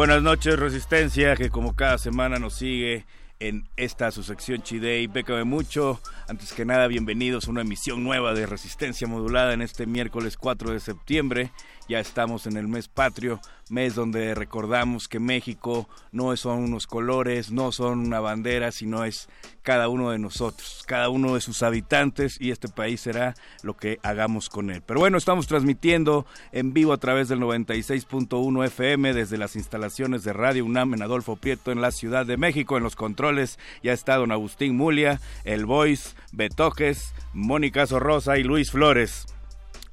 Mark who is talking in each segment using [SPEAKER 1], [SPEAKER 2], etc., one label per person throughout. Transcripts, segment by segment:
[SPEAKER 1] Buenas noches, Resistencia, que como cada semana nos sigue en esta su sección Chidey. Bécame mucho. Antes que nada, bienvenidos a una emisión nueva de Resistencia Modulada en este miércoles 4 de septiembre. Ya estamos en el mes patrio, mes donde recordamos que México no son unos colores, no son una bandera, sino es cada uno de nosotros, cada uno de sus habitantes y este país será lo que hagamos con él. Pero bueno, estamos transmitiendo en vivo a través del 96.1 FM desde las instalaciones de Radio UNAM en Adolfo Prieto en la Ciudad de México. En los controles ya está don Agustín Mulia, El Voice, Betojes, Mónica Sorrosa y Luis Flores.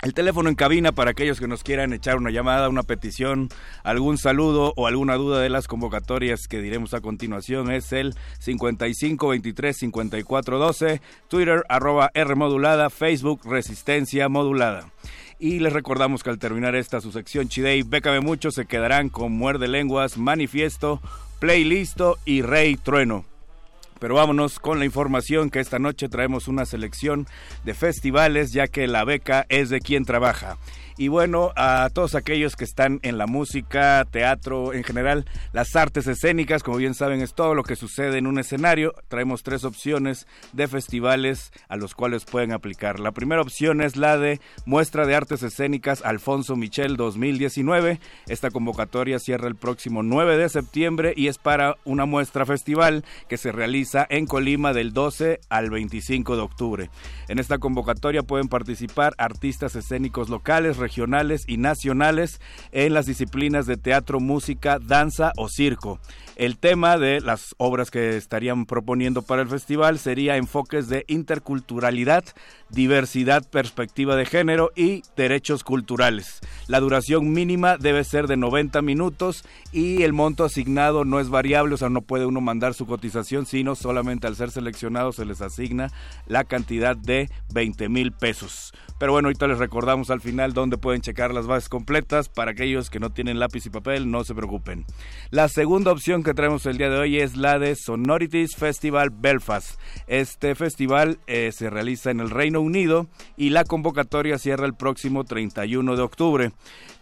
[SPEAKER 1] El teléfono en cabina para aquellos que nos quieran echar una llamada, una petición, algún saludo o alguna duda de las convocatorias que diremos a continuación es el 55 23 54 12, Twitter arroba R modulada, Facebook Resistencia modulada. Y les recordamos que al terminar esta su sección Chidey, Bécame Mucho se quedarán con Muerde Lenguas, Manifiesto, Playlisto y Rey Trueno. Pero vámonos con la información que esta noche traemos una selección de festivales ya que la beca es de quien trabaja. Y bueno, a todos aquellos que están en la música, teatro, en general, las artes escénicas, como bien saben, es todo lo que sucede en un escenario. Traemos tres opciones de festivales a los cuales pueden aplicar. La primera opción es la de Muestra de Artes Escénicas Alfonso Michel 2019. Esta convocatoria cierra el próximo 9 de septiembre y es para una muestra festival que se realiza en Colima del 12 al 25 de octubre. En esta convocatoria pueden participar artistas escénicos locales, regionales y nacionales en las disciplinas de teatro, música, danza o circo. El tema de las obras que estarían proponiendo para el festival sería enfoques de interculturalidad, diversidad, perspectiva de género y derechos culturales. La duración mínima debe ser de 90 minutos y el monto asignado no es variable, o sea, no puede uno mandar su cotización, sino solamente al ser seleccionado se les asigna la cantidad de 20 mil pesos. Pero bueno, ahorita les recordamos al final dónde pueden checar las bases completas. Para aquellos que no tienen lápiz y papel, no se preocupen. La segunda opción que traemos el día de hoy es la de Sonorities Festival Belfast. Este festival eh, se realiza en el Reino Unido y la convocatoria cierra el próximo 31 de octubre.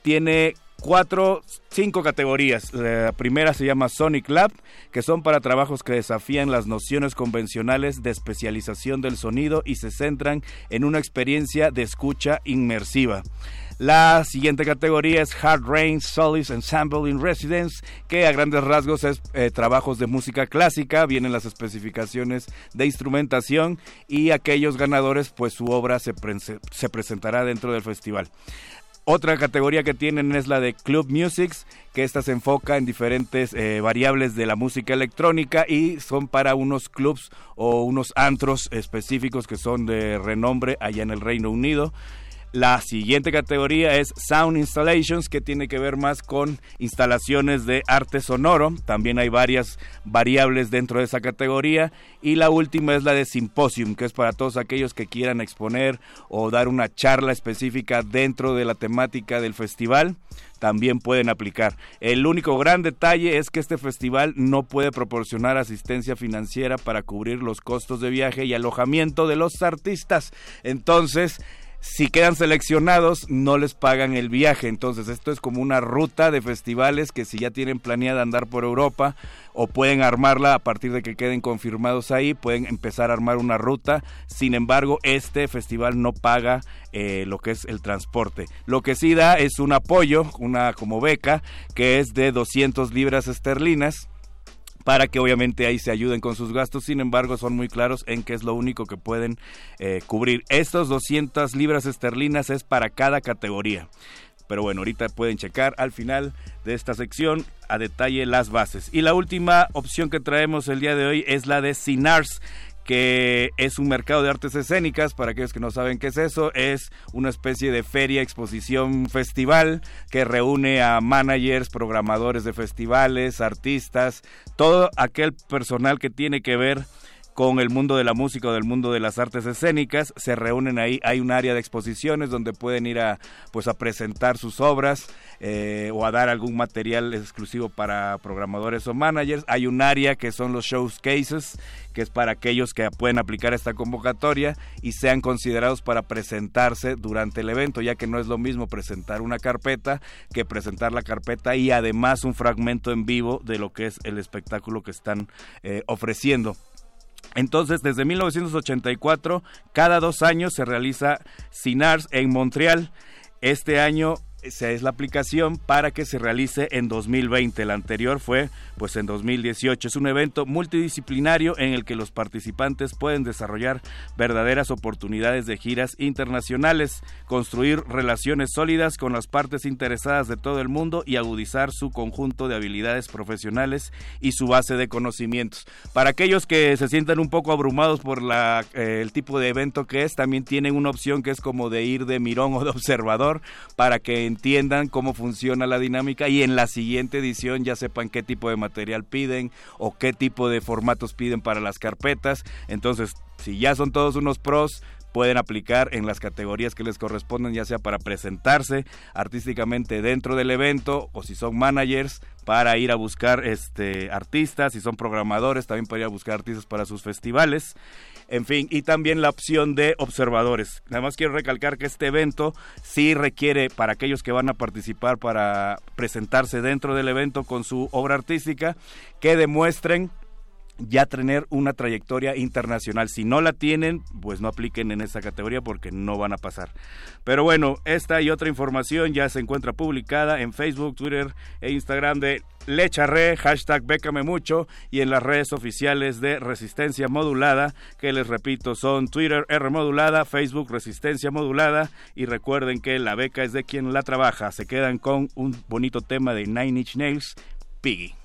[SPEAKER 1] Tiene cuatro, cinco categorías. La primera se llama Sonic Lab, que son para trabajos que desafían las nociones convencionales de especialización del sonido y se centran en una experiencia de escucha inmersiva. La siguiente categoría es Hard Rain Solis Ensemble in Residence, que a grandes rasgos es eh, trabajos de música clásica, vienen las especificaciones de instrumentación y aquellos ganadores pues su obra se, se presentará dentro del festival. Otra categoría que tienen es la de Club Musics, que esta se enfoca en diferentes eh, variables de la música electrónica y son para unos clubs o unos antros específicos que son de renombre allá en el Reino Unido. La siguiente categoría es Sound Installations, que tiene que ver más con instalaciones de arte sonoro. También hay varias variables dentro de esa categoría. Y la última es la de Symposium, que es para todos aquellos que quieran exponer o dar una charla específica dentro de la temática del festival también pueden aplicar. El único gran detalle es que este festival no puede proporcionar asistencia financiera para cubrir los costos de viaje y alojamiento de los artistas. Entonces, si quedan seleccionados no les pagan el viaje. Entonces esto es como una ruta de festivales que si ya tienen planeada andar por Europa o pueden armarla a partir de que queden confirmados ahí, pueden empezar a armar una ruta. Sin embargo, este festival no paga eh, lo que es el transporte. Lo que sí da es un apoyo, una como beca, que es de 200 libras esterlinas para que obviamente ahí se ayuden con sus gastos. Sin embargo, son muy claros en que es lo único que pueden eh, cubrir. Estos 200 libras esterlinas es para cada categoría. Pero bueno, ahorita pueden checar al final de esta sección a detalle las bases. Y la última opción que traemos el día de hoy es la de Sinars, que es un mercado de artes escénicas, para aquellos que no saben qué es eso, es una especie de feria, exposición, festival que reúne a managers, programadores de festivales, artistas, todo aquel personal que tiene que ver con el mundo de la música o del mundo de las artes escénicas, se reúnen ahí, hay un área de exposiciones donde pueden ir a pues a presentar sus obras eh, o a dar algún material exclusivo para programadores o managers. Hay un área que son los showcases, que es para aquellos que pueden aplicar esta convocatoria y sean considerados para presentarse durante el evento, ya que no es lo mismo presentar una carpeta que presentar la carpeta y además un fragmento en vivo de lo que es el espectáculo que están eh, ofreciendo. Entonces, desde 1984, cada dos años se realiza CINARS en Montreal. Este año esa es la aplicación para que se realice en 2020. El anterior fue pues en 2018. Es un evento multidisciplinario en el que los participantes pueden desarrollar verdaderas oportunidades de giras internacionales, construir relaciones sólidas con las partes interesadas de todo el mundo y agudizar su conjunto de habilidades profesionales y su base de conocimientos. Para aquellos que se sientan un poco abrumados por la, eh, el tipo de evento que es, también tienen una opción que es como de ir de mirón o de observador para que entiendan cómo funciona la dinámica y en la siguiente edición ya sepan qué tipo de material piden o qué tipo de formatos piden para las carpetas. Entonces, si ya son todos unos pros, pueden aplicar en las categorías que les corresponden, ya sea para presentarse artísticamente dentro del evento o si son managers para ir a buscar este artistas, si son programadores también para ir a buscar artistas para sus festivales en fin, y también la opción de observadores. Además quiero recalcar que este evento sí requiere para aquellos que van a participar para presentarse dentro del evento con su obra artística que demuestren ya tener una trayectoria internacional. Si no la tienen, pues no apliquen en esa categoría porque no van a pasar. Pero bueno, esta y otra información ya se encuentra publicada en Facebook, Twitter e Instagram de Lecharre, hashtag Bécame Mucho y en las redes oficiales de Resistencia Modulada, que les repito son Twitter R Modulada, Facebook Resistencia Modulada y recuerden que la beca es de quien la trabaja. Se quedan con un bonito tema de Nine Inch Nails, Piggy.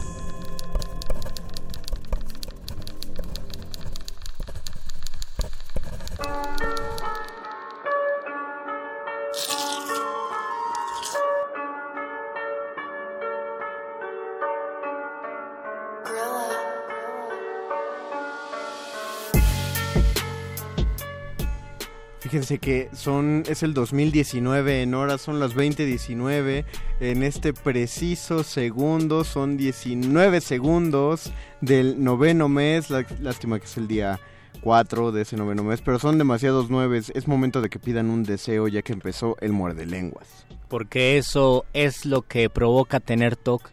[SPEAKER 2] Fíjense que son es el 2019 en horas, son las 20:19. En este preciso segundo son 19 segundos del noveno mes. Lástima que es el día 4 de ese noveno mes, pero son demasiados nueves. Es momento de que pidan un deseo ya que empezó el muerde lenguas.
[SPEAKER 3] Porque eso es lo que provoca tener TOC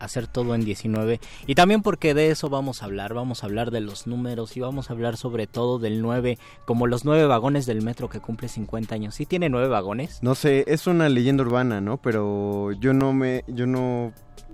[SPEAKER 3] hacer todo en 19 y también porque de eso vamos a hablar, vamos a hablar de los números y vamos a hablar sobre todo del 9, como los 9 vagones del metro que cumple 50 años. ¿Sí tiene 9 vagones?
[SPEAKER 2] No sé, es una leyenda urbana, ¿no? Pero yo no me yo no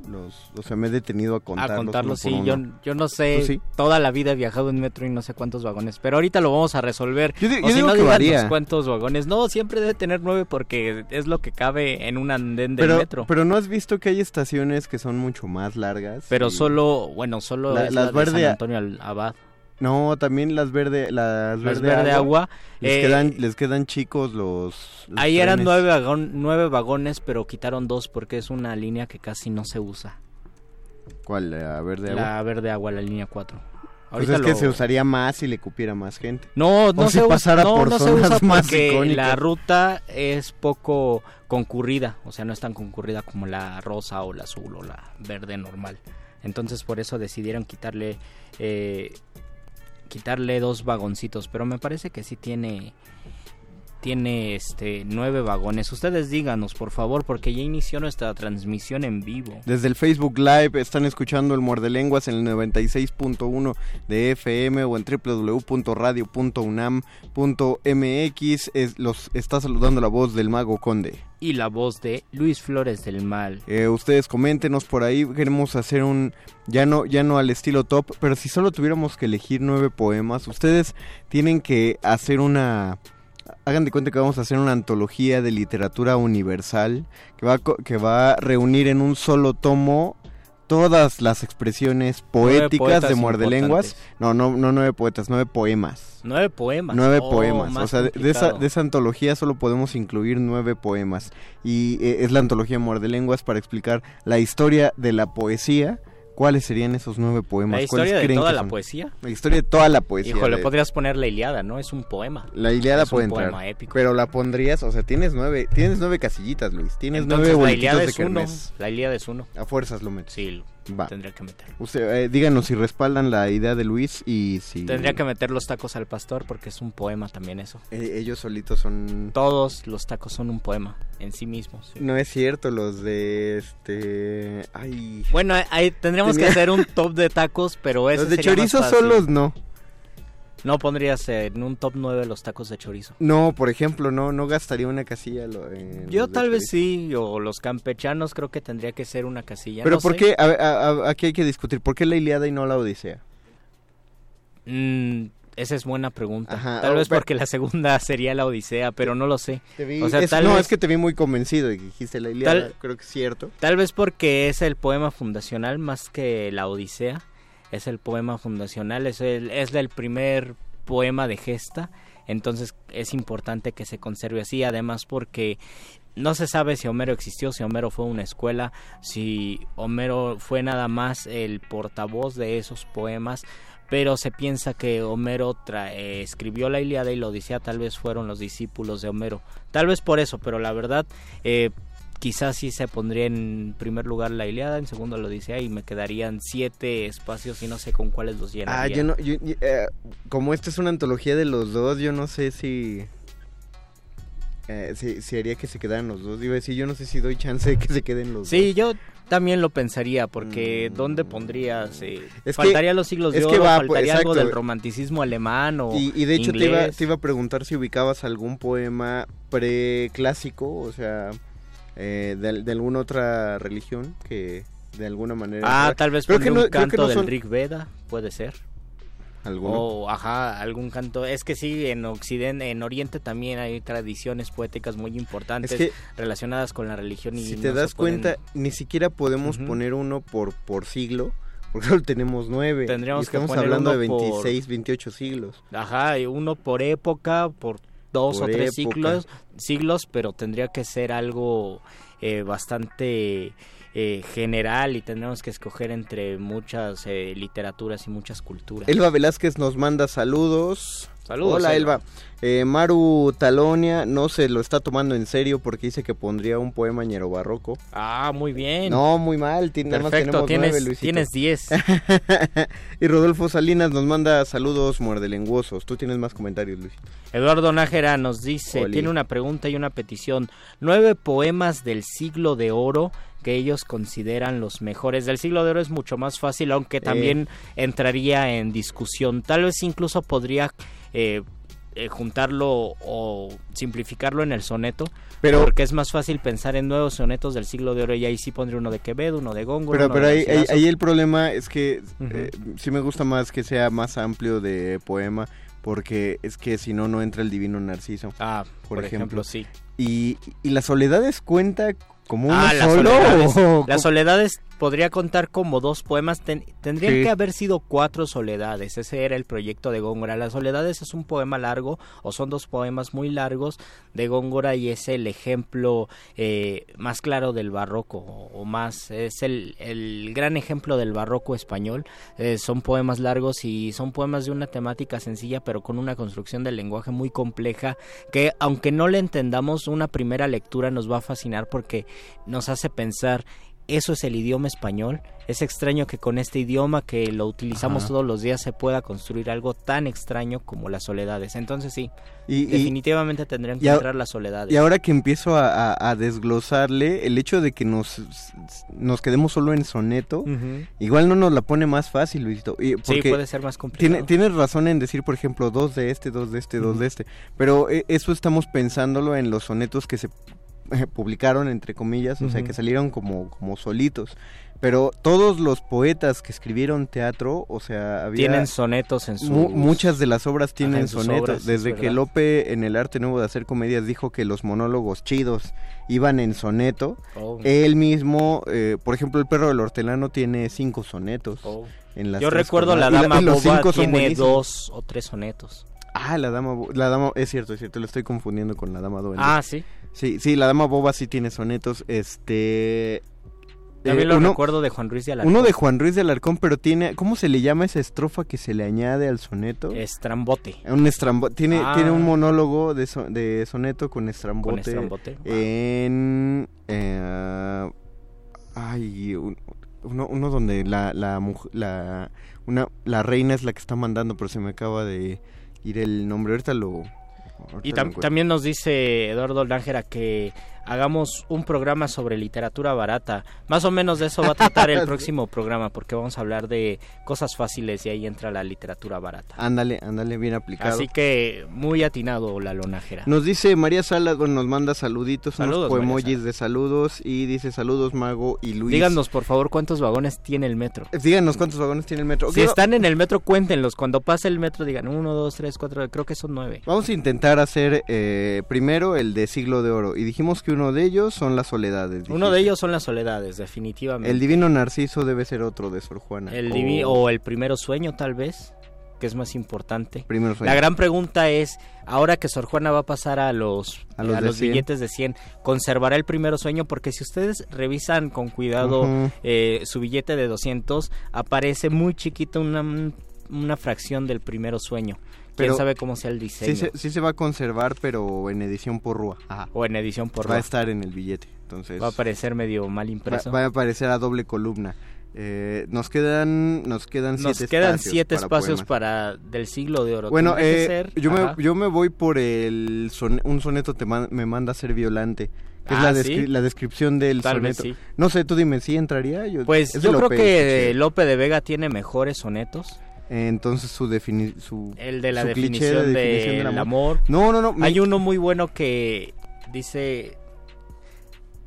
[SPEAKER 2] los, o sea, me he detenido a contarlos.
[SPEAKER 3] A contarlos, sí, yo, yo no sé, toda la vida he viajado en metro y no sé cuántos vagones, pero ahorita lo vamos a resolver.
[SPEAKER 2] Yo, o si no que varía.
[SPEAKER 3] cuántos vagones, no, siempre debe tener nueve porque es lo que cabe en un andén del metro.
[SPEAKER 2] Pero no has visto que hay estaciones que son mucho más largas.
[SPEAKER 3] Pero solo, bueno, solo las la de San Antonio Abad.
[SPEAKER 2] No, también las verde, las,
[SPEAKER 3] verde, agua.
[SPEAKER 2] Les, eh, quedan, les quedan chicos los.
[SPEAKER 3] ahí eran nueve, nueve vagones, pero quitaron dos porque es una línea que casi no se usa.
[SPEAKER 2] ¿Cuál? ¿La verde agua?
[SPEAKER 3] La verde agua, la línea 4.
[SPEAKER 2] Pues es que se usaría más si le cupiera más gente.
[SPEAKER 3] No, no se pasara no, por no se usa porque la ruta es poco concurrida, o sea, no es tan concurrida como la rosa o la azul o la verde normal. Entonces por eso decidieron quitarle eh, quitarle dos vagoncitos, pero me parece que sí tiene tiene este nueve vagones. Ustedes díganos, por favor, porque ya inició nuestra transmisión en vivo.
[SPEAKER 2] Desde el Facebook Live están escuchando el Muerde Lenguas en el 96.1 de FM o en www.radio.unam.mx. los está saludando la voz del Mago Conde
[SPEAKER 3] y la voz de Luis Flores del Mal.
[SPEAKER 2] Eh, ustedes coméntenos por ahí, queremos hacer un ya no ya no al estilo top, pero si solo tuviéramos que elegir nueve poemas, ustedes tienen que hacer una hagan de cuenta que vamos a hacer una antología de literatura universal que va, que va a reunir en un solo tomo todas las expresiones poéticas de muerde lenguas. No, no, no nueve poetas, nueve poemas.
[SPEAKER 3] Nueve poemas.
[SPEAKER 2] Nueve oh, poemas. O sea, de, esa, de esa antología solo podemos incluir nueve poemas. Y eh, es la antología muerde lenguas para explicar la historia de la poesía ¿Cuáles serían esos nueve poemas?
[SPEAKER 3] ¿La historia de toda la poesía?
[SPEAKER 2] La historia de toda la poesía.
[SPEAKER 3] Híjole, podrías poner la Iliada, ¿no? Es un poema.
[SPEAKER 2] La Iliada puede entrar. Poema épico. Pero la pondrías, o sea, tienes nueve, tienes nueve casillitas, Luis. Tienes nueve
[SPEAKER 3] la Iliada es uno. La Iliada es uno.
[SPEAKER 2] A fuerzas lo metes.
[SPEAKER 3] Sí, Va. Tendría que meterlo.
[SPEAKER 2] Usted, eh, díganos si respaldan la idea de Luis y si...
[SPEAKER 3] Tendría que meter los tacos al pastor porque es un poema también eso.
[SPEAKER 2] Eh, ellos solitos son...
[SPEAKER 3] Todos los tacos son un poema en sí mismos.
[SPEAKER 2] No es cierto, los de este... Ay...
[SPEAKER 3] Bueno, ahí tendríamos que hacer un top de tacos, pero eso
[SPEAKER 2] Los de chorizo solos no.
[SPEAKER 3] No pondrías en un top 9 los tacos de chorizo.
[SPEAKER 2] No, por ejemplo, no no gastaría una casilla.
[SPEAKER 3] Yo tal vez sí, o los campechanos creo que tendría que ser una casilla.
[SPEAKER 2] Pero ¿por qué? aquí hay que discutir. ¿Por qué la Iliada y no la Odisea?
[SPEAKER 3] Mm, esa es buena pregunta. tal vez porque la segunda sería la Odisea, pero no lo sé.
[SPEAKER 2] no, es que te vi muy convencido y dijiste la Iliada, creo que es cierto.
[SPEAKER 3] Tal vez porque es el poema fundacional más que la Odisea es el poema fundacional, es el, es el primer poema de gesta, entonces es importante que se conserve así, además porque no se sabe si Homero existió, si Homero fue una escuela, si Homero fue nada más el portavoz de esos poemas, pero se piensa que Homero eh, escribió la Ilíada y la Odisea tal vez fueron los discípulos de Homero, tal vez por eso, pero la verdad eh, quizás sí se pondría en primer lugar la Iliada, en segundo la Odisea y me quedarían siete espacios y no sé con cuáles los llenaría.
[SPEAKER 2] Ah, yo no, eh, como esta es una antología de los dos, yo no sé si, eh, si, haría que se quedaran los dos. Iba a decir, yo no sé si doy chance de que se queden los dos.
[SPEAKER 3] Sí, yo también lo pensaría, porque mm. ¿dónde pondrías? Eh, faltaría los siglos de oro, faltaría algo del romanticismo alemán o
[SPEAKER 2] Y, de hecho te iba, te iba a preguntar si ubicabas algún poema preclásico, o sea eh, de, alguna otra religión que de alguna manera...
[SPEAKER 3] Ah, tal vez por un canto del Rig Veda, puede ser.
[SPEAKER 2] ¿Alguno?
[SPEAKER 3] O, ajá, algún canto. Es que sí, en Occidente, en Oriente también hay tradiciones poéticas muy importantes relacionadas con la religión. Y
[SPEAKER 2] si te das cuenta, ni siquiera podemos poner uno por, por siglo, porque solo tenemos nueve.
[SPEAKER 3] Tendríamos
[SPEAKER 2] estamos hablando de 26, 28 siglos.
[SPEAKER 3] Ajá, y uno por época, por dos o tres siglos, siglos, pero tendría que ser algo eh, bastante eh, general y tendríamos que escoger entre muchas eh, literaturas y muchas culturas.
[SPEAKER 2] Elba Velázquez nos manda saludos.
[SPEAKER 3] Saludos.
[SPEAKER 2] Hola, Elba. Eh, Maru Talonia no se lo está tomando en serio porque dice que pondría un poema ñero barroco.
[SPEAKER 3] Ah, muy bien.
[SPEAKER 2] No, muy mal.
[SPEAKER 3] Perfecto,
[SPEAKER 2] tenemos
[SPEAKER 3] tienes, tienes 10.
[SPEAKER 2] y Rodolfo Salinas nos manda saludos muerdelenguosos. Tú tienes más comentarios, Luis.
[SPEAKER 3] Eduardo Nájera nos dice,
[SPEAKER 2] Oli.
[SPEAKER 3] tiene una pregunta y una petición. Nueve poemas del siglo de oro que ellos consideran los mejores. Del siglo de oro es mucho más fácil, aunque también entraría en discusión. Tal vez incluso podría eh, eh, juntarlo o simplificarlo en el soneto.
[SPEAKER 2] Pero-
[SPEAKER 3] porque es más fácil pensar en nuevos sonetos del siglo de oro y ahí sí pondría uno de Quevedo, uno de Góngora.
[SPEAKER 2] Pero,
[SPEAKER 3] uno
[SPEAKER 2] pero
[SPEAKER 3] de
[SPEAKER 2] ahí, el problema es que eh, sí me gusta más que sea más amplio de poema porque es que si no, no entra el divino Narciso.
[SPEAKER 3] Ah,
[SPEAKER 2] por,
[SPEAKER 3] por,
[SPEAKER 2] ejemplo.
[SPEAKER 3] ejemplo, sí.
[SPEAKER 2] Y, y las soledades cuenta como uno
[SPEAKER 3] Ah, las
[SPEAKER 2] solo.
[SPEAKER 3] soledades. Las soledades podría contar como dos poemas. Ten- tendrían
[SPEAKER 2] Sí.
[SPEAKER 3] que haber sido cuatro soledades. Ese era el proyecto de Góngora. Las soledades es un poema largo o son dos poemas muy largos de Góngora y es el ejemplo eh, más claro del barroco o, o más es el, el gran ejemplo del barroco español. Eh, son poemas largos y son poemas de una temática sencilla pero con una construcción del lenguaje muy compleja que aunque no le entendamos una primera lectura nos va a fascinar porque nos hace pensar eso es el idioma español. Es extraño que con este idioma que lo utilizamos
[SPEAKER 2] Ajá.
[SPEAKER 3] todos los días se pueda construir algo tan extraño como las soledades. Entonces sí,
[SPEAKER 2] y, y-
[SPEAKER 3] definitivamente tendrían que entrar las soledades.
[SPEAKER 2] y ahora que empiezo a, a- a desglosarle, el hecho de que nos, nos quedemos solo en soneto, igual no nos la pone más fácil, Luisito. Y
[SPEAKER 3] Sí,
[SPEAKER 2] porque
[SPEAKER 3] puede ser más complicado.
[SPEAKER 2] Tiene, tienes razón en decir, por ejemplo, dos de este, dos de este, dos de este. Pero eh, eso estamos pensándolo en los sonetos que se publicaron, entre comillas, o sea, que salieron como, como solitos. Pero todos los poetas que escribieron teatro, o sea, había...
[SPEAKER 3] Tienen sonetos en sus...
[SPEAKER 2] mu- muchas de las obras tienen sonetos.
[SPEAKER 3] obras,
[SPEAKER 2] Desde que. Lope en el arte nuevo de hacer comedias dijo que los monólogos chidos iban en soneto.
[SPEAKER 3] Oh,
[SPEAKER 2] Él mismo, eh, por ejemplo, el perro del hortelano tiene cinco sonetos.
[SPEAKER 3] oh.
[SPEAKER 2] En las
[SPEAKER 3] Yo recuerdo la.
[SPEAKER 2] Y
[SPEAKER 3] dama
[SPEAKER 2] y los
[SPEAKER 3] boba
[SPEAKER 2] cinco son
[SPEAKER 3] tiene
[SPEAKER 2] buenísimos.
[SPEAKER 3] dos o tres sonetos.
[SPEAKER 2] Ah, la dama, la dama, es cierto, es cierto, lo estoy confundiendo con la dama duende.
[SPEAKER 3] Ah, sí.
[SPEAKER 2] Sí, sí, la dama boba sí tiene sonetos, este...
[SPEAKER 3] También
[SPEAKER 2] eh,
[SPEAKER 3] lo
[SPEAKER 2] uno,
[SPEAKER 3] recuerdo de Juan Ruiz de Alarcón.
[SPEAKER 2] uno de Juan Ruiz de Alarcón, pero tiene, ¿cómo se le llama esa estrofa que se le añade al soneto?
[SPEAKER 3] Estrambote.
[SPEAKER 2] Un estrambo tiene,
[SPEAKER 3] Ah.
[SPEAKER 2] tiene un monólogo de, so- de soneto con estrambote.
[SPEAKER 3] Con estrambote.
[SPEAKER 2] En... eh, ay, un- uno, uno donde la, la, la, una, la reina es la que está mandando, pero se me acaba de ir el nombre. Ahorita lo...
[SPEAKER 3] Y tam- también nos dice Eduardo Nájera que hagamos un programa sobre literatura barata. Más o menos de eso va a tratar el próximo programa, porque vamos a hablar de cosas fáciles y ahí entra la literatura barata.
[SPEAKER 2] Ándale, ándale, bien aplicado.
[SPEAKER 3] Así que muy atinado la Nájera.
[SPEAKER 2] Nos dice María Salas, bueno, nos manda saluditos,
[SPEAKER 3] Saludos,
[SPEAKER 2] unos
[SPEAKER 3] Salas.
[SPEAKER 2] de saludos y dice saludos Mago y Luis.
[SPEAKER 3] Díganos, por favor, cuántos vagones tiene el metro.
[SPEAKER 2] Eh, Díganos cuántos vagones tiene el metro.
[SPEAKER 3] Si están en el metro, cuéntenlos. Cuando pase el metro, digan uno, dos, tres, cuatro, creo que son nueve.
[SPEAKER 2] Vamos a intentar hacer eh, primero el de Siglo de Oro y dijimos que uno de ellos son las soledades.
[SPEAKER 3] Uno
[SPEAKER 2] dijiste.
[SPEAKER 3] de ellos son las soledades, definitivamente.
[SPEAKER 2] El Divino Narciso debe ser otro de Sor Juana.
[SPEAKER 3] El
[SPEAKER 2] o
[SPEAKER 3] divi- o el primero sueño, tal vez, que es más importante.
[SPEAKER 2] Primero sueño.
[SPEAKER 3] La gran pregunta es, ahora que Sor Juana va a pasar a los,
[SPEAKER 2] A
[SPEAKER 3] a
[SPEAKER 2] los
[SPEAKER 3] los,
[SPEAKER 2] de 100.
[SPEAKER 3] billetes de 100, ¿conservará el primero sueño? Porque si ustedes revisan con cuidado
[SPEAKER 2] Ujú.
[SPEAKER 3] eh, su billete de 200, aparece muy chiquito una, una fracción del primero sueño. ¿Quién
[SPEAKER 2] Pero-
[SPEAKER 3] sabe cómo sea el diseño?
[SPEAKER 2] Sí se, sí se va a conservar, pero en edición por rúa. Ajá.
[SPEAKER 3] O en edición por
[SPEAKER 2] va a
[SPEAKER 3] va,
[SPEAKER 2] estar en el billete. Entonces
[SPEAKER 3] va a aparecer medio mal
[SPEAKER 2] va-
[SPEAKER 3] impreso.
[SPEAKER 2] va a aparecer a doble columna. Eh, nos quedan nos quedan
[SPEAKER 3] Nos
[SPEAKER 2] siete
[SPEAKER 3] quedan
[SPEAKER 2] espacios
[SPEAKER 3] siete
[SPEAKER 2] para
[SPEAKER 3] espacios
[SPEAKER 2] poemas.
[SPEAKER 3] para del siglo de oro.
[SPEAKER 2] Bueno, eh, yo, me,
[SPEAKER 3] ajá.
[SPEAKER 2] yo me voy por el son- un soneto te man- me manda a ser violante, que es
[SPEAKER 3] Ah,
[SPEAKER 2] la,
[SPEAKER 3] ¿sí?
[SPEAKER 2] descri- la descripción del
[SPEAKER 3] Tal vez
[SPEAKER 2] soneto.
[SPEAKER 3] sí.
[SPEAKER 2] No sé, tú dime, ¿sí entraría? Yo,
[SPEAKER 3] Pues
[SPEAKER 2] es
[SPEAKER 3] yo creo
[SPEAKER 2] Lope,
[SPEAKER 3] que
[SPEAKER 2] escuché.
[SPEAKER 3] Lope de Vega tiene mejores sonetos.
[SPEAKER 2] Entonces su defini su
[SPEAKER 3] El de la
[SPEAKER 2] su
[SPEAKER 3] definición,
[SPEAKER 2] de definición
[SPEAKER 3] del
[SPEAKER 2] del
[SPEAKER 3] amor.
[SPEAKER 2] No, no, no. me-
[SPEAKER 3] Hay uno muy bueno que dice...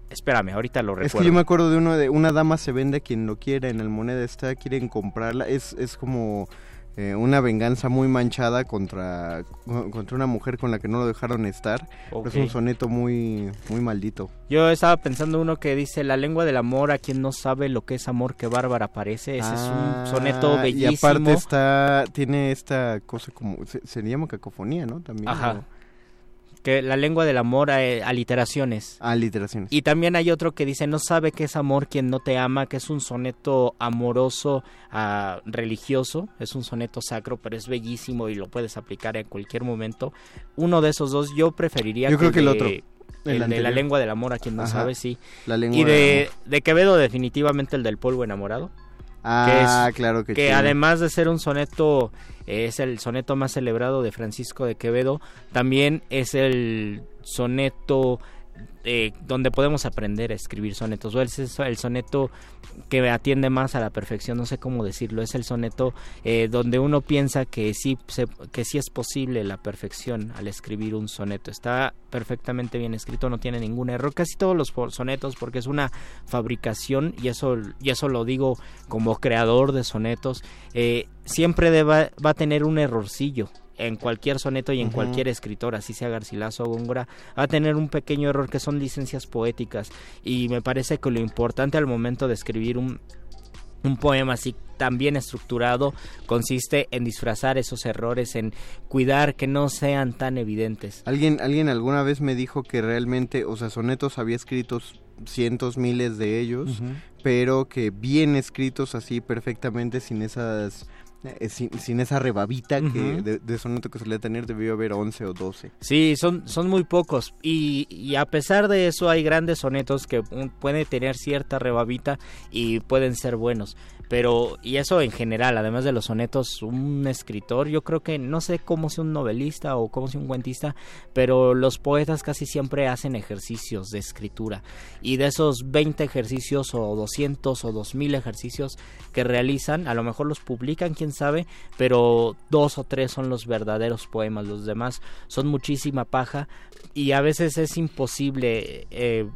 [SPEAKER 3] Espérame, ahorita lo
[SPEAKER 2] Es
[SPEAKER 3] recuerdo.
[SPEAKER 2] que yo me acuerdo de uno de una dama se vende a quien lo quiera, en el moneda está, quieren comprarla. Es, es como eh, una venganza muy manchada contra, contra una mujer con la que no lo dejaron estar. Pero. Es un soneto muy, muy maldito.
[SPEAKER 3] Yo estaba pensando uno que dice la lengua del amor a quien no sabe lo que es amor que bárbara parece. Ese es
[SPEAKER 2] Ah,
[SPEAKER 3] un soneto bellísimo.
[SPEAKER 2] Y aparte está, tiene esta cosa como, se, se llama cacofonía, ¿no? También.
[SPEAKER 3] Ajá.
[SPEAKER 2] ¿no?
[SPEAKER 3] Porque la lengua del amor, eh, aliteraciones.
[SPEAKER 2] Aliteraciones.
[SPEAKER 3] Y también hay otro que dice, no sabe que es amor quien no te ama, que es un soneto amoroso, ah, religioso, es un soneto sacro, pero es bellísimo y lo puedes aplicar en cualquier momento. Uno de esos dos yo preferiría
[SPEAKER 2] Yo creo que el otro,
[SPEAKER 3] el
[SPEAKER 2] el
[SPEAKER 3] de la lengua del amor, a quien no
[SPEAKER 2] Ajá,
[SPEAKER 3] sabe, sí.
[SPEAKER 2] La lengua
[SPEAKER 3] Y
[SPEAKER 2] del
[SPEAKER 3] de, de Quevedo definitivamente el del polvo enamorado.
[SPEAKER 2] Ah,
[SPEAKER 3] que es-
[SPEAKER 2] claro que
[SPEAKER 3] que además de ser un soneto, es el soneto más celebrado de Francisco de Quevedo, también es el soneto eh, donde podemos aprender a escribir sonetos, o es el soneto que atiende más a la perfección, no sé cómo decirlo, es el soneto eh, donde uno piensa que sí, se- que sí es posible la perfección al escribir un soneto, está perfectamente bien escrito, no tiene ningún error, casi todos los sonetos, porque es una fabricación, y eso, y eso lo digo como creador de sonetos, eh, siempre va a tener un errorcillo en cualquier soneto y en cualquier escritor, así sea Garcilaso o Góngora, va a tener un pequeño error que son licencias poéticas. Y me parece que lo importante al momento de escribir un, un poema así tan bien estructurado consiste en disfrazar esos errores, en cuidar que no sean tan evidentes.
[SPEAKER 2] Alguien, alguien alguna vez me dijo que realmente, o sea, sonetos había escritos cientos, miles de ellos, pero que bien escritos así perfectamente sin esas... eh, sin, sin esa rebabita que de, de soneto que solía tener debió haber 11 o 12.
[SPEAKER 3] Sí, son, son muy pocos. Y, y a pesar de eso hay grandes sonetos que pueden tener cierta rebabita y pueden ser buenos. Pero, y eso en general, además de los sonetos, un escritor, yo creo que no sé cómo sea un novelista o cómo sea un cuentista, pero los poetas casi siempre hacen ejercicios de escritura. Y de esos 20 ejercicios o 200 o 2000 ejercicios que realizan, a lo mejor los publican, quién sabe, pero dos o tres son los verdaderos poemas, los demás son muchísima paja y a veces es imposible eh,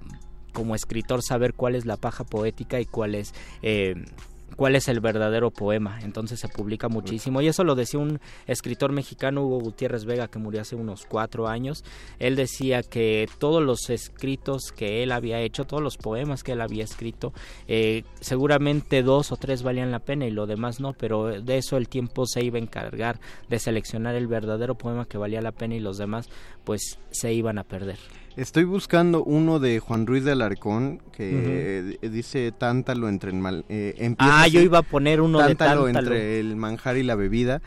[SPEAKER 3] como escritor saber cuál es la paja poética y cuál es... eh, cuál es el verdadero poema. Entonces se publica muchísimo. Y eso lo decía un escritor mexicano, Hugo Gutiérrez Vega, que murió hace unos cuatro años. Él decía que todos los escritos que él había hecho, todos los poemas que él había escrito, eh, seguramente dos o tres valían la pena y lo demás no, pero de eso el tiempo se iba a encargar de seleccionar el verdadero poema que valía la pena y los demás pues se iban a perder.
[SPEAKER 2] Estoy buscando uno de Juan Ruiz de Alarcón que dice tántalo entre el mal. eh,
[SPEAKER 3] Ah, yo iba a poner uno
[SPEAKER 2] tántalo
[SPEAKER 3] de tántalo.
[SPEAKER 2] entre el manjar y la bebida.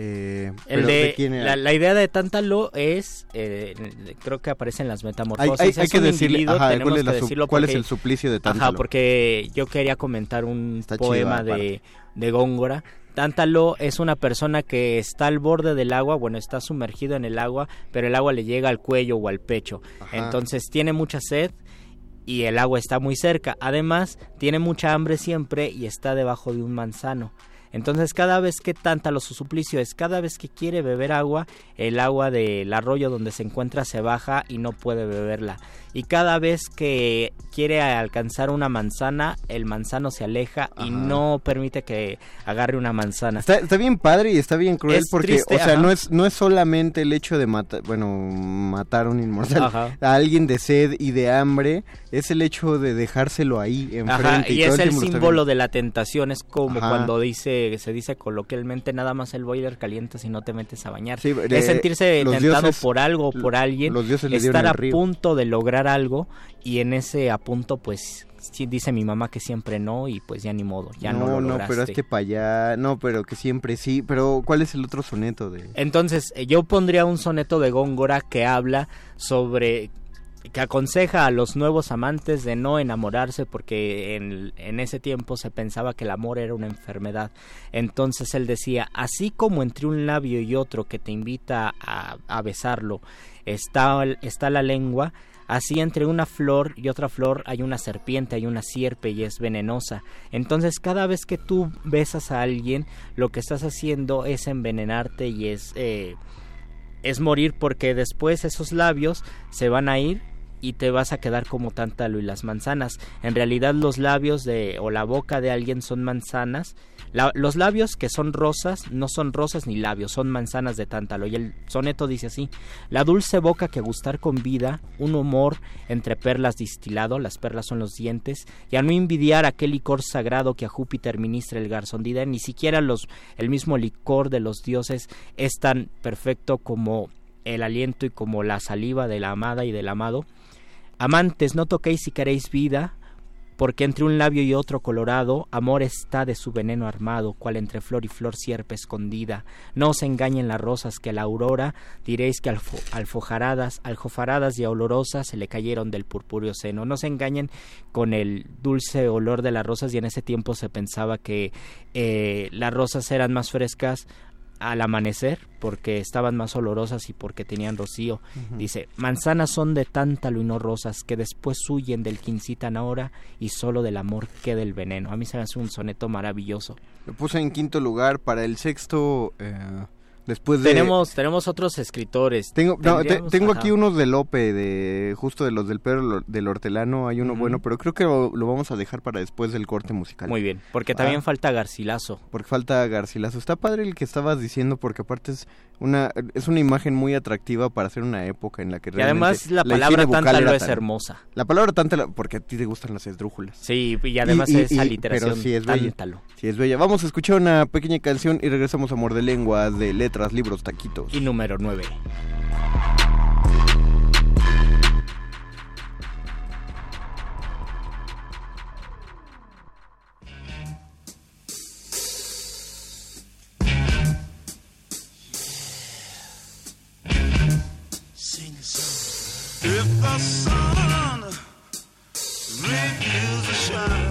[SPEAKER 2] eh,
[SPEAKER 3] El
[SPEAKER 2] pero
[SPEAKER 3] de,
[SPEAKER 2] quién era?
[SPEAKER 3] la, la idea de Tántalo es, eh, creo que aparece en las metamorfosis.
[SPEAKER 2] hay- que decirle ajá, cuál, es, la
[SPEAKER 3] que
[SPEAKER 2] su-
[SPEAKER 3] decirlo
[SPEAKER 2] cuál es
[SPEAKER 3] porque-
[SPEAKER 2] el suplicio de
[SPEAKER 3] Ajá,
[SPEAKER 2] tántalo.
[SPEAKER 3] porque yo quería comentar un
[SPEAKER 2] Está
[SPEAKER 3] poema de, de Góngora. Tántalo es una persona que está al borde del agua, bueno, está sumergido en el agua, pero el agua le llega al cuello o al pecho.
[SPEAKER 2] Ajá.
[SPEAKER 3] Entonces tiene mucha sed y el agua está muy cerca. Además, tiene mucha hambre siempre y está debajo de un manzano. Entonces, cada vez que Tántalo, su suplicio es cada vez que quiere beber agua, el agua del arroyo donde se encuentra se baja y no puede beberla. Y cada vez que quiere alcanzar una manzana, el manzano se aleja y no permite que agarre una manzana.
[SPEAKER 2] Está, está bien padre y está bien cruel
[SPEAKER 3] Es
[SPEAKER 2] porque,
[SPEAKER 3] triste,
[SPEAKER 2] o sea,
[SPEAKER 3] ajá.
[SPEAKER 2] no es, no es solamente el hecho de matar, bueno, matar a un inmortal,
[SPEAKER 3] Ajá.
[SPEAKER 2] a alguien de sed y de hambre, es el hecho de dejárselo ahí enfrente.
[SPEAKER 3] Ajá, y,
[SPEAKER 2] todo
[SPEAKER 3] es el símbolo de la tentación, es como cuando dice, se dice coloquialmente, nada más el boiler calienta si no te metes a bañar.
[SPEAKER 2] Sí,
[SPEAKER 3] es
[SPEAKER 2] de-
[SPEAKER 3] sentirse tentado
[SPEAKER 2] dioses-
[SPEAKER 3] por algo o por alguien,
[SPEAKER 2] los dioses
[SPEAKER 3] estar a
[SPEAKER 2] río.
[SPEAKER 3] punto de lograr algo y en ese a punto pues sí, dice mi mamá que siempre no y pues ya ni modo, ya no,
[SPEAKER 2] no,
[SPEAKER 3] lo
[SPEAKER 2] no,
[SPEAKER 3] lograste.
[SPEAKER 2] pero es que para allá, no, pero que siempre sí, pero ¿cuál es el otro soneto de...?
[SPEAKER 3] Entonces, eh, yo pondría un soneto de Góngora que habla sobre que aconseja a los nuevos amantes de no enamorarse porque en, ese tiempo se pensaba que el amor era una enfermedad. Entonces él decía, así como entre un labio y otro que te invita a, besarlo está, está la lengua, así entre una flor y otra flor hay una serpiente, hay una sierpe y es venenosa. Entonces cada vez que tú besas a alguien, lo que estás haciendo es envenenarte y es... eh, es morir porque después esos labios se van a ir y te vas a quedar como tántalo y las manzanas. En realidad los labios de o la boca de alguien son manzanas. La- los labios que son rosas no son rosas ni labios, son manzanas de tántalo. Y el soneto dice así: La dulce boca que gustar convida, un humor entre perlas distilado, las perlas son los dientes, y a no envidiar aquel licor sagrado que a Júpiter ministra el garzondida, ni siquiera los, el mismo licor de los dioses es tan perfecto como
[SPEAKER 4] el aliento y como la saliva de la amada y del amado. Amantes, no toquéis si queréis vida, porque entre un labio y otro colorado, amor está de su veneno armado, cual entre flor y flor sierpe escondida. No os engañen las rosas que a la aurora diréis que alfojaradas, aljofaradas y olorosas se le cayeron del purpúreo seno. No se engañen con el dulce olor de las rosas y en ese tiempo se pensaba que eh, las rosas eran más frescas al amanecer porque estaban más olorosas y porque tenían rocío. Dice, manzanas son de tántalo y no rosas que después huyen del quincitan ahora y solo del amor queda el veneno. A mí se me hace un soneto maravilloso.
[SPEAKER 2] Lo puse en quinto lugar para el sexto... Eh, Después
[SPEAKER 4] tenemos tenemos otros escritores.
[SPEAKER 2] Tengo tengo aquí unos de Lope de justo de los del perro del hortelano hay uno bueno, pero creo que lo, vamos a dejar para después del corte musical.
[SPEAKER 4] Muy bien, porque también ah. falta Garcilaso.
[SPEAKER 2] Porque falta Garcilaso. Está padre el que estabas diciendo porque aparte es una es una imagen muy atractiva para hacer una época en la que
[SPEAKER 4] y además la, palabra tántalo es hermosa.
[SPEAKER 2] La palabra tántalo porque a ti te gustan las esdrújulas.
[SPEAKER 4] Sí, y además es esa literación.
[SPEAKER 2] Pero sí es bella. Sí es bella. Vamos a escuchar una pequeña canción y regresamos a Amor de Lengua de Letra libros, taquitos.
[SPEAKER 4] Y número 9. If the sun refuses to shine,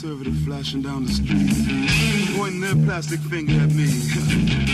[SPEAKER 4] conservative flashing down the street, pointing their plastic finger at me.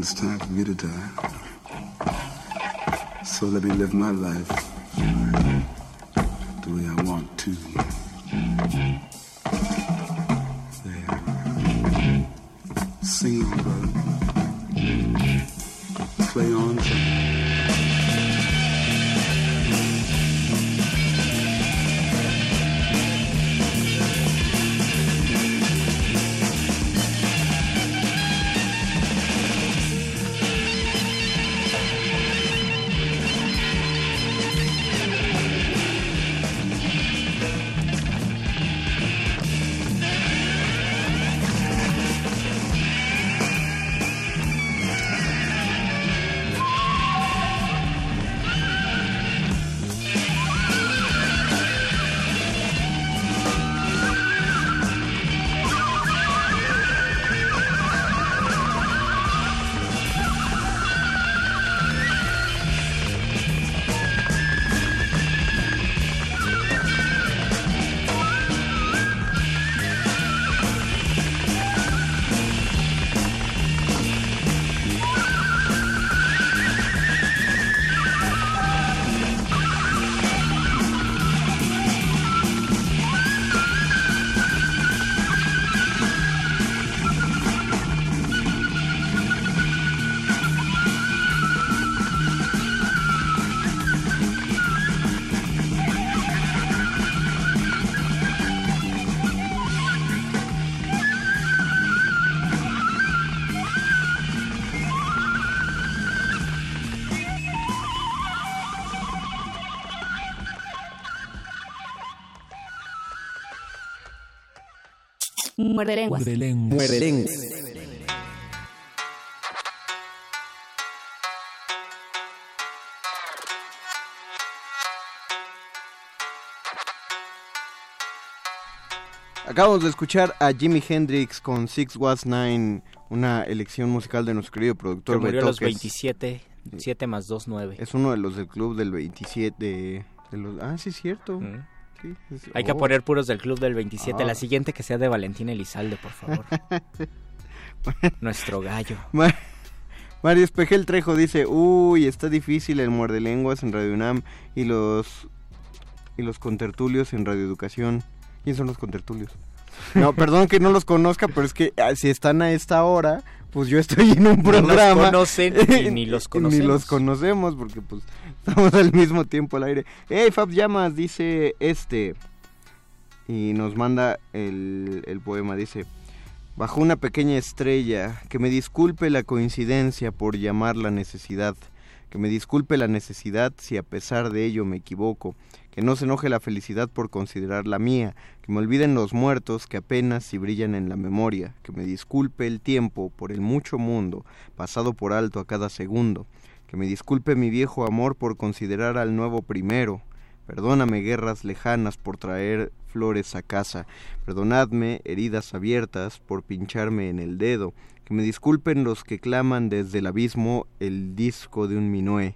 [SPEAKER 4] it's time for me to die.
[SPEAKER 5] So let me live my life
[SPEAKER 6] Muerde lenguas.
[SPEAKER 2] Muerde lenguas. Acabamos de escuchar a Jimi Hendrix con Six Was Nine, una elección musical de nuestro querido productor
[SPEAKER 3] Que murió a los
[SPEAKER 2] que es-
[SPEAKER 3] 27, 7 más 2, 9.
[SPEAKER 2] Es uno de los del club del 27 de, de los Ah, sí es cierto.
[SPEAKER 3] Mm.
[SPEAKER 2] Sí, es-
[SPEAKER 3] Hay que
[SPEAKER 2] oh.
[SPEAKER 3] poner puros del club del 27.
[SPEAKER 2] Ah.
[SPEAKER 3] La siguiente que sea de Valentín Elizalde, por favor. Nuestro gallo.
[SPEAKER 2] Ma- Mario Espejel Trejo dice, uy, está difícil el muerde lenguas en Radio UNAM y los y los contertulios en Radio Educación. ¿Quién son los contertulios? No, perdón que no los conozca, pero es que ah, si están a esta hora, pues yo estoy en un
[SPEAKER 3] No los
[SPEAKER 2] programa.
[SPEAKER 3] conocen y ni los
[SPEAKER 2] Ni
[SPEAKER 3] conocemos.
[SPEAKER 2] los conocemos porque pues estamos al mismo tiempo al aire. Hey, Fab Llamas, dice este. Y nos manda el, el poema, dice. Bajo una pequeña estrella, que me disculpe la coincidencia por llamar la necesidad, que me disculpe la necesidad si a pesar de ello me equivoco, que no se enoje la felicidad por considerar la mía, que me olviden los muertos que apenas si brillan en la memoria, que me disculpe el tiempo por el mucho mundo, pasado por alto a cada segundo, que me disculpe mi viejo amor por considerar al nuevo primero, Perdóname guerras lejanas por traer flores a casa. Perdonadme heridas abiertas por pincharme en el dedo. Que me disculpen los que claman desde el abismo el disco de un minué.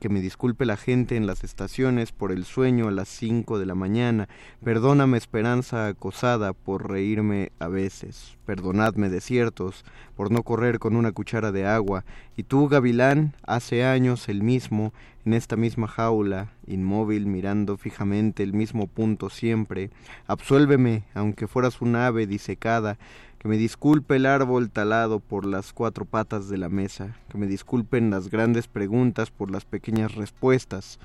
[SPEAKER 2] Que me disculpe la gente en las estaciones por el sueño a las cinco de la mañana. Perdóname esperanza acosada por reírme a veces. Perdonadme desiertos por no correr con una cuchara de agua. Y tú, gavilán, hace años el mismo, en esta misma jaula, inmóvil, mirando fijamente el mismo punto siempre. Absuélveme, aunque fueras un ave disecada, que me disculpe el árbol talado por las cuatro patas de la mesa, que me disculpen las grandes preguntas por las pequeñas respuestas.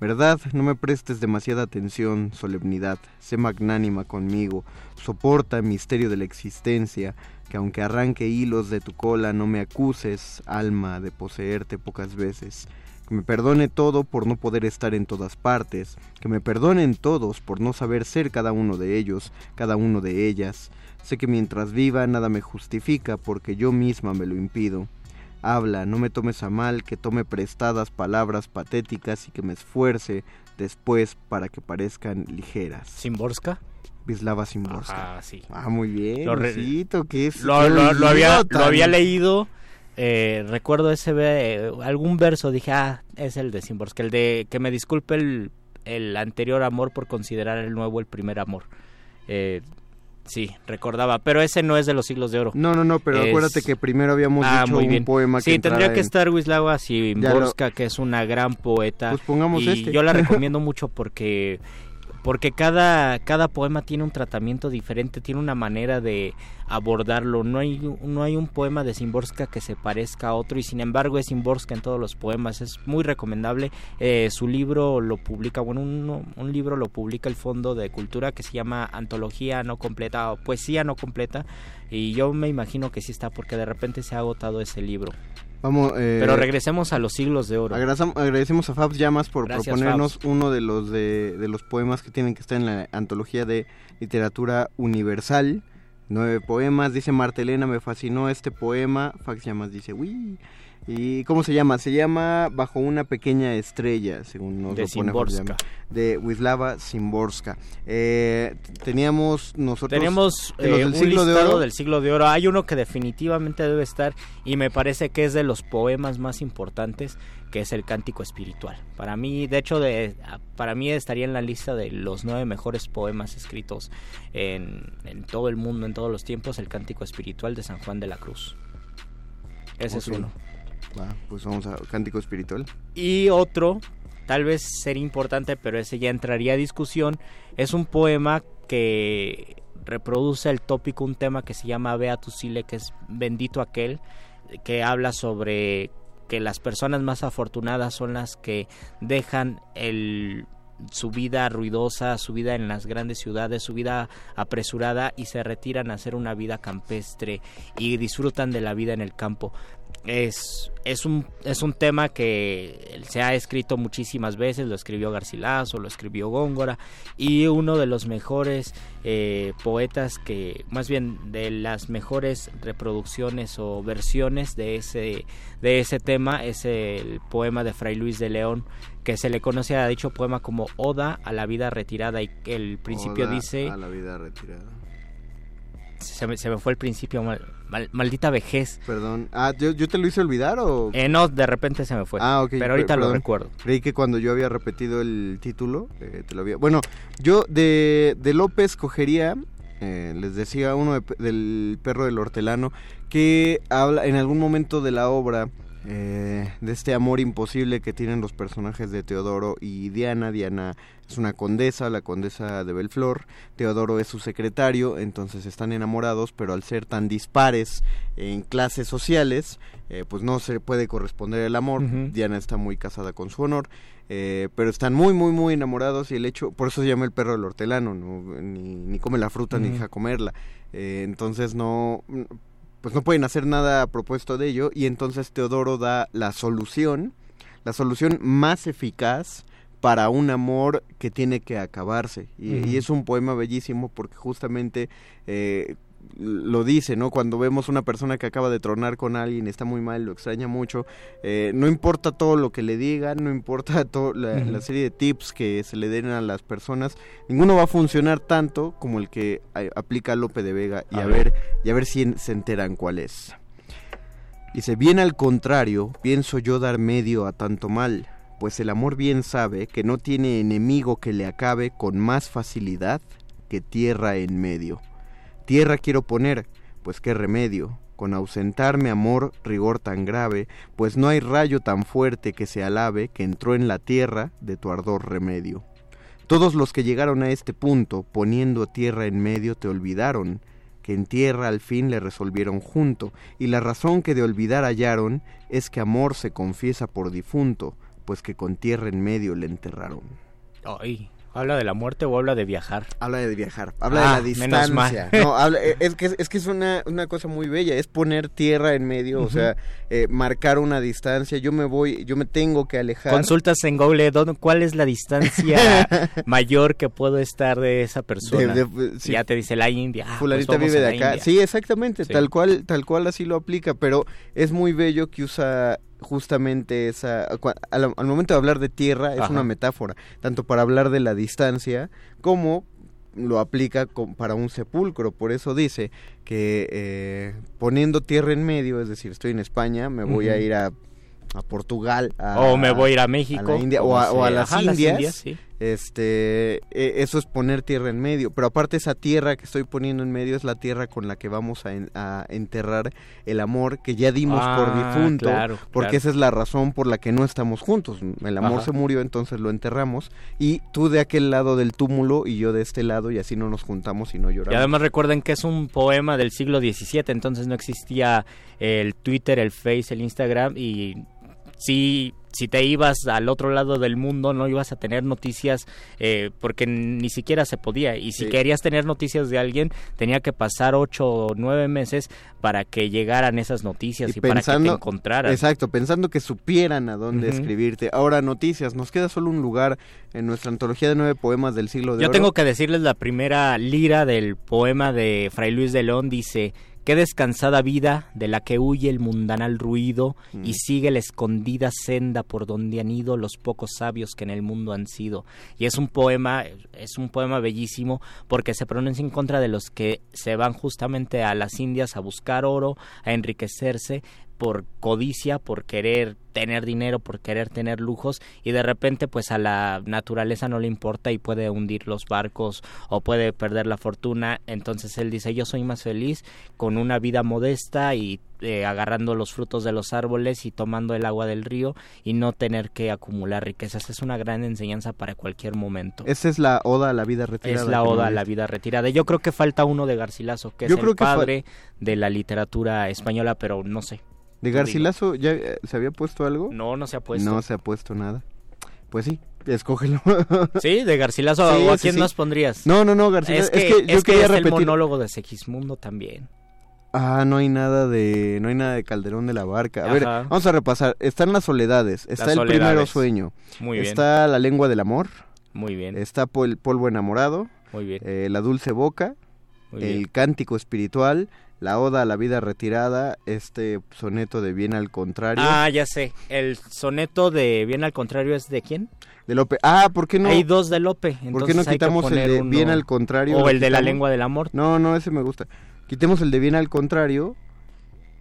[SPEAKER 2] ¿Verdad? No me prestes demasiada atención, solemnidad, sé magnánima conmigo, soporta el misterio de la existencia, que aunque arranque hilos de tu cola no me acuses, alma, de poseerte pocas veces. Que me perdone todo por no poder estar en todas partes, que me perdonen todos por no saber ser cada uno de ellos, cada uno de ellas. Sé que mientras viva nada me justifica porque yo misma me lo impido. Habla, no me tomes a mal, que tome prestadas palabras patéticas y que me esfuerce después para que parezcan ligeras.
[SPEAKER 3] ¿Simborska?
[SPEAKER 2] Vislava Simborska.
[SPEAKER 3] Ah, sí.
[SPEAKER 2] Ah, muy bien.
[SPEAKER 3] Lo
[SPEAKER 2] que es
[SPEAKER 3] Lo,
[SPEAKER 2] qué
[SPEAKER 3] lo- lo había,
[SPEAKER 2] leído
[SPEAKER 3] lo había
[SPEAKER 2] tan-
[SPEAKER 3] leído. eh, recuerdo ese ve- algún verso. Dije, ah, es el de Simborska. El de que me disculpe el, el anterior amor por considerar el nuevo el primer amor. Eh, Sí, recordaba, pero ese no es de los siglos de oro.
[SPEAKER 2] No, no, no, pero
[SPEAKER 3] Es-
[SPEAKER 2] acuérdate que primero habíamos
[SPEAKER 3] Ah,
[SPEAKER 2] dicho
[SPEAKER 3] muy
[SPEAKER 2] un poema que
[SPEAKER 3] Sí, tendría que
[SPEAKER 2] en-
[SPEAKER 3] estar Wisława Szymborska,
[SPEAKER 2] Ya
[SPEAKER 3] que es una gran poeta.
[SPEAKER 2] Pues pongamos
[SPEAKER 3] y
[SPEAKER 2] este.
[SPEAKER 3] yo la recomiendo mucho porque porque cada cada poema tiene un tratamiento diferente, tiene una manera de abordarlo. No hay no hay un poema de Szymborska que se parezca a otro y sin embargo es Szymborska en todos los poemas. Es muy recomendable. Eh, su libro lo publica, bueno, un, un libro lo publica el Fondo de Cultura que se llama Antología no completa o Poesía no completa y yo me imagino que sí está porque de repente se ha agotado ese libro.
[SPEAKER 2] Vamos, eh,
[SPEAKER 3] Pero regresemos a los siglos de oro.
[SPEAKER 2] agradecemos a Fabs Llamas por
[SPEAKER 3] Gracias,
[SPEAKER 2] proponernos
[SPEAKER 3] Fabs.
[SPEAKER 2] uno de los de, de los poemas que tienen que estar en la antología de literatura universal. Nueve poemas, dice Martelena, me fascinó este poema. Fax Llamas dice, uy. ¿Y cómo se llama? Se llama Bajo una pequeña estrella, según nos
[SPEAKER 3] De
[SPEAKER 2] lo pone. Llamas. De Wisława Szymborska. Eh, teníamos nosotros...
[SPEAKER 3] Tenemos
[SPEAKER 2] de los
[SPEAKER 3] eh,
[SPEAKER 2] del
[SPEAKER 3] un
[SPEAKER 2] siglo de
[SPEAKER 3] listado
[SPEAKER 2] oro.
[SPEAKER 3] del siglo de oro. Hay uno que definitivamente debe estar y me parece que es de los poemas más importantes, que es el Cántico Espiritual. Para mí, de hecho, de, para mí estaría en la lista de los nueve mejores poemas escritos en, en todo el mundo, en todos los tiempos, el Cántico Espiritual de San Juan de la Cruz. Ese es uno.
[SPEAKER 2] Pues vamos a Cántico Espiritual.
[SPEAKER 3] Y otro, tal vez sería importante, pero ese ya entraría a discusión, es un poema que reproduce el tópico, un tema que se llama Beatus Sile, que es bendito aquel, que habla sobre que las personas más afortunadas son las que dejan el su vida ruidosa, su vida en las grandes ciudades, su vida apresurada y se retiran a hacer una vida campestre y disfrutan de la vida en el campo. Es, es, un, es un tema que se ha escrito muchísimas veces, lo escribió Garcilaso, lo escribió Góngora y uno de los mejores eh, poetas que, más bien de las mejores reproducciones o versiones de ese, de ese tema es el poema de Fray Luis de León que se le conoce a dicho poema como Oda a la vida retirada y el principio
[SPEAKER 2] Oda
[SPEAKER 3] dice
[SPEAKER 2] A la vida retirada.
[SPEAKER 3] Se me, se me fue el principio mal- mal- maldita vejez
[SPEAKER 2] Perdón. Ah, ¿yo, yo te lo hice olvidar o...?
[SPEAKER 3] eh, no de repente se me fue
[SPEAKER 2] Ah, ok.
[SPEAKER 3] pero ahorita lo recuerdo
[SPEAKER 2] Creí que cuando yo había repetido el título, eh, te lo había... Bueno, yo de, de López cogería, eh, les decía, uno de- del perro del hortelano, que habla en algún momento de la obra eh, de este amor imposible que tienen los personajes de Teodoro y Diana. Diana es una condesa, la condesa de Belflor. Teodoro es su secretario, entonces están enamorados, pero al ser tan dispares en clases sociales, eh, pues no se puede corresponder el amor. Diana está muy casada con su honor, eh, pero están muy, muy, muy enamorados y el hecho, por eso se llama el perro del hortelano, ¿no? ni, ni come la fruta ni deja comerla. Eh, entonces no, pues no pueden hacer nada a propuesto de ello y entonces Teodoro da la solución, la solución más eficaz para un amor que tiene que acabarse. Y, y es un poema bellísimo porque justamente eh, lo dice, ¿no? Cuando vemos una persona que acaba de tronar con alguien, está muy mal, lo extraña mucho, eh, no importa todo lo que le digan, no importa todo la, serie de tips que se le den a las personas, ninguno va a funcionar tanto como el que eh, aplica Lope de Vega y
[SPEAKER 3] A
[SPEAKER 2] a,
[SPEAKER 3] ver.
[SPEAKER 2] ver. y a ver si en- se enteran cuál es. Dice, bien al contrario, pienso yo dar medio a tanto mal, pues el amor bien sabe que no tiene enemigo que le acabe con más facilidad que tierra en medio. Tierra quiero poner, pues qué remedio, con ausentarme amor rigor tan grave, pues no hay rayo tan fuerte que se alabe que entró en la tierra de tu ardor remedio. Todos los que llegaron a este punto, poniendo tierra en medio, te olvidaron, que en tierra al fin le resolvieron junto, y la razón que de olvidar hallaron es que amor se confiesa por difunto, pues que con tierra en medio le enterraron.
[SPEAKER 3] Ay, ¿habla de la muerte o habla de viajar?
[SPEAKER 2] Habla de viajar, habla
[SPEAKER 3] Ah,
[SPEAKER 2] de la
[SPEAKER 3] menos mal.
[SPEAKER 2] distancia. No, habla- eh, es que es que es una, una cosa muy bella, es poner tierra en medio, o sea, eh, marcar una distancia. Yo me voy, yo me tengo que alejar.
[SPEAKER 3] Consultas en Google ¿dónde- cuál es la distancia mayor que puedo estar de esa persona.
[SPEAKER 2] De- de- sí.
[SPEAKER 3] Ya te dice la India. ah, pues
[SPEAKER 2] Fulanita
[SPEAKER 3] vamos
[SPEAKER 2] vive de acá. Sí, exactamente,
[SPEAKER 3] Sí.
[SPEAKER 2] tal cual, tal cual así lo aplica, pero es muy bello que usa justamente esa al, al momento de hablar de tierra es
[SPEAKER 3] Ajá.
[SPEAKER 2] una metáfora, tanto para hablar de la distancia como lo aplica con- para un sepulcro, por eso dice que eh, poniendo tierra en medio, es decir, estoy en España, me voy a ir a, a Portugal, a-
[SPEAKER 3] O me voy a ir a México.
[SPEAKER 2] la India, o a, o a
[SPEAKER 3] se-
[SPEAKER 2] las
[SPEAKER 3] ajá,
[SPEAKER 2] Indias,
[SPEAKER 3] sí.
[SPEAKER 2] Este e- eso es poner tierra en medio pero aparte esa tierra que estoy poniendo en medio es la tierra con la que vamos a, en- a enterrar el amor que ya dimos por
[SPEAKER 3] Ah,
[SPEAKER 2] difunto
[SPEAKER 3] claro,
[SPEAKER 2] porque
[SPEAKER 3] claro.
[SPEAKER 2] esa es la razón por la que no estamos juntos el amor
[SPEAKER 3] Ajá.
[SPEAKER 2] se murió entonces lo enterramos y tú de aquel lado del túmulo y yo de este lado y así no nos juntamos y no
[SPEAKER 3] Y
[SPEAKER 2] lloramos
[SPEAKER 3] además recuerden que es un poema del siglo XVII, entonces no existía el Twitter, el Face, el Instagram y si, si te ibas al otro lado del mundo no ibas a tener noticias eh, porque ni siquiera se podía y si
[SPEAKER 2] Sí.
[SPEAKER 3] querías tener noticias de alguien tenía que pasar ocho o nueve meses para que llegaran esas noticias y, para que te encontraran.
[SPEAKER 2] Exacto, pensando que supieran a dónde escribirte. Ahora, noticias. Nos queda solo un lugar en nuestra antología de nueve poemas del siglo de
[SPEAKER 3] Yo
[SPEAKER 2] oro.
[SPEAKER 3] tengo que decirles la primera lira del poema de Fray Luis de León dice Qué descansada vida de la que huye el mundanal ruido y sigue la escondida senda por donde han ido los pocos sabios que en el mundo han sido. Y es un poema, es un poema bellísimo porque se pronuncia en contra de los que se van justamente a las Indias a buscar oro, a enriquecerse por codicia, por querer tener dinero, por querer tener lujos y de repente pues a la naturaleza no le importa y puede hundir los barcos o puede perder la fortuna. Entonces él dice yo soy más feliz con una vida modesta y eh, agarrando los frutos de los árboles y tomando el agua del río y no tener que acumular riquezas. Es una gran enseñanza para cualquier momento.
[SPEAKER 2] Esa es la oda a la vida retirada.
[SPEAKER 3] Es la oda a la vida retirada. Yo creo que falta uno de Garcilaso, que
[SPEAKER 2] Yo
[SPEAKER 3] es
[SPEAKER 2] creo
[SPEAKER 3] el
[SPEAKER 2] que
[SPEAKER 3] padre de la literatura española, pero no sé.
[SPEAKER 2] ¿De Garcilaso ya eh, se había puesto algo?
[SPEAKER 3] No, no se ha puesto.
[SPEAKER 2] No se ha puesto nada. Pues sí, escógelo.
[SPEAKER 3] Sí, de Garcilaso,
[SPEAKER 2] Sí,
[SPEAKER 3] ¿o a quién
[SPEAKER 2] sí.
[SPEAKER 3] pondrías?
[SPEAKER 2] No, no, no, Garcilaso.
[SPEAKER 3] Es que,
[SPEAKER 2] es que yo
[SPEAKER 3] es que
[SPEAKER 2] quería
[SPEAKER 3] es el
[SPEAKER 2] repetir.
[SPEAKER 3] monólogo de Segismundo también.
[SPEAKER 2] Ah, no hay nada de no hay nada de Calderón de la Barca. A ver,
[SPEAKER 3] Ajá.
[SPEAKER 2] vamos a repasar. Están las soledades, está
[SPEAKER 3] Las
[SPEAKER 2] el primero
[SPEAKER 3] soledades.
[SPEAKER 2] sueño,
[SPEAKER 3] Muy bien.
[SPEAKER 2] está la lengua del amor,
[SPEAKER 3] Muy bien,
[SPEAKER 2] está el polvo enamorado,
[SPEAKER 3] muy bien.
[SPEAKER 2] eh, la dulce boca,
[SPEAKER 3] Muy
[SPEAKER 2] el
[SPEAKER 3] bien.
[SPEAKER 2] cántico espiritual, la oda a la vida retirada, este soneto de bien al contrario
[SPEAKER 3] Ah, ya sé. El soneto de Bien al contrario es de quién?
[SPEAKER 2] de Lope. Ah, ¿por qué no?
[SPEAKER 3] Hay dos de Lope.
[SPEAKER 2] ¿Por qué
[SPEAKER 3] entonces
[SPEAKER 2] no quitamos el de
[SPEAKER 3] uno-
[SPEAKER 2] bien al contrario?
[SPEAKER 3] O
[SPEAKER 2] ¿Lo
[SPEAKER 3] el de la
[SPEAKER 2] quitamos?
[SPEAKER 3] lengua del amor.
[SPEAKER 2] No, no, ese me gusta. Quitemos el de bien al contrario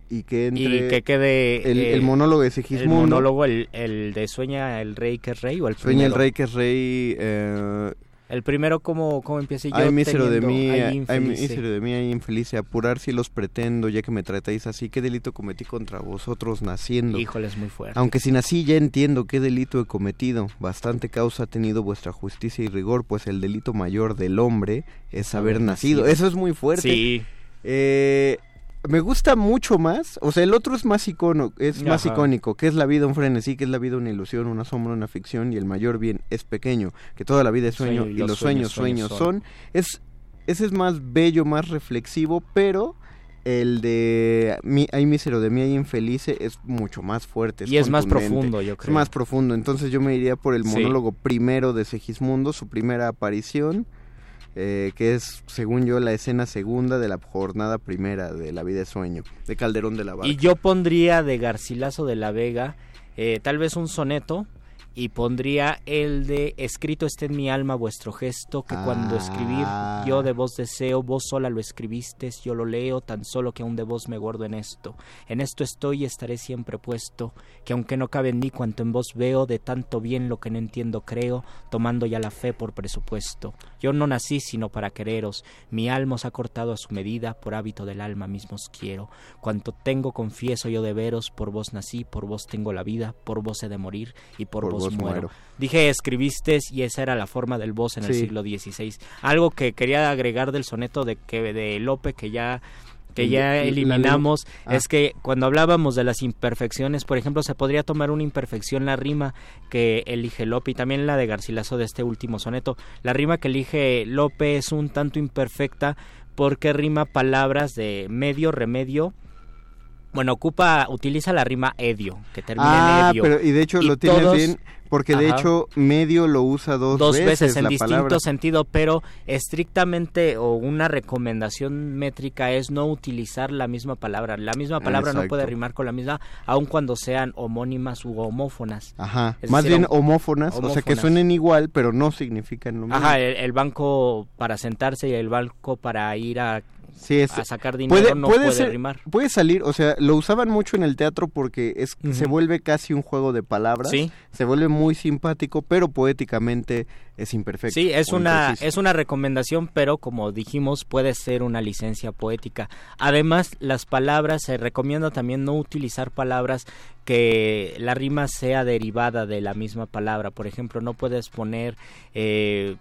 [SPEAKER 2] y que entre
[SPEAKER 3] Y que quede
[SPEAKER 2] el,
[SPEAKER 3] eh,
[SPEAKER 2] el monólogo de
[SPEAKER 3] el
[SPEAKER 2] Sigismundo.
[SPEAKER 3] monólogo, el, el de Sueña el rey que es rey o el
[SPEAKER 2] Sueña el
[SPEAKER 3] primero?
[SPEAKER 2] rey que es rey. Eh,
[SPEAKER 3] El primero, ¿cómo, cómo empieza? Yo
[SPEAKER 2] ay, mísero de mí,
[SPEAKER 3] ay,
[SPEAKER 2] mísero de mí, ay, infelice, apurar si los pretendo, ya que me tratáis así, ¿qué delito cometí contra vosotros naciendo?
[SPEAKER 3] Híjole, es muy fuerte.
[SPEAKER 2] Aunque si nací ya entiendo qué delito he cometido, bastante causa ha tenido vuestra justicia y rigor, pues el delito mayor del hombre es haber
[SPEAKER 3] Haber
[SPEAKER 2] nacido.
[SPEAKER 3] nacido.
[SPEAKER 2] Eso es muy fuerte.
[SPEAKER 3] Sí,
[SPEAKER 2] Eh, me gusta mucho más, o sea, el otro es más icono, es más icónico, que es la vida un frenesí, que es la vida una ilusión, una sombra, una ficción y el mayor bien es pequeño, que toda la vida es sueño, y los sueños, sueños, son. Es ese es más bello, más reflexivo, pero el de mi, hay mísero de mí, hay infelice es mucho más fuerte.
[SPEAKER 3] y es más profundo, yo
[SPEAKER 2] Es
[SPEAKER 3] creo.
[SPEAKER 2] más profundo, entonces yo me iría por el
[SPEAKER 3] Sí.
[SPEAKER 2] monólogo primero de Segismundo, su primera aparición, eh, que es, según yo, la escena segunda de la jornada primera de La vida es sueño, de Calderón de la Barca.
[SPEAKER 3] Y yo pondría de Garcilaso de la Vega eh, tal vez un soneto y pondría el de escrito está en mi alma vuestro gesto que cuando escribir
[SPEAKER 2] Ah.
[SPEAKER 3] yo de vos deseo vos sola lo escribiste yo lo leo tan solo que aún de vos me guardo en esto. En esto estoy y estaré siempre puesto que aunque no cabe en mí cuanto en vos veo de tanto bien lo que no entiendo creo tomando ya la fe por presupuesto. Yo no nací sino para quereros mi alma os ha cortado a su medida por hábito del alma mismos quiero. Cuanto tengo confieso yo de veros por vos nací por vos tengo la vida por vos he de morir y por,
[SPEAKER 2] Por
[SPEAKER 3] vos,
[SPEAKER 2] vos
[SPEAKER 3] muero.
[SPEAKER 2] muero.
[SPEAKER 3] Dije escribiste y esa era la forma del vos en el siglo XVI. Algo que quería agregar del soneto de que de Lope que ya que ya eliminamos
[SPEAKER 2] lengua-
[SPEAKER 3] es que cuando hablábamos de las imperfecciones, por ejemplo, se podría tomar una imperfección la rima que elige Lope y también la de Garcilaso de este último soneto. La rima que elige Lope es un tanto imperfecta porque rima palabras de medio, remedio. Bueno, ocupa, utiliza la rima edio, que termina en
[SPEAKER 2] Ah,
[SPEAKER 3] edio.
[SPEAKER 2] pero y de hecho
[SPEAKER 3] Y
[SPEAKER 2] lo
[SPEAKER 3] todos-
[SPEAKER 2] bien, porque de hecho medio lo usa dos,
[SPEAKER 3] dos veces, en
[SPEAKER 2] la
[SPEAKER 3] distinto
[SPEAKER 2] palabra.
[SPEAKER 3] sentido, pero estrictamente o una recomendación métrica es no utilizar la misma palabra. La misma palabra no puede rimar con la misma, aun cuando sean homónimas u homófonas.
[SPEAKER 2] Ajá,
[SPEAKER 3] Es
[SPEAKER 2] más
[SPEAKER 3] decir,
[SPEAKER 2] bien
[SPEAKER 3] hom-
[SPEAKER 2] homófonas, o sea que suenen igual, pero no significan lo mismo.
[SPEAKER 3] Ajá, el, el banco para sentarse y el banco para ir a
[SPEAKER 2] Sí, es-
[SPEAKER 3] a sacar dinero no puede,
[SPEAKER 2] ser-
[SPEAKER 3] rimar.
[SPEAKER 2] Puede salir, o sea, lo usaban mucho en el teatro porque es se vuelve casi un juego de palabras.
[SPEAKER 3] Sí.
[SPEAKER 2] Se vuelve muy simpático, pero poéticamente es imperfecto.
[SPEAKER 3] Sí, es una,
[SPEAKER 2] impreciso.
[SPEAKER 3] es una recomendación, pero como dijimos, puede ser una licencia poética. Además, las palabras, se recomienda también no utilizar palabras que la rima sea derivada de la misma palabra. Por ejemplo, no puedes poner eh,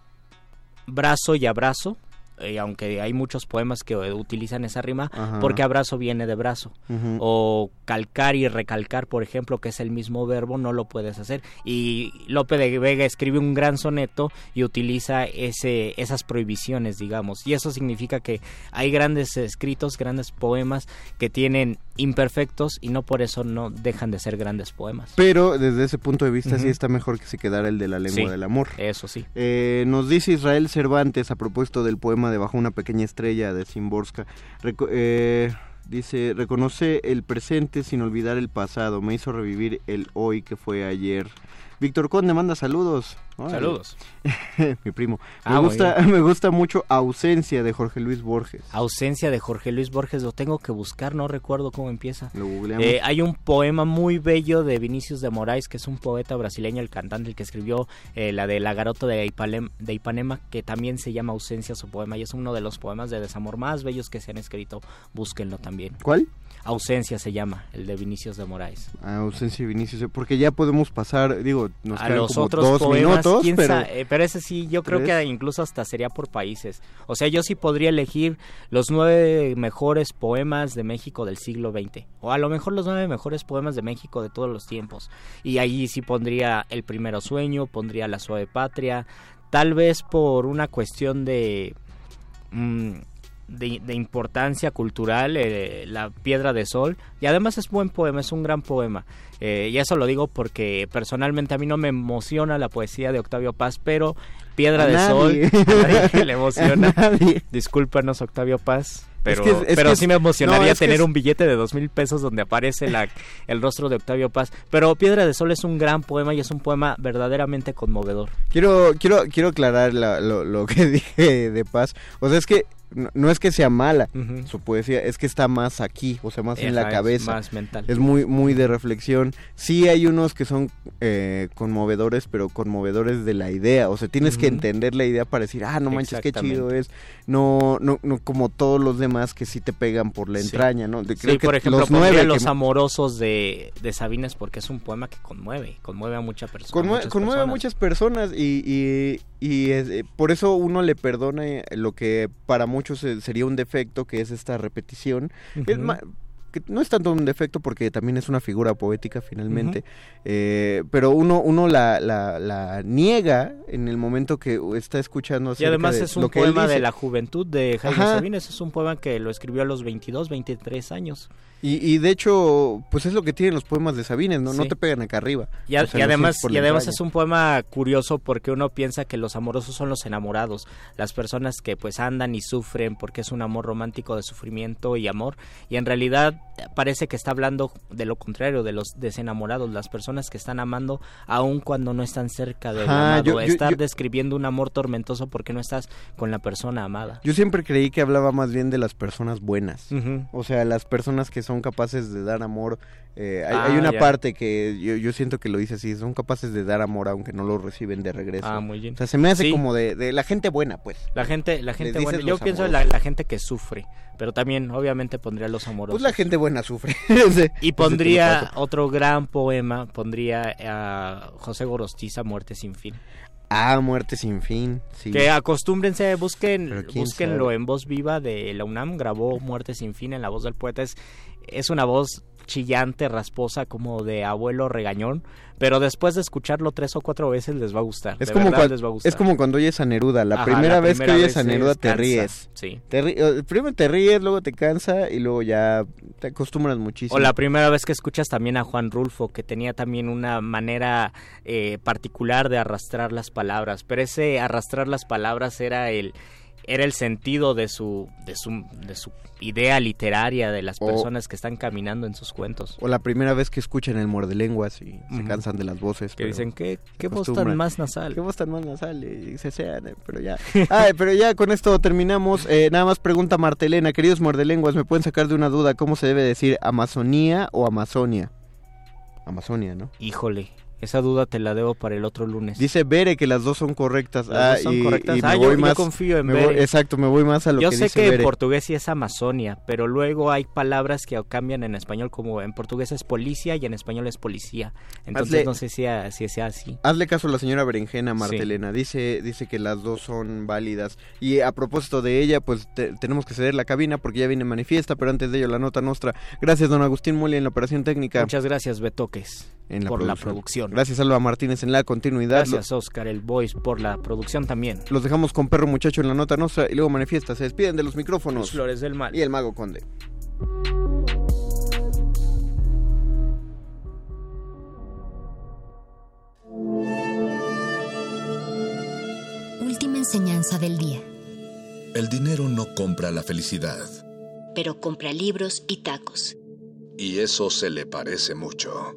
[SPEAKER 3] brazo y abrazo, eh, aunque hay muchos poemas que utilizan esa rima,
[SPEAKER 2] Ajá.
[SPEAKER 3] porque abrazo viene de brazo. O calcar y recalcar, por ejemplo, que es el mismo verbo, no lo puedes hacer. Y Lope de Vega escribe un gran soneto y utiliza ese, esas prohibiciones, digamos. Y eso significa que hay grandes escritos, grandes poemas que tienen imperfectos y no por eso no dejan de ser grandes poemas.
[SPEAKER 2] Pero desde ese punto de vista sí está mejor que se quedara el de la lengua
[SPEAKER 3] Sí.
[SPEAKER 2] del amor.
[SPEAKER 3] Eso sí.
[SPEAKER 2] Eh, nos dice Israel Cervantes a propósito del poema de Bajo una pequeña estrella de Simborska. Reco- eh, dice, reconoce el presente sin olvidar el pasado. Me hizo revivir el hoy que fue ayer. Víctor Conde manda saludos.
[SPEAKER 3] Saludos.
[SPEAKER 2] Mi primo.
[SPEAKER 3] Ah,
[SPEAKER 2] me,
[SPEAKER 3] muy
[SPEAKER 2] gusta, me gusta mucho Ausencia de Jorge Luis Borges.
[SPEAKER 3] Ausencia de Jorge Luis Borges, lo tengo que buscar, no recuerdo cómo empieza.
[SPEAKER 2] Lo googleamos.
[SPEAKER 3] Eh, hay un poema muy bello de Vinicius de Moraes, que es un poeta brasileño, el cantante, el que escribió eh, la de La Garota de, Ipalem- de Ipanema, que también se llama Ausencia su poema, y es uno de los poemas de desamor más bellos que se han escrito. Búsquenlo también.
[SPEAKER 2] ¿Cuál?
[SPEAKER 3] Ausencia se llama, el de Vinicius de Moraes.
[SPEAKER 2] Ah, Ausencia de Vinicius. Porque ya podemos pasar, digo, nos
[SPEAKER 3] a
[SPEAKER 2] quedan
[SPEAKER 3] los
[SPEAKER 2] como
[SPEAKER 3] otros
[SPEAKER 2] dos
[SPEAKER 3] poemas,
[SPEAKER 2] minutos, pero...
[SPEAKER 3] eh, pero ese sí, yo creo
[SPEAKER 2] ¿Tres?
[SPEAKER 3] que incluso hasta sería por países. O sea, yo sí podría elegir los nueve mejores poemas de México del siglo XX. O a lo mejor los nueve mejores poemas de México de todos los tiempos. Y ahí sí pondría El Primero Sueño, pondría La Suave Patria. Tal vez por una cuestión de... mm, de, de importancia cultural, eh, La Piedra de Sol. Y además es buen poema, es un gran poema. Eh, y eso lo digo porque personalmente a mí no me emociona la poesía de Octavio Paz, pero Piedra
[SPEAKER 2] A
[SPEAKER 3] de
[SPEAKER 2] nadie.
[SPEAKER 3] Sol a nadie le emociona.
[SPEAKER 2] A nadie.
[SPEAKER 3] Discúlpanos, Octavio Paz. Pero,
[SPEAKER 2] que es- es
[SPEAKER 3] pero sí
[SPEAKER 2] es-
[SPEAKER 3] me emocionaría
[SPEAKER 2] no, es
[SPEAKER 3] tener
[SPEAKER 2] es-
[SPEAKER 3] un billete de dos mil pesos donde aparece la, el rostro de Octavio Paz. Pero Piedra de Sol es un gran poema y es un poema verdaderamente conmovedor.
[SPEAKER 2] Quiero, quiero, quiero aclarar la- lo, lo que dije de Paz. O sea, es que no, no es que sea mala su poesía, es que está más aquí, o sea, más en la
[SPEAKER 3] es
[SPEAKER 2] cabeza.
[SPEAKER 3] más mental.
[SPEAKER 2] Es muy, muy de reflexión. Sí hay unos que son eh, conmovedores, pero conmovedores de la idea. O sea, tienes que entender la idea para decir, ah, no manches, qué chido es. No, no, no como todos los demás que sí te pegan por la
[SPEAKER 3] Sí.
[SPEAKER 2] entraña, ¿no? De-
[SPEAKER 3] Sí,
[SPEAKER 2] creo que
[SPEAKER 3] por ejemplo,
[SPEAKER 2] los nueve
[SPEAKER 3] Los
[SPEAKER 2] que-
[SPEAKER 3] Amorosos de, de Sabines porque es un poema que conmueve, conmueve a mucha persona.
[SPEAKER 2] Conmue-
[SPEAKER 3] muchas
[SPEAKER 2] conmueve a
[SPEAKER 3] personas.
[SPEAKER 2] muchas personas y, y, y es- eh, por eso uno le perdona lo que para muchos eh, sería un defecto, que es esta repetición. Es
[SPEAKER 3] Ujú.
[SPEAKER 2] ma- que no es tanto un defecto porque también es una figura poética finalmente, eh, pero uno, uno la, la, la niega en el momento que está escuchando
[SPEAKER 3] Y además
[SPEAKER 2] de
[SPEAKER 3] es un poema de la juventud de Jaime
[SPEAKER 2] Ajá.
[SPEAKER 3] Sabines, es un poema que lo escribió a los 22, 23 años.
[SPEAKER 2] Y, y de hecho, pues es lo que tienen los poemas de Sabines, ¿no? No te pegan acá arriba.
[SPEAKER 3] Y, a-
[SPEAKER 2] O sea,
[SPEAKER 3] y
[SPEAKER 2] lo
[SPEAKER 3] además, y además es un poema curioso porque uno piensa que los amorosos son los enamorados, las personas que pues andan y sufren porque es un amor romántico de sufrimiento y amor. Y en realidad parece que está hablando de lo contrario, de los desenamorados, las personas que están amando aun cuando no están cerca
[SPEAKER 2] Ajá,
[SPEAKER 3] amado.
[SPEAKER 2] yo- yo-
[SPEAKER 3] Estar
[SPEAKER 2] yo-
[SPEAKER 3] describiendo un amor tormentoso porque no estás con la persona amada.
[SPEAKER 2] Yo siempre creí que hablaba más bien de las personas buenas. O sea, las personas que son capaces de dar amor. eh, hay,
[SPEAKER 3] Ah,
[SPEAKER 2] hay una
[SPEAKER 3] ya.
[SPEAKER 2] parte que yo, yo siento que lo dice así, son capaces de dar amor aunque no lo reciben de regreso.
[SPEAKER 3] Ah, muy bien.
[SPEAKER 2] O sea, se me hace
[SPEAKER 3] Sí.
[SPEAKER 2] como de, de la gente buena, pues.
[SPEAKER 3] La gente, la gente buena. Yo pienso en la, la gente que sufre, pero también obviamente pondría los amorosos.
[SPEAKER 2] Pues la gente buena sufre.
[SPEAKER 3] Y pondría otro gran poema, pondría a José Gorostiza, Muerte sin fin.
[SPEAKER 2] Ah, muerte sin fin. Sí.
[SPEAKER 3] Que acostúmbrense, busquen, búsquenlo
[SPEAKER 2] sabe.
[SPEAKER 3] en voz viva de la UNAM, grabó Muerte sin fin en la voz del poeta. Es, es una voz chillante, rasposa, como de abuelo regañón, pero después de escucharlo tres o cuatro veces les va a gustar.
[SPEAKER 2] Es
[SPEAKER 3] de
[SPEAKER 2] como,
[SPEAKER 3] verdad
[SPEAKER 2] cuan-
[SPEAKER 3] les va a gustar.
[SPEAKER 2] es como cuando oyes a Neruda. La
[SPEAKER 3] Ajá,
[SPEAKER 2] primera
[SPEAKER 3] la
[SPEAKER 2] vez que oyes a Neruda te
[SPEAKER 3] cansa,
[SPEAKER 2] ríes.
[SPEAKER 3] Sí.
[SPEAKER 2] Te ri- primero te ríes, luego te cansa y luego ya te acostumbras muchísimo.
[SPEAKER 3] O la primera vez que escuchas también a Juan Rulfo, que tenía también una manera eh, particular de arrastrar las palabras, pero ese arrastrar las palabras era el, era el sentido de su, de su, de su idea literaria de las
[SPEAKER 2] O-
[SPEAKER 3] personas que están caminando en sus cuentos.
[SPEAKER 2] O la primera vez que escuchan el muerde lenguas y se cansan de las voces.
[SPEAKER 3] Que dicen, ¿qué, qué voz tan más nasal?
[SPEAKER 2] ¿Qué voz tan más nasal? Y se sean, eh, pero ya. Ay, pero ya con esto terminamos. Eh, nada más pregunta Martelena, queridos muerdelenguas, ¿me pueden sacar de una duda cómo se debe decir Amazonía o Amazonia? Amazonia, ¿no?
[SPEAKER 3] Híjole, esa duda te la debo para el otro lunes.
[SPEAKER 2] Dice Bere que las dos son correctas.
[SPEAKER 3] Las
[SPEAKER 2] Ah,
[SPEAKER 3] dos son
[SPEAKER 2] y-
[SPEAKER 3] correctas.
[SPEAKER 2] y me
[SPEAKER 3] Ah, yo-
[SPEAKER 2] voy
[SPEAKER 3] yo confío en
[SPEAKER 2] me voy-
[SPEAKER 3] Bere.
[SPEAKER 2] exacto, me voy más a lo
[SPEAKER 3] Yo
[SPEAKER 2] que
[SPEAKER 3] sé
[SPEAKER 2] dice
[SPEAKER 3] que en portugués sí es Amazonia, pero luego hay palabras que cambian en español, como en portugués es policía y en español es policía. Entonces
[SPEAKER 2] Hazle-
[SPEAKER 3] no sé si, a- si sea así.
[SPEAKER 2] Hazle caso a la señora Berenjena Martelena, dice, dice que las dos son válidas. Y a propósito de ella, pues te- tenemos que ceder la cabina porque ya viene manifiesta, pero antes de ello la nota nuestra. Gracias, don Agustín Muli en la operación técnica.
[SPEAKER 3] Muchas gracias, Betoques,
[SPEAKER 2] en
[SPEAKER 3] por la producción.
[SPEAKER 2] Gracias, Alba Martínez en la continuidad.
[SPEAKER 3] Gracias, Oscar, el Voice, por la producción también.
[SPEAKER 2] Los dejamos con Perro Muchacho en la nota nuestra y luego manifiesta. Se despiden de los
[SPEAKER 3] Los
[SPEAKER 2] micrófonos.
[SPEAKER 3] Flores del Mal.
[SPEAKER 2] Y el Mago Conde.
[SPEAKER 7] Última enseñanza del día.
[SPEAKER 8] El dinero no compra la felicidad.
[SPEAKER 7] Pero compra libros y tacos.
[SPEAKER 8] Y eso se le parece mucho.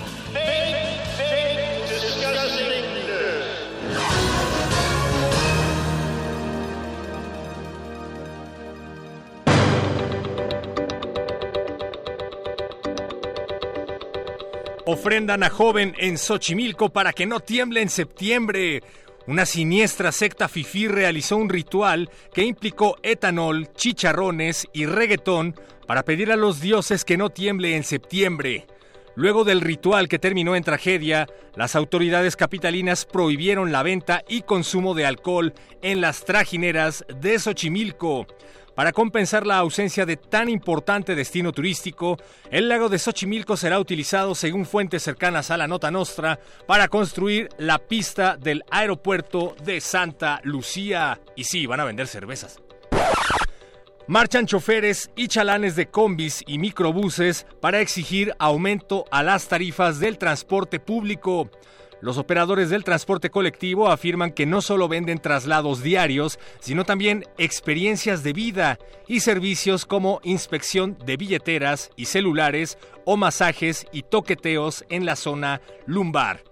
[SPEAKER 9] Ofrendan a joven en Xochimilco para que no tiemble en septiembre. Una siniestra secta fifí realizó un ritual que implicó etanol, chicharrones y reggaetón para pedir a los dioses que no tiemble en septiembre. Luego del ritual que terminó en tragedia, las autoridades capitalinas prohibieron la venta y consumo de alcohol en las trajineras de Xochimilco. Para compensar la ausencia de tan importante destino turístico, el lago de Xochimilco será utilizado, según fuentes cercanas a la Nota Nostra, para construir la pista del aeropuerto de Santa Lucía. Y sí, van a vender cervezas. Marchan choferes y chalanes de combis y microbuses para exigir aumento a las tarifas del transporte público. Los operadores del transporte colectivo afirman que no solo venden traslados diarios, sino también experiencias de vida y servicios como inspección de billeteras y celulares o masajes y toqueteos en la zona lumbar.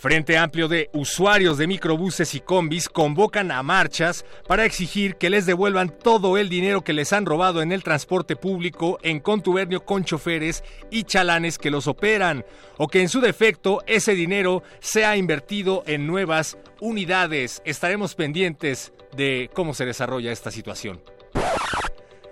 [SPEAKER 9] Frente Amplio de usuarios de microbuses y combis convocan a marchas para exigir que les devuelvan todo el dinero que les han robado en el transporte público en contubernio con choferes y chalanes que los operan, o que en su defecto ese dinero sea invertido en nuevas unidades. Estaremos pendientes de cómo se desarrolla esta situación.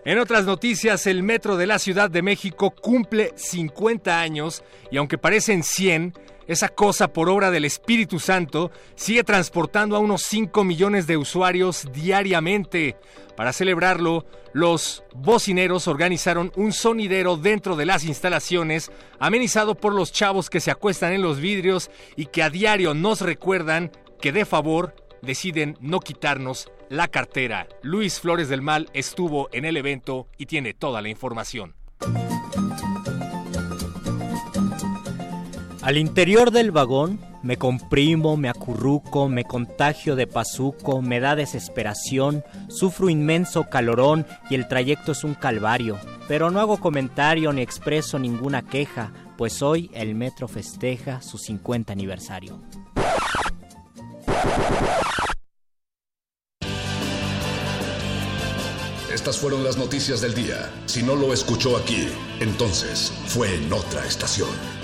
[SPEAKER 9] En otras noticias, el metro de la Ciudad de México cumple 50 años y aunque parecen 100, esa cosa por obra del Espíritu Santo sigue transportando a unos 5 millones de usuarios diariamente. Para celebrarlo, los bocineros organizaron un sonidero dentro de las instalaciones, amenizado por los chavos que se acuestan en los vidrios y que a diario nos recuerdan que de favor deciden no quitarnos la cartera. Luis Flores del Mal estuvo en el evento y tiene toda la información.
[SPEAKER 3] Al interior del vagón me comprimo, me acurruco, me contagio de pazuco, me da desesperación, sufro inmenso calorón y el trayecto es un calvario. Pero no hago comentario ni expreso ninguna queja, pues hoy el metro festeja su 50 aniversario.
[SPEAKER 8] Estas fueron las noticias del día. Si no lo escuchó aquí, entonces fue en otra estación.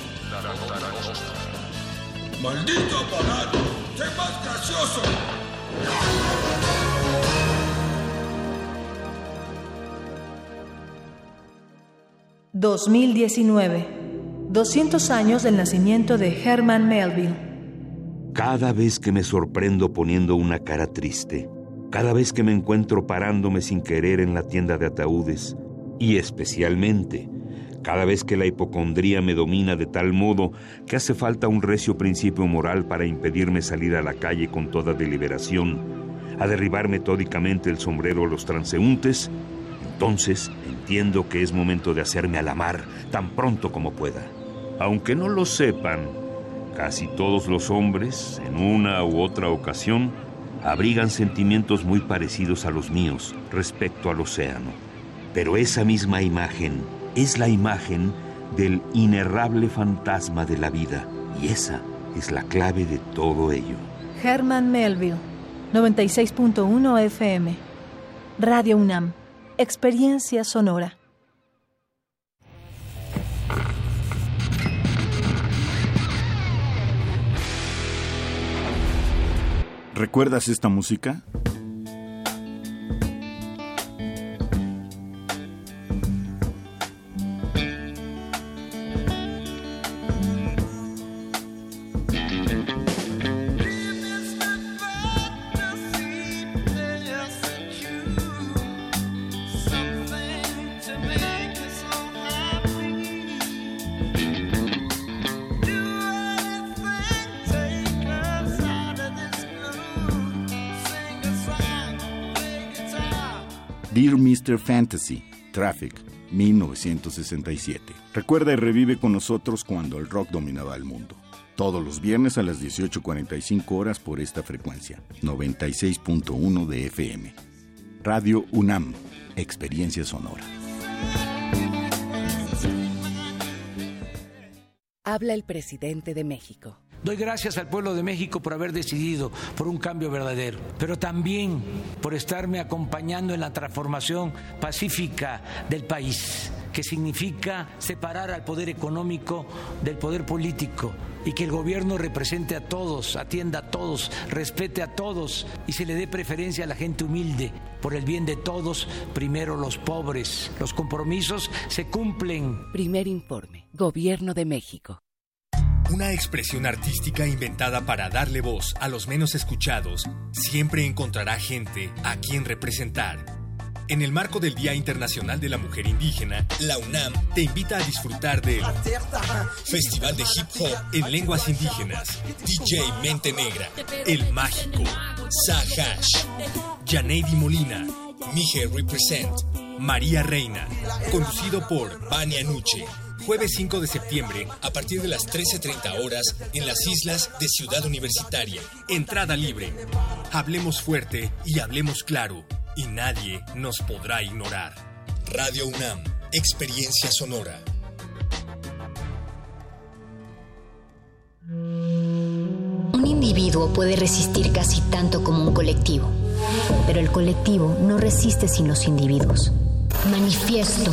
[SPEAKER 10] ¡Maldito aparato! ¡Sé más gracioso!
[SPEAKER 11] ...2019... ...200 años del nacimiento de Herman Melville...
[SPEAKER 12] Cada vez que me sorprendo poniendo una cara triste, cada vez que me encuentro parándome sin querer en la tienda de ataúdes, y especialmente Cada vez que la hipocondría me domina de tal modo que hace falta un recio principio moral para impedirme salir a la calle con toda deliberación, a derribar metódicamente el sombrero a los transeúntes, entonces entiendo que es momento de hacerme a la mar tan pronto como pueda. Aunque no lo sepan, casi todos los hombres, en una u otra ocasión, abrigan sentimientos muy parecidos a los míos respecto al océano. Pero esa misma imagen es la imagen del inerrable fantasma de la vida, y esa es la clave de todo ello.
[SPEAKER 11] Herman Melville, 96.1 FM. Radio UNAM, Experiencia Sonora.
[SPEAKER 4] ¿Recuerdas esta música? Dear Mr. Fantasy, Traffic, 1967. Recuerda y revive con nosotros cuando el rock dominaba el mundo. Todos los viernes a las 18.45 horas por esta frecuencia, 96.1 de FM. Radio UNAM, Experiencia Sonora.
[SPEAKER 13] Habla el presidente de México.
[SPEAKER 14] Doy gracias al pueblo de México por haber decidido por un cambio verdadero, pero también por estarme acompañando en la transformación pacífica del país, que significa separar al poder económico del poder político y que el gobierno represente a todos, atienda a todos, respete a todos y se le dé preferencia a la gente humilde. Por el bien de todos, primero los pobres. Los compromisos se cumplen.
[SPEAKER 13] Primer informe, Gobierno de México.
[SPEAKER 15] Una expresión artística inventada para darle voz a los menos escuchados siempre encontrará gente a quien representar. En el marco del Día Internacional de la Mujer Indígena, la UNAM te invita a disfrutar del Festival de Hip Hop en Lenguas Indígenas, DJ Mente Negra, El Mágico, Sahash, Janeidi Molina, Mije Represent, María Reina, conducido por Vania Nuche. Jueves 5 de septiembre, a partir de las 13.30 horas, en las islas de Ciudad Universitaria. Entrada libre. Hablemos fuerte y hablemos claro, y nadie nos podrá ignorar. Radio UNAM, Experiencia Sonora.
[SPEAKER 7] Un individuo puede resistir casi tanto como un colectivo, pero el colectivo no resiste sin los individuos. Manifiesto.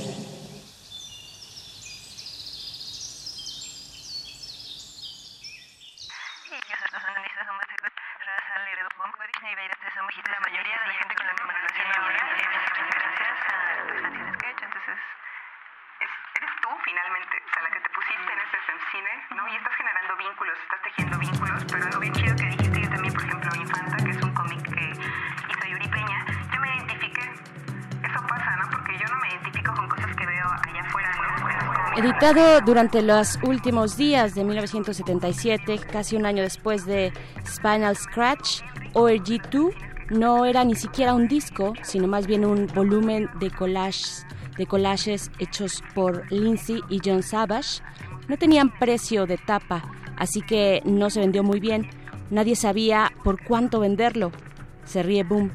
[SPEAKER 16] Editado durante los últimos días de 1977, casi un año después de Spinal Scratch, ORG2 no era ni siquiera un disco, sino más bien un volumen de collages, de collages hechos por Lindsay y John Savage. No tenían precio de tapa, así que no se vendió muy bien. Nadie sabía por cuánto venderlo. Se ríe Boom,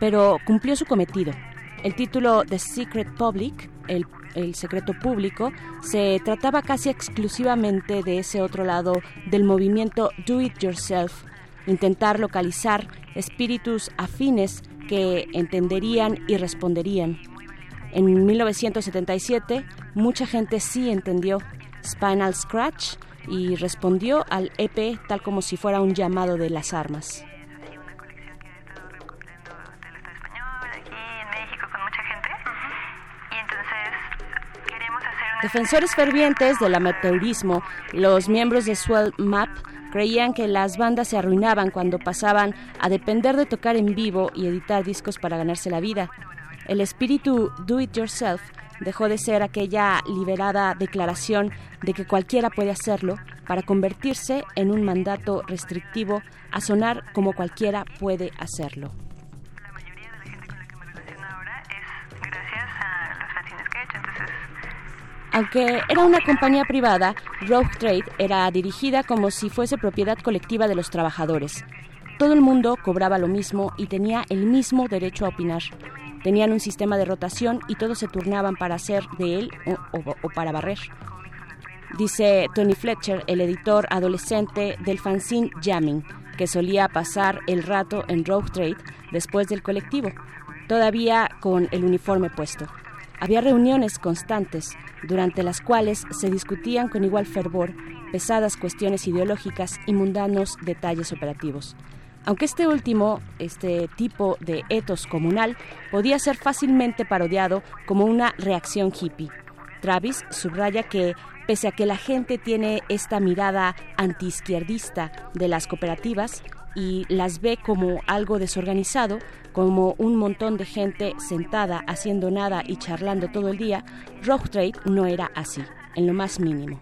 [SPEAKER 16] pero cumplió su cometido. El título The Secret Public, el el secreto público, se trataba casi exclusivamente de ese otro lado del movimiento Do It Yourself, intentar localizar espíritus afines que entenderían y responderían. En 1977, mucha gente sí entendió Spinal Scratch y respondió al EP tal como si fuera un llamado de las armas. Defensores fervientes del amateurismo, los miembros de Swell Map creían que las bandas se arruinaban cuando pasaban a depender de tocar en vivo y editar discos para ganarse la vida. El espíritu do it yourself dejó de ser aquella liberada declaración de que cualquiera puede hacerlo para convertirse en un mandato restrictivo a sonar como cualquiera puede hacerlo. Aunque era una compañía privada, Rogue Trade era dirigida como si fuese propiedad colectiva de los trabajadores. Todo el mundo cobraba lo mismo y tenía el mismo derecho a opinar. Tenían un sistema de rotación y todos se turnaban para hacer de él o, para barrer. Dice Tony Fletcher, el editor adolescente del fanzine Jamming, que solía pasar el rato en Rogue Trade después del colectivo, todavía con el uniforme puesto. Había reuniones constantes, durante las cuales se discutían con igual fervor pesadas cuestiones ideológicas y mundanos detalles operativos. Aunque este último, este tipo de etos comunal, podía ser fácilmente parodiado como una reacción hippie. Travis subraya que, pese a que la gente tiene esta mirada antiizquierdista de las cooperativas y las ve como algo desorganizado, como un montón de gente sentada haciendo nada y charlando todo el día, Rogue Trade no era así, en lo más mínimo.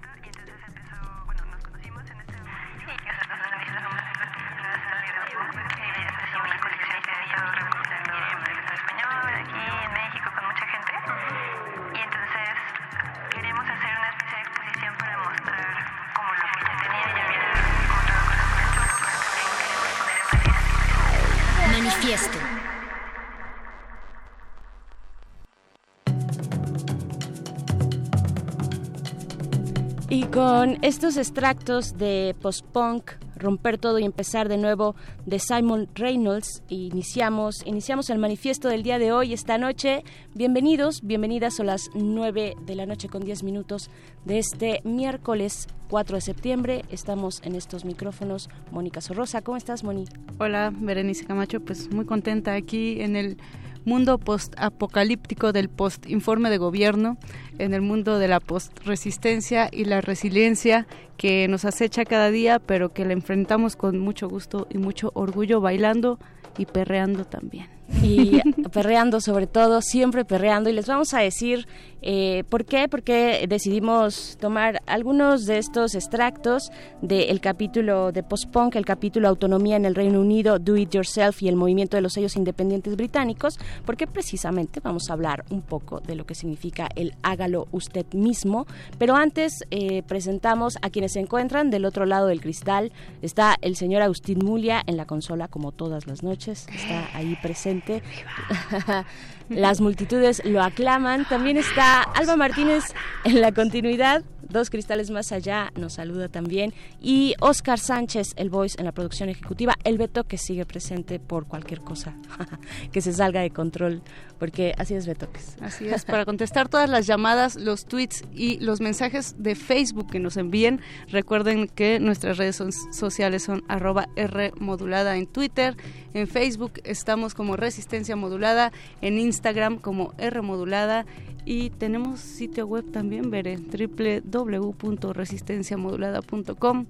[SPEAKER 16] Con estos extractos de post-punk, romper todo y empezar de nuevo de Simon Reynolds, iniciamos, iniciamos el manifiesto del día de hoy, esta noche. Bienvenidos, bienvenidas a las 9 de la noche con 10 minutos de este miércoles 4 de septiembre. Estamos en estos micrófonos. Mónica Sorrosa, ¿cómo estás, Moni?
[SPEAKER 17] Hola, Berenice Camacho, pues muy contenta aquí en el mundo post-apocalíptico del post-informe de gobierno, en el mundo de la post-resistencia y la resiliencia que nos acecha cada día, pero que la enfrentamos con mucho gusto y mucho orgullo, bailando y perreando también.
[SPEAKER 16] Y perreando sobre todo, siempre perreando. Y les vamos a decir eh, ¿Por qué? Porque decidimos tomar algunos de estos extractos del capítulo de Post-Punk, el capítulo Autonomía en el Reino Unido, Do It Yourself y el movimiento de los sellos independientes británicos, porque precisamente vamos a hablar un poco de lo que significa el hágalo usted mismo. Pero antes eh, presentamos a quienes se encuentran del otro lado del cristal. Está el señor Agustín Mulia en la consola, como todas las noches, está ahí presente. Las multitudes lo aclaman. También está Alba Martínez en la continuidad. Dos cristales más allá nos saluda también. Y Oscar Sánchez, el voice en la producción ejecutiva. El Beto que sigue presente por cualquier cosa que se salga de control. Porque así es Betoques.
[SPEAKER 17] Así es. Para contestar todas las llamadas, los tweets y los mensajes de Facebook que nos envíen, recuerden que nuestras redes sociales son arroba R en Twitter. En Facebook estamos como Resistencia Modulada. En Instagram como R modulada y tenemos sitio web también, veré, www.resistenciamodulada.com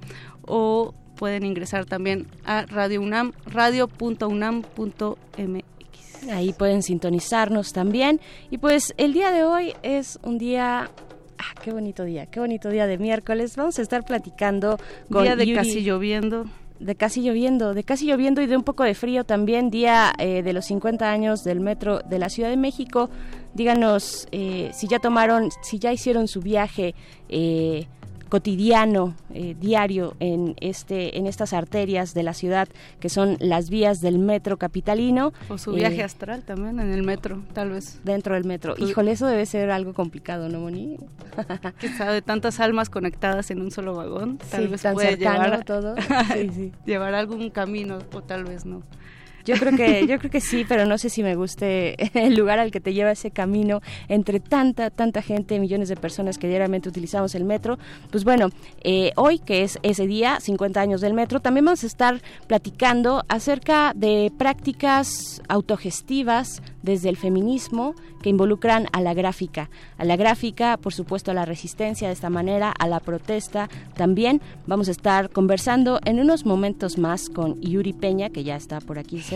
[SPEAKER 17] o pueden ingresar también a Radio UNAM, radio.unam.mx.
[SPEAKER 16] Ahí pueden sintonizarnos también. Y pues el día de hoy es un día Ah, qué bonito día, qué bonito día de miércoles. Vamos a estar platicando
[SPEAKER 17] con día de casi lloviendo
[SPEAKER 16] de casi lloviendo, de casi lloviendo y de un poco de frío también, día eh, de los 50 años del metro de la Ciudad de México. Díganos eh, si ya tomaron, si ya hicieron su viaje eh, cotidiano, eh, diario en este, en estas arterias de la ciudad que son las vías del metro capitalino.
[SPEAKER 17] O su viaje astral también en el metro, tal vez.
[SPEAKER 16] Dentro del metro. Híjole, eso debe ser algo complicado, ¿no, Moni?
[SPEAKER 17] Quizá de tantas almas conectadas en un solo vagón, tal vez puede llevar
[SPEAKER 16] todo.
[SPEAKER 17] llevar algún camino o tal vez no.
[SPEAKER 16] Yo creo que, yo creo que sí, pero no sé si me guste el lugar al que te lleva ese camino entre tanta, tanta gente, millones de personas que diariamente utilizamos el metro. Pues bueno, eh, hoy que es ese día, 50 años del metro, también vamos a estar platicando acerca de prácticas autogestivas desde el feminismo que involucran a la gráfica, a la gráfica, por supuesto, a la resistencia de esta manera, a la protesta. También vamos a estar conversando en unos momentos más con Yuri Peña, que ya está por aquí cerca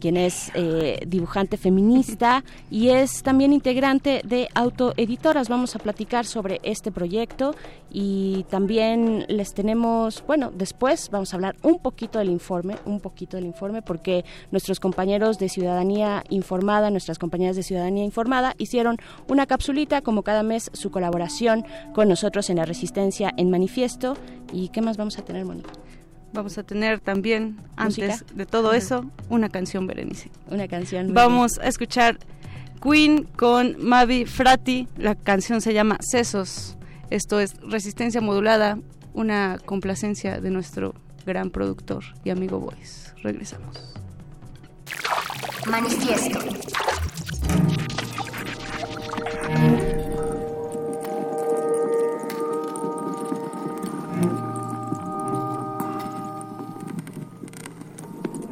[SPEAKER 16] quien es eh, dibujante feminista y es también integrante de Autoeditoras. Vamos a platicar sobre este proyecto y también les tenemos, bueno, después vamos a hablar un poquito del informe, un poquito del informe, porque nuestros compañeros de Ciudadanía Informada, nuestras compañeras de Ciudadanía Informada, hicieron una capsulita, como cada mes, su colaboración con nosotros en la Resistencia en Manifiesto. ¿Y qué más vamos a tener, Mónica?
[SPEAKER 17] Vamos a tener también, antes de todo eso, una canción, Berenice.
[SPEAKER 16] Una canción.
[SPEAKER 17] Vamos a escuchar Queen con Mavi Frati. La canción se llama Sesos. Esto es Resistencia Modulada, una complacencia de nuestro gran productor y amigo Boys. Regresamos.
[SPEAKER 18] Manifiesto.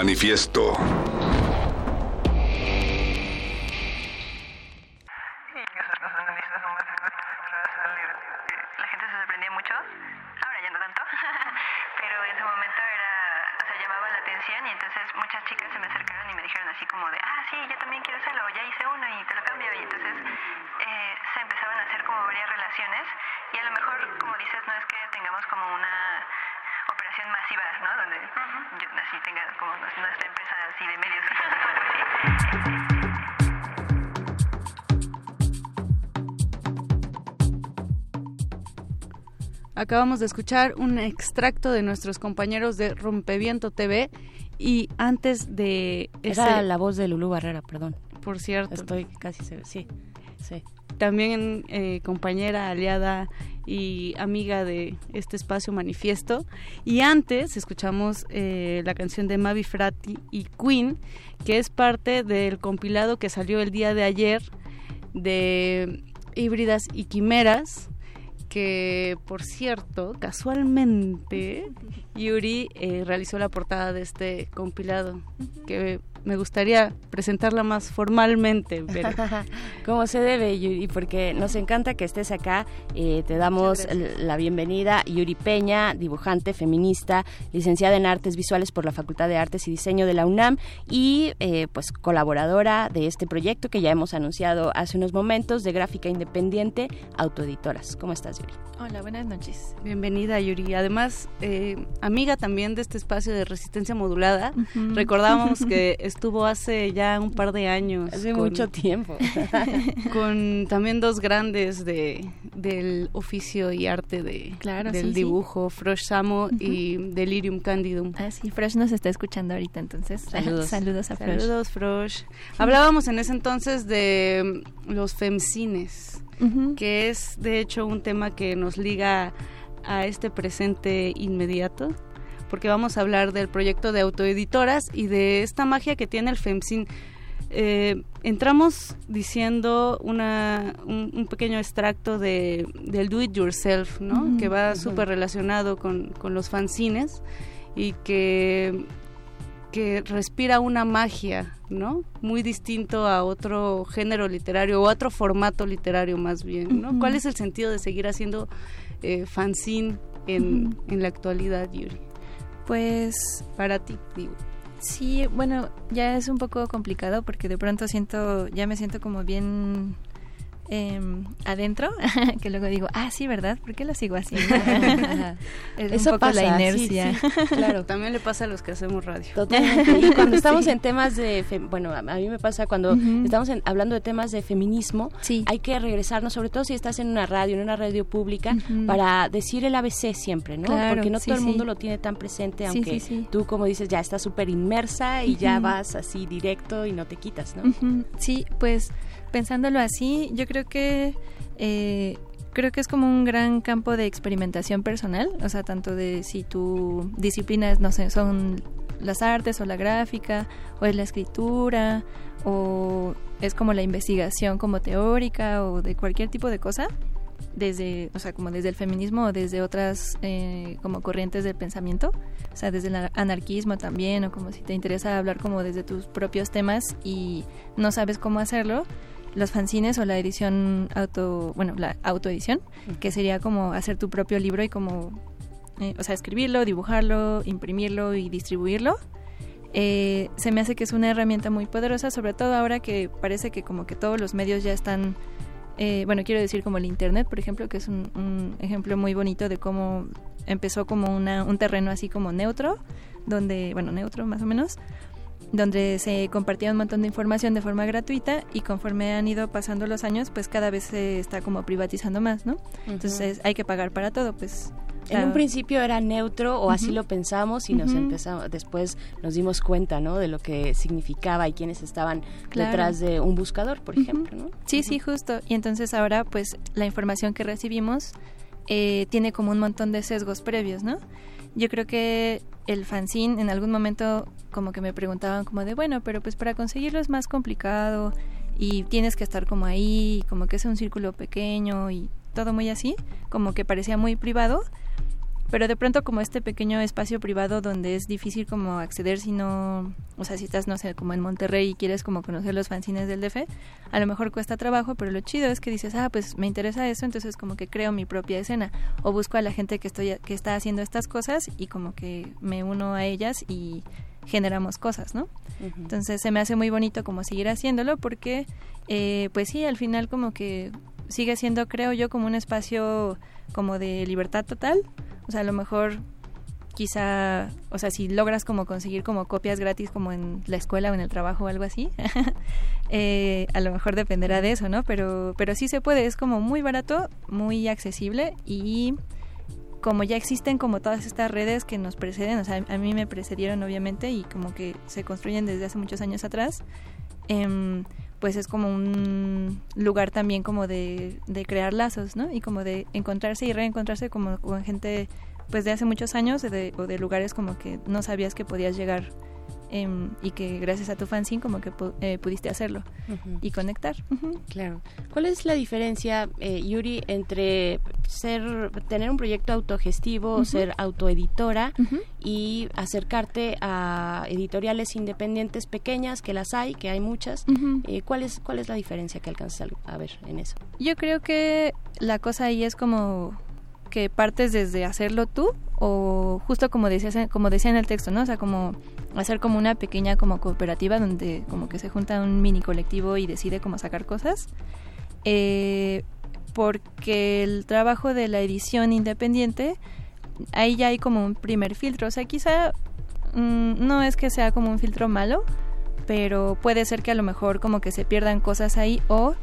[SPEAKER 19] Manifiesto.
[SPEAKER 17] Acabamos de escuchar un extracto de nuestros compañeros de Rompeviento TV y antes de...
[SPEAKER 16] Era la voz de Lulú Barrera, perdón.
[SPEAKER 17] Por cierto.
[SPEAKER 16] Estoy casi segura, sí, sí.
[SPEAKER 17] También eh, compañera, aliada y amiga de este espacio manifiesto. Y antes escuchamos eh, la canción de Mavi Frati y Queen, que es parte del compilado que salió el día de ayer de Híbridas y Quimeras, que por cierto, casualmente, Yuri eh, realizó la portada de este compilado, que me gustaría presentarla más formalmente. Pero...
[SPEAKER 16] Como se debe, Yuri, porque nos encanta que estés acá. Eh, te damos la bienvenida. Yuri Peña, dibujante, feminista, licenciada en Artes Visuales por la Facultad de Artes y Diseño de la UNAM y eh, pues colaboradora de este proyecto que ya hemos anunciado hace unos momentos de gráfica independiente, autoeditoras. ¿Cómo estás, Yuri?
[SPEAKER 20] Hola, buenas noches.
[SPEAKER 17] Bienvenida, Yuri. Además, eh, amiga también de este espacio de resistencia modulada. Recordábamos que estuvo hace ya un par de años.
[SPEAKER 16] Hace mucho tiempo.
[SPEAKER 17] con también dos grandes de, del oficio y arte de,
[SPEAKER 20] claro,
[SPEAKER 17] del dibujo, Frosh Samo y Delirium Candidum.
[SPEAKER 20] Ah, sí, Frosh nos está escuchando ahorita, entonces.
[SPEAKER 17] Saludos.
[SPEAKER 20] Saludos a Frosh.
[SPEAKER 17] Saludos, Frosh. Hablábamos en ese entonces de los femcines que es de hecho un tema que nos liga a este presente inmediato, porque vamos a hablar del proyecto de autoeditoras y de esta magia que tiene el FEMSIN. Eh, entramos diciendo una, un, pequeño extracto de, del do it yourself, ¿no? que va súper relacionado con, con los fanzines y que que respira una magia, ¿no? Muy distinto a otro género literario o a otro formato literario más bien, ¿no? ¿Cuál es el sentido de seguir haciendo eh, fanzine en, en la actualidad, Yuri?
[SPEAKER 20] Pues
[SPEAKER 17] para ti, digo.
[SPEAKER 20] Sí, bueno, ya es un poco complicado porque de pronto siento, ya me siento como bien Em, adentro, que luego digo, ah, sí, ¿verdad? ¿Por qué lo sigo haciendo?
[SPEAKER 17] es Eso un poco pasa, la inercia. claro, también le pasa a los que hacemos radio.
[SPEAKER 16] Totalmente. Y cuando estamos en temas de, bueno, a mí me pasa cuando estamos hablando de temas de feminismo, hay que regresarnos, sobre todo si estás en una radio, en una radio pública, para decir el ABC siempre, ¿no? Porque no todo el mundo lo tiene tan presente, aunque tú, como dices, ya estás súper inmersa y ya vas así directo y no te quitas, ¿no?
[SPEAKER 20] Sí, pues pensándolo así, yo creo que eh, creo que es como un gran campo de experimentación personal, o sea, tanto de si tu disciplina no sé, son las artes o la gráfica, o es la escritura, o es como la investigación como teórica o de cualquier tipo de cosa, desde, o sea, como desde el feminismo o desde otras eh, como corrientes del pensamiento, o sea, desde el anarquismo también, o como si te interesa hablar como desde tus propios temas y no sabes cómo hacerlo, los fanzines o la edición auto, bueno, la autoedición, que sería como hacer tu propio libro y como, eh, o sea, escribirlo, dibujarlo, imprimirlo y distribuirlo. Eh, se me hace que es una herramienta muy poderosa, sobre todo ahora que parece que como que todos los medios ya están, eh, bueno, quiero decir como el Internet, por ejemplo, que es un, un ejemplo muy bonito de cómo empezó como una, un terreno así como neutro, donde, bueno, neutro más o menos, donde se compartía un montón de información de forma gratuita y conforme han ido pasando los años, pues cada vez se está como privatizando más, ¿no? Entonces hay que pagar para todo, pues
[SPEAKER 16] en un principio era neutro o así lo pensamos y nos empezamos después nos dimos cuenta no de lo que significaba y quiénes estaban detrás de un buscador por ejemplo ¿no?
[SPEAKER 20] sí sí justo. Y entonces ahora pues la información que recibimos eh, tiene como un montón de sesgos previos no yo creo que el fanzine en algún momento como que me preguntaban como de, bueno, pero pues para conseguirlo es más complicado y tienes que estar como ahí, como que es un círculo pequeño y todo muy así, como que parecía muy privado pero de pronto como este pequeño espacio privado donde es difícil como acceder si no, o sea, si estás, no sé, como en Monterrey y quieres como conocer los fanzines del DF, a lo mejor cuesta trabajo, pero lo chido es que dices, ah, pues me interesa eso, entonces como que creo mi propia escena o busco a la gente que, estoy, que está haciendo estas cosas y como que me uno a ellas y generamos cosas, ¿no? Entonces se me hace muy bonito como seguir haciéndolo porque, eh, pues sí, al final como que sigue siendo, creo yo, como un espacio como de libertad total. O sea, a lo mejor quizá, o sea, si logras como conseguir como copias gratis como en la escuela o en el trabajo o algo así, eh, a lo mejor dependerá de eso, ¿no? Pero, pero sí se puede, es como muy barato, muy accesible y como ya existen como todas estas redes que nos preceden, o sea, a mí me precedieron obviamente y como que se construyen desde hace muchos años atrás, eh, pues es como un lugar también como de, de crear lazos, ¿no? Y como de encontrarse y reencontrarse como con gente pues de hace muchos años o de lugares como que no sabías que podías llegar em, y que gracias a tu fanzine como que eh, pudiste hacerlo y conectar.
[SPEAKER 16] Claro. ¿Cuál es la diferencia, eh, Yuri, entre ser tener un proyecto autogestivo, ser autoeditora y acercarte a editoriales independientes pequeñas, que las hay, que hay muchas? Eh, ¿cuál, es, ¿Cuál es la diferencia que alcanzas a ver en eso?
[SPEAKER 20] Yo creo que la cosa ahí es como que partes desde hacerlo tú o justo como decías como decía en el texto no o sea como hacer como una pequeña como cooperativa donde como que se junta un mini colectivo y decide cómo sacar cosas eh, porque el trabajo de la edición independiente ahí ya hay como un primer filtro. O sea quizá mm, no es que sea como un filtro malo pero puede ser que a lo mejor como que se pierdan cosas ahí o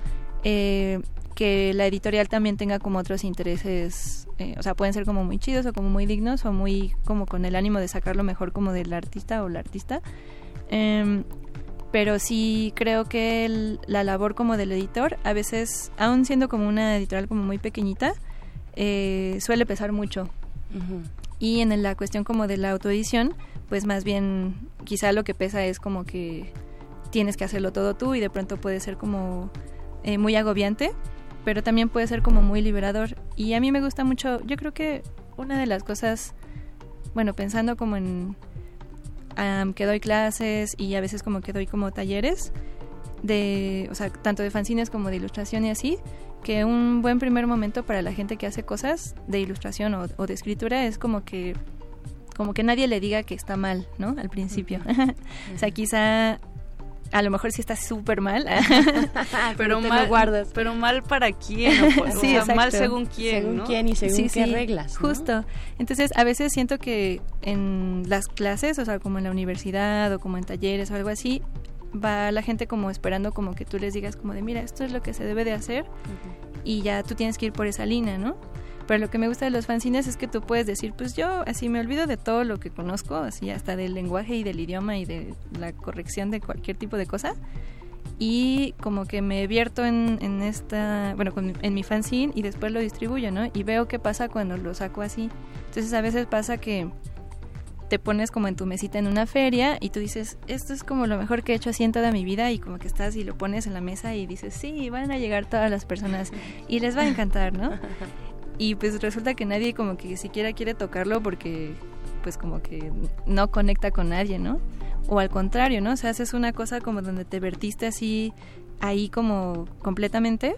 [SPEAKER 20] eh, que la editorial también tenga como otros intereses, eh, o sea, pueden ser como muy chidos o como muy dignos o muy como con el ánimo de sacarlo mejor como del artista o la artista. Em, pero sí creo que la labor como del editor, a veces, aún siendo como una editorial como muy pequeñita, eh, suele pesar mucho. Y en la cuestión como de la autoedición, pues más bien quizá lo que pesa es como que tienes que hacerlo todo tú y de pronto puede ser como eh, muy agobiante pero también puede ser como muy liberador. Y a mí me gusta mucho, yo creo que una de las cosas, bueno, pensando como en que doy clases y a veces como que doy como talleres de, o sea, tanto de fanzines como de ilustración y así, que un buen primer momento para la gente que hace cosas de ilustración o, o de escritura es como que como que nadie le diga que está mal, ¿no? Al principio. o sea, quizá a lo mejor sí está súper mal.
[SPEAKER 17] pero mal, guardas. Pero mal para quién, sí, mal según quién,
[SPEAKER 16] según quién y según qué reglas.
[SPEAKER 20] Justo. Entonces, a veces siento que en las clases, o sea, como en la universidad o como en talleres o algo así, va la gente como esperando como que tú les digas como de, mira, esto es lo que se debe de hacer y ya tú tienes que ir por esa línea, ¿no? Pero lo que me gusta de los fanzines es que tú puedes decir, pues yo así me olvido de todo lo que conozco, así hasta del lenguaje y del idioma y de la corrección de cualquier tipo de cosa. Y como que me vierto en, en esta, bueno, en mi fanzine y después lo distribuyo, ¿no? Y veo qué pasa cuando lo saco así. Entonces a veces pasa que te pones como en tu mesita en una feria y tú dices, esto es como lo mejor que he hecho así en toda mi vida y como que estás y lo pones en la mesa y dices, sí, van a llegar todas las personas y les va a encantar, ¿no? y pues resulta que nadie como que siquiera quiere tocarlo porque pues como que no conecta con nadie, ¿no? O al contrario, ¿no? O sea, haces una cosa como donde te vertiste así ahí como completamente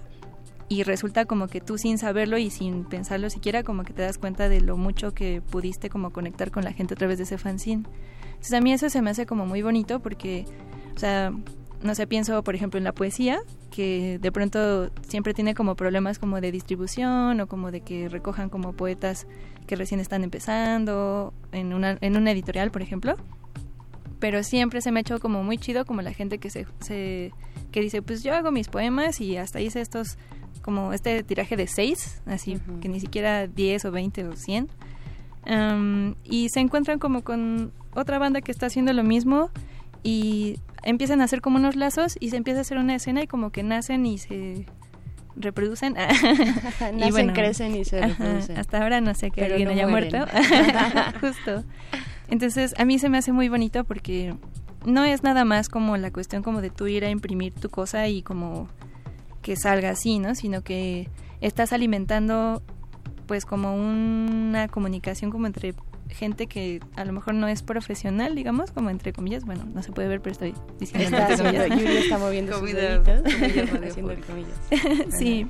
[SPEAKER 20] y resulta como que tú sin saberlo y sin pensarlo siquiera como que te das cuenta de lo mucho que pudiste como conectar con la gente a través de ese fanzine. Entonces a mí eso se me hace como muy bonito porque, o sea, no sé, pienso por ejemplo en la poesía, que de pronto siempre tiene como problemas como de distribución o como de que recojan como poetas que recién están empezando en una, en una editorial, por ejemplo. Pero siempre se me ha hecho como muy chido como la gente que se, se que dice, pues yo hago mis poemas y hasta hice estos como este tiraje de seis, así que ni siquiera 10 o 20 o 100. y se encuentran como con otra banda que está haciendo lo mismo y empiezan a hacer como unos lazos y se empieza a hacer una escena y como que nacen y se reproducen.
[SPEAKER 16] nacen, y bueno, crecen y se reproducen.
[SPEAKER 20] hasta ahora no sé que alguien haya muerto. Justo. Entonces, a mí se me hace muy bonito porque no es nada más como la cuestión como de tú ir a imprimir tu cosa y como que salga así, ¿no? Sino que estás alimentando pues como una comunicación como entre gente que a lo mejor no es profesional, digamos, como entre comillas, bueno, no se puede ver, pero estoy diciendo
[SPEAKER 16] está haciendo, Yuri está moviendo sus deditos, haciendo comillas.
[SPEAKER 20] sí,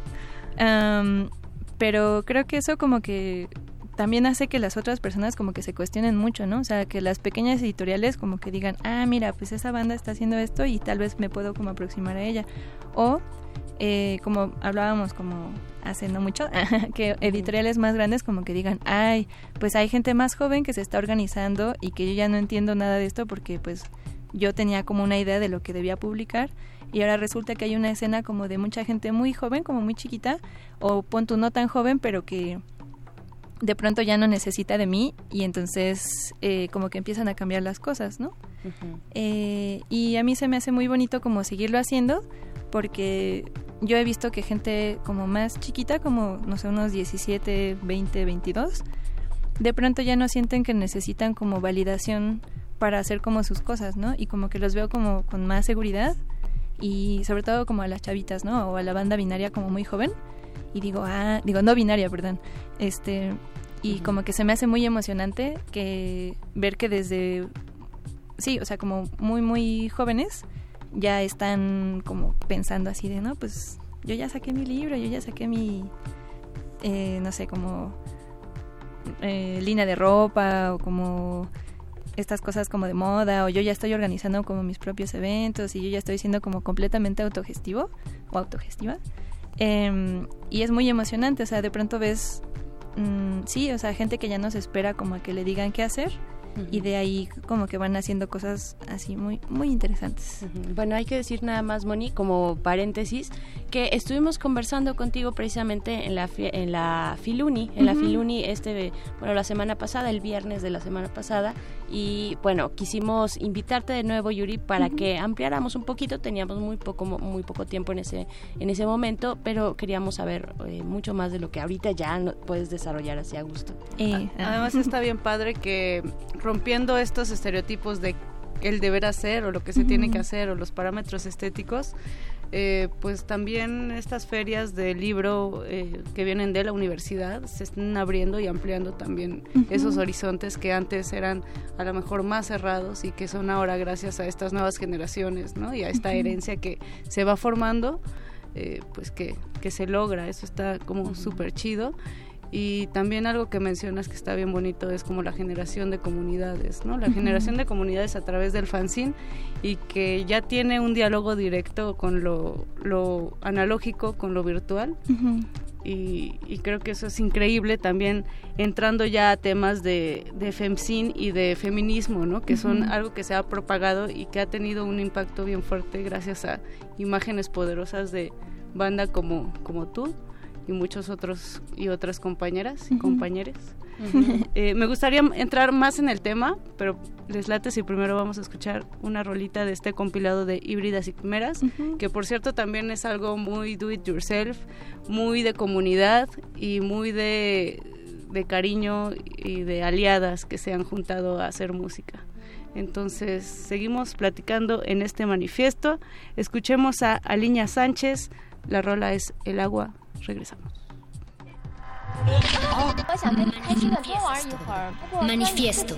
[SPEAKER 20] um, pero creo que eso como que también hace que las otras personas como que se cuestionen mucho, ¿no? O sea, que las pequeñas editoriales como que digan, ah, mira, pues esa banda está haciendo esto y tal vez me puedo como aproximar a ella. O eh, como hablábamos como hace no mucho, que editoriales más grandes como que digan, ay, pues hay gente más joven que se está organizando y que yo ya no entiendo nada de esto porque pues yo tenía como una idea de lo que debía publicar y ahora resulta que hay una escena como de mucha gente muy joven, como muy chiquita, o punto no tan joven, pero que de pronto ya no necesita de mí y entonces eh, como que empiezan a cambiar las cosas, ¿no? Eh, y a mí se me hace muy bonito como seguirlo haciendo porque yo he visto que gente como más chiquita, como no sé, unos 17, 20, 22, de pronto ya no sienten que necesitan como validación para hacer como sus cosas, ¿no? Y como que los veo como con más seguridad y sobre todo como a las chavitas, ¿no? O a la banda binaria como muy joven y digo, ah, digo no binaria, perdón. Este y como que se me hace muy emocionante que ver que desde sí, o sea, como muy muy jóvenes ya están como pensando así de, no, pues yo ya saqué mi libro, yo ya saqué mi eh, no sé, como eh, línea de ropa o como estas cosas como de moda o yo ya estoy organizando como mis propios eventos y yo ya estoy siendo como completamente autogestivo o autogestiva. Em, y es muy emocionante, o sea, de pronto ves, mm, sí, o sea, gente que ya no se espera como a que le digan qué hacer y de ahí como que van haciendo cosas así muy muy interesantes.
[SPEAKER 16] Bueno, hay que decir nada más, Moni, como paréntesis, que estuvimos conversando contigo precisamente en la en la Filuni, en la Filuni este bueno, la semana pasada, el viernes de la semana pasada y bueno, quisimos invitarte de nuevo Yuri para que ampliáramos un poquito, teníamos muy poco muy poco tiempo en ese en ese momento, pero queríamos saber eh, mucho más de lo que ahorita ya no, puedes desarrollar así a gusto.
[SPEAKER 17] Eh, Además está bien padre que rompiendo estos estereotipos de el deber hacer o lo que se tiene que hacer o los parámetros estéticos, eh, pues también estas ferias de libro eh, que vienen de la universidad se están abriendo y ampliando también esos horizontes que antes eran a lo mejor más cerrados y que son ahora gracias a estas nuevas generaciones ¿no? y a esta herencia que se va formando, eh, pues que, que se logra, eso está como súper chido y también algo que mencionas que está bien bonito es como la generación de comunidades, ¿no? La generación de comunidades a través del fanzine y que ya tiene un diálogo directo con lo, lo analógico, con lo virtual. y, creo que eso es increíble también entrando ya a temas de, de femcin y de feminismo, ¿no? Que son algo que se ha propagado y que ha tenido un impacto bien fuerte gracias a imágenes poderosas de banda como, como tú y muchos otros y otras compañeras y compañeros. Eh, me gustaría entrar más en el tema, pero les late si primero vamos a escuchar una rolita de este compilado de híbridas y primeras, que por cierto también es algo muy do it yourself, muy de comunidad y muy de, de cariño y de aliadas que se han juntado a hacer música. Entonces, seguimos platicando en este manifiesto. Escuchemos a Aliña Sánchez. La rola es El agua Regresamos.
[SPEAKER 7] Manifiesto.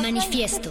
[SPEAKER 7] Manifiesto.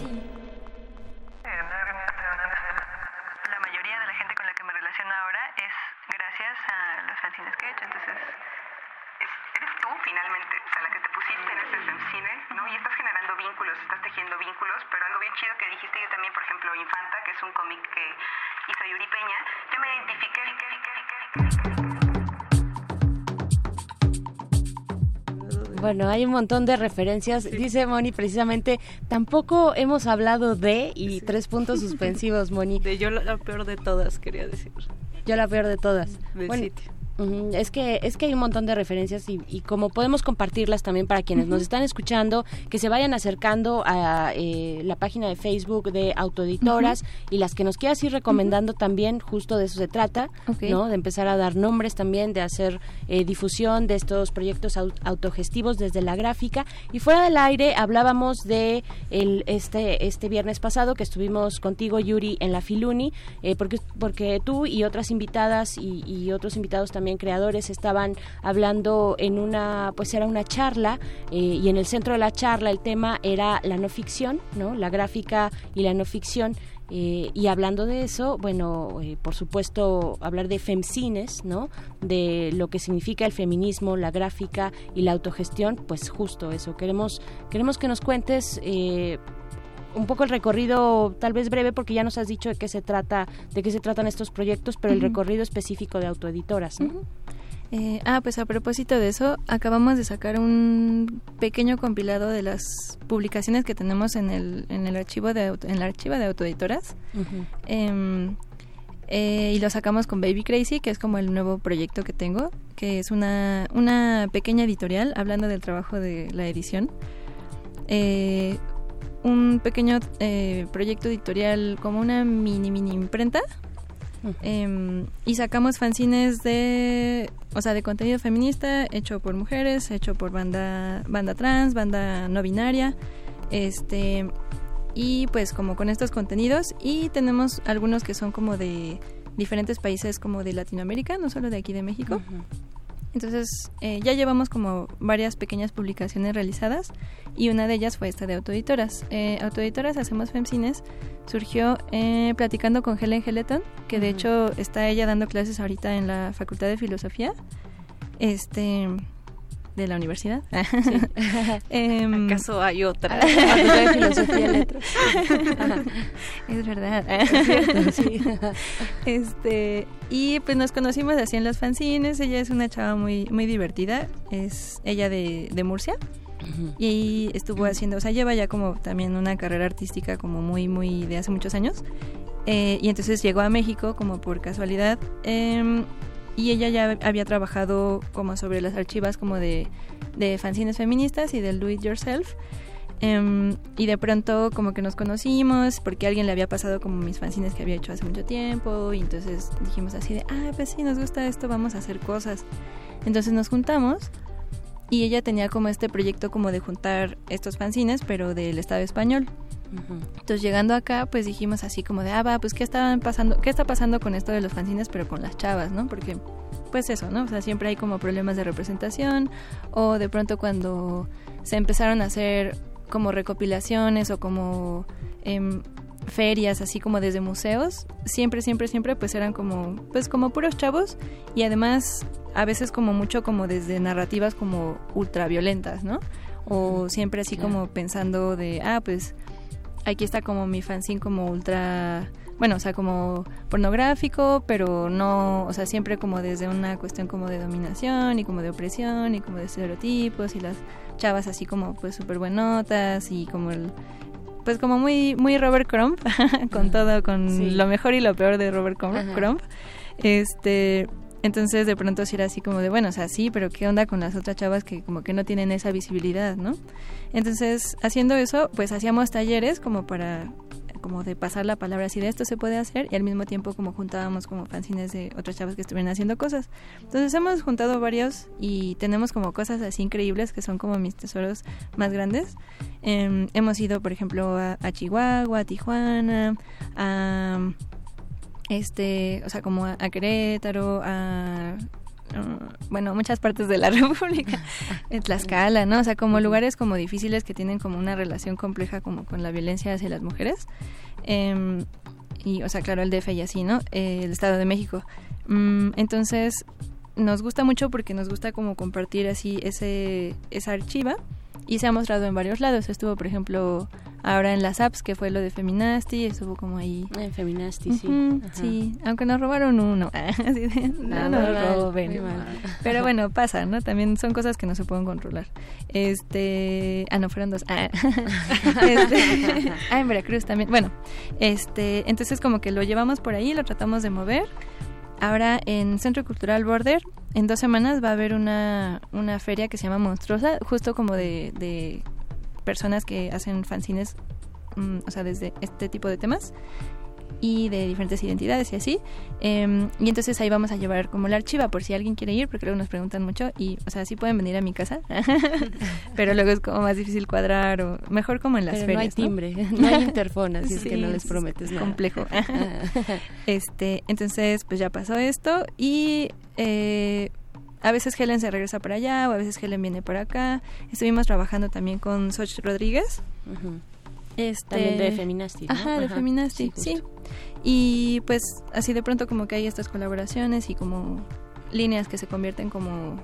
[SPEAKER 16] Bueno, hay un montón de referencias. Dice Moni precisamente, tampoco hemos hablado de y tres puntos suspensivos, Moni.
[SPEAKER 17] De yo la, la peor de todas, quería decir.
[SPEAKER 16] Yo la peor de todas.
[SPEAKER 17] Del
[SPEAKER 16] Bueno,
[SPEAKER 17] sitio.
[SPEAKER 16] Es que es que hay un montón de referencias y, y como podemos compartirlas también para quienes nos están escuchando, que se vayan acercando a eh, la página de Facebook de Autoeditoras y las que nos quieras ir recomendando también, justo de eso se trata. ¿no? De empezar a dar nombres también, de hacer eh, difusión de estos proyectos au- autogestivos desde la gráfica. Y fuera del aire hablábamos de el, este este viernes pasado que estuvimos contigo Yuri en la Filuni, eh, porque porque tú y otras invitadas y, y otros invitados también creadores estaban hablando en una pues era una charla eh, y en el centro de la charla el tema era la no ficción, no la gráfica y la no ficción. Eh, y hablando de eso, bueno, eh, por supuesto, hablar de femcines, ¿no? De lo que significa el feminismo, la gráfica y la autogestión, pues justo eso. Queremos, queremos que nos cuentes eh, un poco el recorrido, tal vez breve, porque ya nos has dicho de qué se trata, de qué se tratan estos proyectos, pero el recorrido específico de autoeditoras, ¿no?
[SPEAKER 20] Eh, ah, pues a propósito de eso, acabamos de sacar un pequeño compilado de las publicaciones que tenemos en el, en el archivo de auto- en la archiva de autoeditoras. Em, eh, y lo sacamos con Baby Crazy, que es como el nuevo proyecto que tengo, que es una, una pequeña editorial hablando del trabajo de la edición. Eh, un pequeño eh, proyecto editorial como una mini mini imprenta. Em, y sacamos fanzines de o sea de contenido feminista hecho por mujeres hecho por banda banda trans banda no binaria. Este y pues como con estos contenidos y tenemos algunos que son como de diferentes países como de Latinoamérica no solo de aquí de México entonces eh, ya llevamos como varias pequeñas publicaciones realizadas y una de ellas fue esta de Autoeditoras. Eh, Autoeditoras Hacemos Femcines surgió eh, platicando con Helen Geleton, que de hecho está ella dando clases ahorita en la Facultad de Filosofía este de la universidad. Em,
[SPEAKER 17] ¿Acaso hay otra?
[SPEAKER 16] De Filosofía Letras.
[SPEAKER 20] Es verdad.
[SPEAKER 16] Es cierto, sí.
[SPEAKER 20] Este, y pues nos conocimos así en los fanzines. Ella es una chava muy, muy divertida. Es ella de, de Murcia. Y estuvo haciendo, o sea, lleva ya como también una carrera artística como muy, muy de hace muchos años. Eh, y entonces llegó a México como por casualidad. em, y ella ya había trabajado como sobre las archivas como de, de fanzines feministas y del do it yourself. Em, y de pronto como que nos conocimos porque alguien le había pasado como mis fanzines que había hecho hace mucho tiempo y entonces dijimos así de, ah, pues sí, nos gusta esto, vamos a hacer cosas. Entonces nos juntamos y ella tenía como este proyecto como de juntar estos fanzines pero del Estado español. Entonces llegando acá, pues dijimos así como de, ah, va, pues qué estaban pasando, qué está pasando con esto de los fanzines, pero con las chavas, ¿no? Porque, pues eso, ¿no? O sea, siempre hay como problemas de representación, o de pronto cuando se empezaron a hacer como recopilaciones o como em, ferias, así como desde museos, siempre, siempre, siempre, pues eran como, pues como puros chavos, y además a veces como mucho como desde narrativas como ultraviolentas, ¿no? O siempre así
[SPEAKER 16] Claro.
[SPEAKER 20] como pensando de, ah, pues aquí está como mi fanzine como ultra bueno, o sea, como pornográfico, pero no, o sea, siempre como desde una cuestión como de dominación y como de opresión y como de estereotipos y las chavas así como pues súper buenotas y como el pues como muy muy Robert Crumb con todo con
[SPEAKER 16] Sí.
[SPEAKER 20] lo mejor y lo peor de Robert Crumb. Crumb. este entonces de pronto sí era así como de bueno o sea sí pero qué onda con las otras chavas que como que no tienen esa visibilidad no entonces haciendo eso pues hacíamos talleres como para como de pasar la palabra así de esto se puede hacer y al mismo tiempo como juntábamos como fanzines de otras chavas que estuvieran haciendo cosas. Entonces hemos juntado varios y tenemos como cosas así increíbles que son como mis tesoros más grandes. Em, hemos ido, por ejemplo, a, a Chihuahua, a Tijuana, a este, o sea, como a, a Querétaro, a bueno, muchas partes de la República, en Tlaxcala, ¿no? O sea, como lugares como difíciles que tienen como una relación compleja como con la violencia hacia las mujeres. Em, y, o sea, claro, el DF y así, ¿no? Eh, el Estado de México. Mm, entonces, nos gusta mucho porque nos gusta como compartir así ese, esa archiva y se ha mostrado en varios lados. Estuvo, por ejemplo, ahora en las apps, que fue lo de Feminasti, estuvo como ahí.
[SPEAKER 17] En Feminasti, sí.
[SPEAKER 20] Sí, aunque nos robaron uno. Así de, no
[SPEAKER 17] Ah,
[SPEAKER 20] nos
[SPEAKER 17] mal,
[SPEAKER 20] roben.
[SPEAKER 17] mal.
[SPEAKER 20] Pero bueno, pasa, ¿no? También son cosas que no se pueden controlar. Este. Ah, no, fueron dos. Ah, Este, ah, en Veracruz también. Bueno, este. Entonces, como que lo llevamos por ahí, lo tratamos de mover. Ahora en Centro Cultural Border, en dos semanas va a haber una, una feria que se llama Monstruosa, justo como de, de personas que hacen fanzines, mm, o sea, desde este tipo de temas y de diferentes identidades y así. Em, y entonces ahí vamos a llevar como la archiva por si alguien quiere ir, porque luego nos preguntan mucho y, o sea, sí pueden venir a mi casa, pero luego es como más difícil cuadrar o mejor como en las
[SPEAKER 17] Pero
[SPEAKER 20] ferias.
[SPEAKER 17] no hay timbre, no hay interfón, así es que no les
[SPEAKER 20] es
[SPEAKER 17] prometes nada.
[SPEAKER 20] complejo. este, entonces, pues ya pasó esto y eh, a veces Helen se regresa para allá o a veces Helen viene para acá. Estuvimos trabajando también con Soch Rodríguez.
[SPEAKER 17] Ujú.
[SPEAKER 20] Este,
[SPEAKER 17] También de Feminasti, ¿no?
[SPEAKER 20] Ajá, de
[SPEAKER 17] Ajá,
[SPEAKER 20] Feminasti,
[SPEAKER 17] sí.
[SPEAKER 20] Y pues así de pronto como que hay estas colaboraciones y como líneas que se convierten como,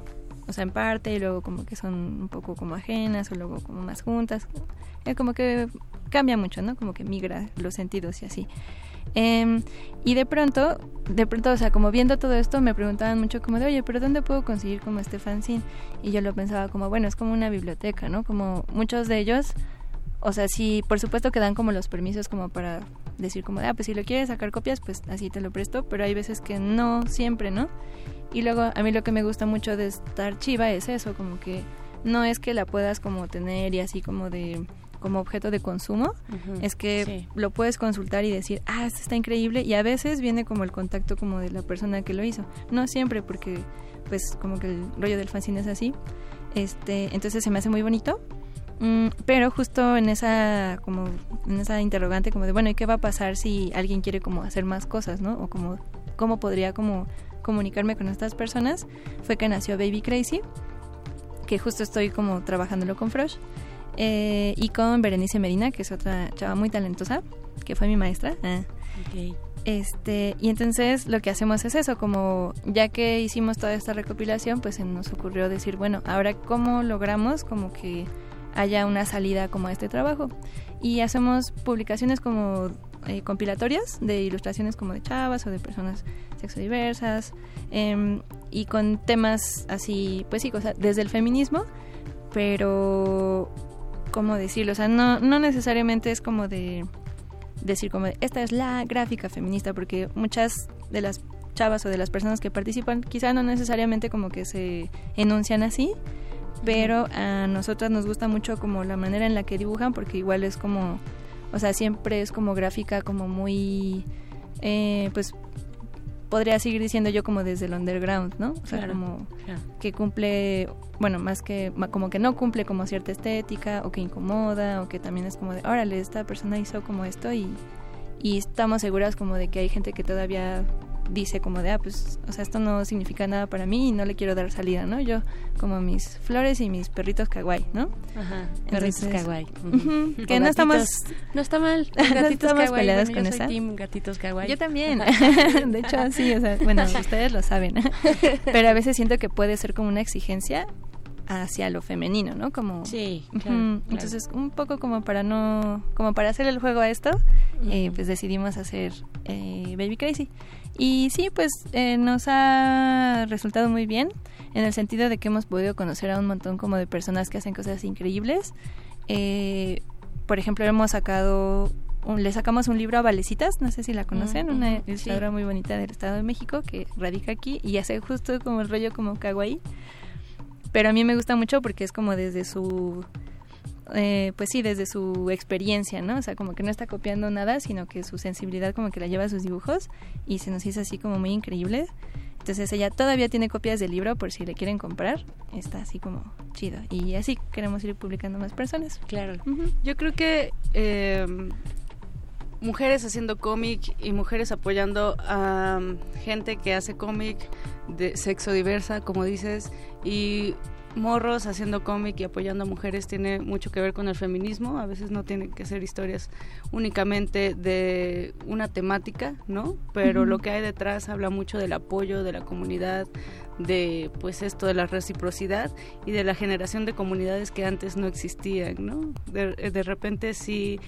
[SPEAKER 20] o sea, en parte y luego como que son un poco como ajenas o luego como más juntas. Es como que cambia mucho, ¿no? Como que migra los sentidos y así. Em, y de pronto, de pronto, o sea, como viendo todo esto, me preguntaban mucho como de, oye, pero ¿dónde puedo conseguir como este fanzine? Y yo lo pensaba como, bueno, es como una biblioteca, ¿no? Como muchos de ellos, o sea, sí, por supuesto que dan como los permisos como para decir como, de, ah, pues si lo quieres sacar copias, pues así te lo presto, pero hay veces que no siempre, ¿no? Y luego a mí lo que me gusta mucho de esta archiva es eso, como que no es que la puedas como tener y así como de como objeto de consumo, es que
[SPEAKER 17] sí.
[SPEAKER 20] lo puedes consultar y decir, ah, esto está increíble, y a veces viene como el contacto como de la persona que lo hizo. No siempre, porque pues como que el rollo del fanzine es así. Este, entonces se me hace muy bonito. Mm, pero justo en esa como en esa interrogante como de bueno y qué va a pasar si alguien quiere como hacer más cosas no o como cómo podría como comunicarme con estas personas fue que nació Baby Crazy que justo estoy como trabajándolo con Frosh eh, y con Berenice Medina que es otra chava muy talentosa que fue mi maestra Ah. Este, y entonces lo que hacemos es eso, como ya que hicimos toda esta recopilación, pues se nos ocurrió decir, bueno, ahora cómo logramos como que haya una salida como este trabajo. Y hacemos publicaciones como eh, compilatorias de ilustraciones como de chavas o de personas sexodiversas em, y con temas así, pues sí, o sea, desde el feminismo, pero, ¿cómo decirlo? O sea, no, no necesariamente es como de decir como esta es la gráfica feminista porque muchas de las chavas o de las personas que participan quizá no necesariamente como que se enuncian así pero a nosotras nos gusta mucho como la manera en la que dibujan porque igual es como o sea siempre es como gráfica como muy eh, pues podría seguir diciendo yo como desde el underground no o sea
[SPEAKER 17] Claro,
[SPEAKER 20] como que cumple bueno más que como que no cumple como cierta estética o que incomoda o que también es como de órale esta persona hizo como esto y y estamos seguras como de que hay gente que todavía dice como de ah pues o sea esto no significa nada para mí y no le quiero dar salida no yo como mis flores y mis perritos kawaii no
[SPEAKER 17] Ajá, perritos
[SPEAKER 20] Entonces,
[SPEAKER 17] kawaii.
[SPEAKER 20] que no estamos
[SPEAKER 17] No está mal.
[SPEAKER 20] no
[SPEAKER 17] Gatitos
[SPEAKER 20] estamos
[SPEAKER 17] kawaii.
[SPEAKER 20] peleadas
[SPEAKER 17] Bueno,
[SPEAKER 20] con
[SPEAKER 17] yo soy
[SPEAKER 20] esa
[SPEAKER 17] team gatitos kawaii.
[SPEAKER 20] yo también de hecho sí o sea bueno ustedes lo saben pero a veces siento que puede ser como una exigencia hacia lo femenino, ¿no? Como
[SPEAKER 17] Sí, claro.
[SPEAKER 20] Entonces, un poco como para no, como para hacer el juego a esto, eh, pues decidimos hacer eh, Baby Crazy. Y sí, pues eh, nos ha resultado muy bien en el sentido de que hemos podido conocer a un montón como de personas que hacen cosas increíbles. Eh, por ejemplo, hemos sacado, un- le sacamos un libro a Valecitas, no sé si la conocen,
[SPEAKER 17] Mm,
[SPEAKER 20] una ilustradora
[SPEAKER 17] sí.
[SPEAKER 20] muy bonita del Estado de México que radica aquí y hace justo como el rollo como kawaii. Pero a mí me gusta mucho porque es como desde su eh, pues sí, desde su experiencia, ¿no? O sea, como que no está copiando nada, sino que su sensibilidad como que la lleva a sus dibujos y se nos hizo así como muy increíble. Entonces ella todavía tiene copias del libro por si le quieren comprar. Está así como chido. Y así queremos ir publicando más personas.
[SPEAKER 17] Claro. Yo creo que eh, mujeres haciendo cómic y mujeres apoyando a um, gente que hace cómic de sexo diversa, como dices, y morros haciendo cómic y apoyando a mujeres tiene mucho que ver con el feminismo. A veces no tienen que ser historias únicamente de una temática, ¿no? Pero lo que hay detrás habla mucho del apoyo de la comunidad, de pues esto de la reciprocidad y de la generación de comunidades que antes no existían, ¿no? De, de repente sí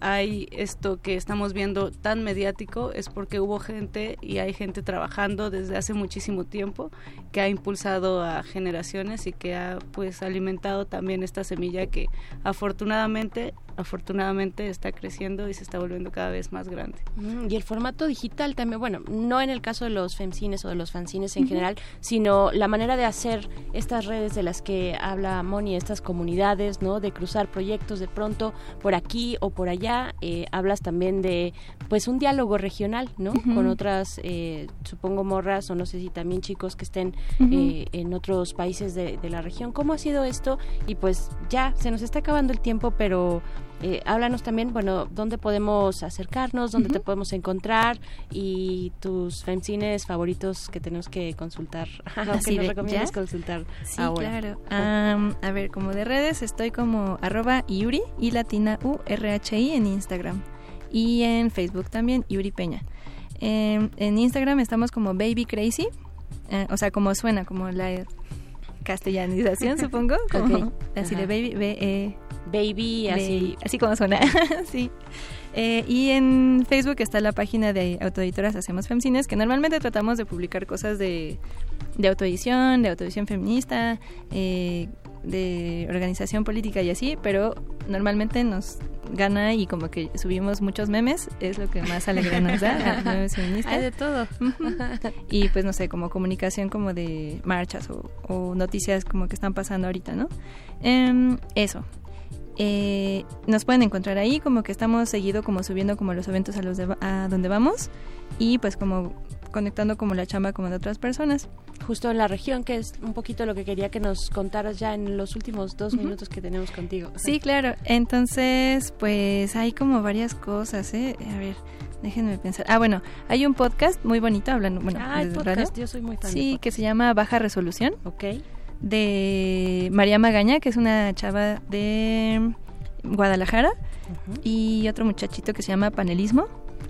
[SPEAKER 17] hay esto que estamos viendo tan mediático es porque hubo gente y hay gente trabajando desde hace muchísimo tiempo que ha impulsado a generaciones y que ha pues alimentado también esta semilla que afortunadamente afortunadamente está creciendo y se está volviendo cada vez más grande.
[SPEAKER 16] Mm, y el formato digital también, bueno, no en el caso de los femcines o de los fanzines en general, sino la manera de hacer estas redes de las que habla Moni, estas comunidades, ¿no? De cruzar proyectos de pronto por aquí o por allá. Eh, hablas también de, pues, un diálogo regional, ¿no? Con otras, eh, supongo, morras o no sé si también chicos que estén eh, en otros países de, de la región. ¿Cómo ha sido esto? Y pues ya, se nos está acabando el tiempo, pero eh, háblanos también, bueno, dónde podemos acercarnos, dónde te podemos encontrar y tus fanzines favoritos que tenemos que consultar.
[SPEAKER 20] Así
[SPEAKER 16] que
[SPEAKER 20] de-
[SPEAKER 16] nos recomiendas consultar
[SPEAKER 20] Sí,
[SPEAKER 16] ahora.
[SPEAKER 20] claro. Am, a ver, como de redes estoy como arroba Yuri y latina U R H I en Instagram. Y en Facebook también, Yuri Peña. Em, en Instagram estamos como Baby Crazy. eh, o sea, como suena, como la castellanización, supongo. Como,
[SPEAKER 16] Ok,
[SPEAKER 20] Así de
[SPEAKER 16] ajá.
[SPEAKER 20] Baby, B, E,
[SPEAKER 16] Baby, así.
[SPEAKER 20] Así como suena. sí. Eh, y en Facebook está la página de Autoeditoras Hacemos Femcines, que normalmente tratamos de publicar cosas de, de autoedición, de autoedición feminista, eh, de organización política y así, pero normalmente nos gana y como que subimos muchos memes, es lo que más alegría nos da, memes feministas.
[SPEAKER 16] Hay de todo.
[SPEAKER 20] y pues no sé, como comunicación como de marchas o, o noticias como que están pasando ahorita, ¿no? Em, eso. Eh, nos pueden encontrar ahí, como que estamos seguido como subiendo como los eventos a los de- a donde vamos y pues como conectando como la chamba como de otras personas.
[SPEAKER 16] Justo en la región, que es un poquito lo que quería que nos contaras ya en los últimos dos minutos que tenemos contigo.
[SPEAKER 20] Sí, claro. Entonces, pues hay como varias cosas, ¿eh? A ver, déjenme pensar. Ah, bueno, hay un podcast muy bonito hablando, bueno,
[SPEAKER 16] Ah, el podcast,
[SPEAKER 20] radio.
[SPEAKER 16] yo soy muy fan
[SPEAKER 20] Sí, que se llama Baja Resolución.
[SPEAKER 16] Ok.
[SPEAKER 20] De María Magaña, que es una chava de Guadalajara. Y otro muchachito que se llama Panelismo.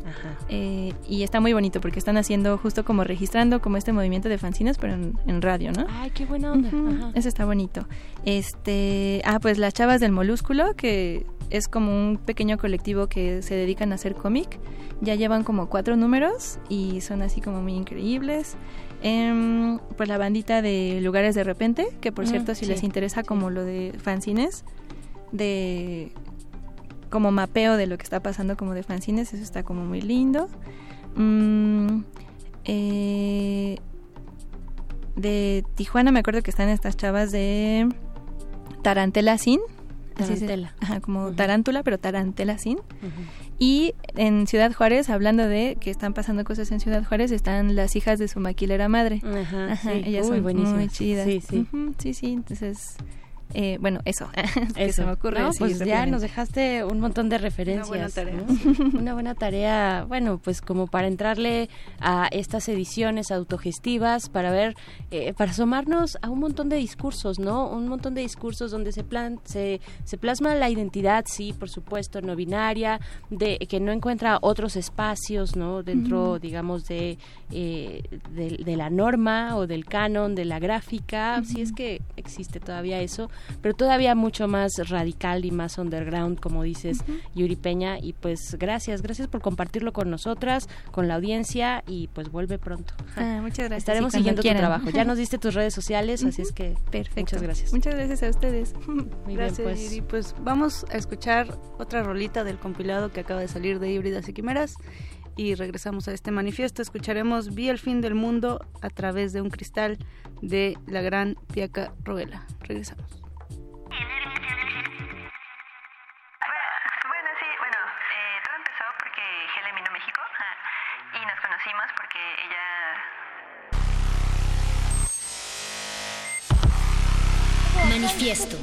[SPEAKER 16] Ajá.
[SPEAKER 20] Eh, y está muy bonito porque están haciendo justo como registrando como este movimiento de fanzines, pero en, en radio, ¿no?
[SPEAKER 16] Ay, qué buena onda. Ajá.
[SPEAKER 20] Eso está bonito. Este, ah, pues las chavas del molúsculo, que es como un pequeño colectivo que se dedican a hacer cómic. Ya llevan como cuatro números y son así como muy increíbles. Em, pues la bandita de Lugares de Repente, que por
[SPEAKER 16] Mm,
[SPEAKER 20] cierto, si
[SPEAKER 16] sí,
[SPEAKER 20] les interesa como lo de fanzines, de como mapeo de lo que está pasando como de fanzines, eso está como muy lindo. Mm, eh, de Tijuana me acuerdo que están estas chavas de Tarantela Sin. Se-
[SPEAKER 16] Tarantela.
[SPEAKER 20] ajá, como tarántula, pero Tarantela Sin. Y en Ciudad Juárez, hablando de que están pasando cosas en Ciudad Juárez, están las hijas de su maquilera madre.
[SPEAKER 16] Ajá, sí.
[SPEAKER 20] ellas
[SPEAKER 16] Uy,
[SPEAKER 20] son
[SPEAKER 16] buenísimas.
[SPEAKER 20] muy chidas.
[SPEAKER 16] Sí, sí.
[SPEAKER 20] Sí, sí, entonces... eh, bueno, eso. que
[SPEAKER 16] Eso.
[SPEAKER 20] se me ocurre.
[SPEAKER 16] No, pues ya nos dejaste un montón de referencias.
[SPEAKER 17] buena tarea.
[SPEAKER 16] ¿no? Una buena tarea, bueno, pues como para entrarle a estas ediciones autogestivas, para ver, eh, para asomarnos a un montón de discursos, ¿no? Un montón de discursos donde se, plan, se, se plasma la identidad, sí, por supuesto, no binaria, de que no encuentra otros espacios, ¿no? Dentro, digamos, de, eh, de, de la norma o del canon, de la gráfica, si es que existe todavía eso, pero todavía mucho más radical y más underground, como dices, Yuri Peña. Y pues gracias, gracias por compartirlo con nosotras, con la audiencia y pues vuelve pronto.
[SPEAKER 20] Ah, muchas gracias.
[SPEAKER 16] Estaremos siguiendo tu trabajo. Ya nos diste tus redes sociales, así es que
[SPEAKER 20] Perfecto.
[SPEAKER 16] muchas gracias.
[SPEAKER 20] Muchas gracias a ustedes.
[SPEAKER 16] Muy
[SPEAKER 17] Gracias,
[SPEAKER 16] bien, pues.
[SPEAKER 17] Yuri. Pues vamos a escuchar otra rolita del compilado que acaba de salir de Híbridas y Quimeras y regresamos a este manifiesto. Escucharemos Vi el fin del mundo a través de un cristal de la gran Piaca Roela. Regresamos.
[SPEAKER 19] Bueno, sí, bueno, eh, todo empezó porque Helen vino a México ajá, y nos conocimos porque ella.
[SPEAKER 7] Manifiesto.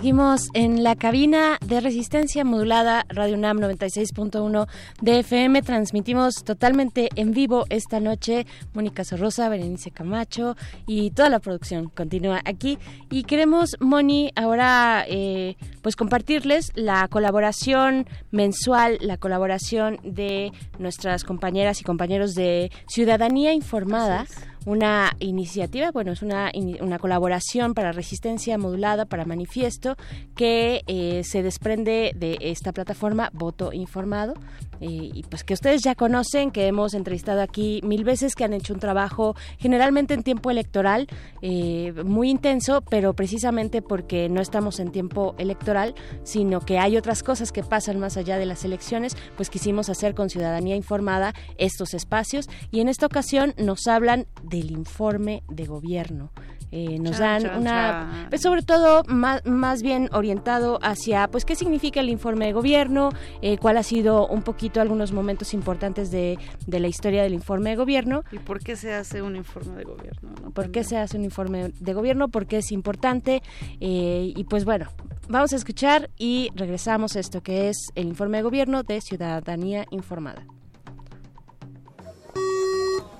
[SPEAKER 16] Seguimos en la cabina de resistencia modulada Radio UNAM 96.1 de FM. Transmitimos totalmente en vivo esta noche. Mónica Sorrosa, Berenice Camacho y toda la producción continúa aquí. Y queremos, Moni, ahora eh, pues compartirles la colaboración mensual, la colaboración de nuestras compañeras y compañeros de Ciudadanía Informada una iniciativa, bueno, es una, una colaboración para resistencia modulada, para manifiesto, que eh, se desprende de esta plataforma Voto Informado, y pues que ustedes ya conocen, que hemos entrevistado aquí mil veces, que han hecho un trabajo generalmente en tiempo electoral eh, muy intenso, pero precisamente porque no estamos en tiempo electoral, sino que hay otras cosas que pasan más allá de las elecciones, pues quisimos hacer con ciudadanía informada estos espacios y en esta ocasión nos hablan del informe de gobierno. Eh, nos dan una, pues sobre todo más, más bien orientado hacia, pues qué significa el informe de gobierno, eh, cuál ha sido un poquito algunos momentos importantes de, de, la historia del informe de gobierno.
[SPEAKER 17] ¿Y por qué se hace un informe de gobierno?
[SPEAKER 16] ¿no? ¿Por qué se hace un informe de gobierno? ¿Por qué es importante? Eh, y pues bueno, vamos a escuchar y regresamos a esto que es el informe de gobierno de Ciudadanía Informada.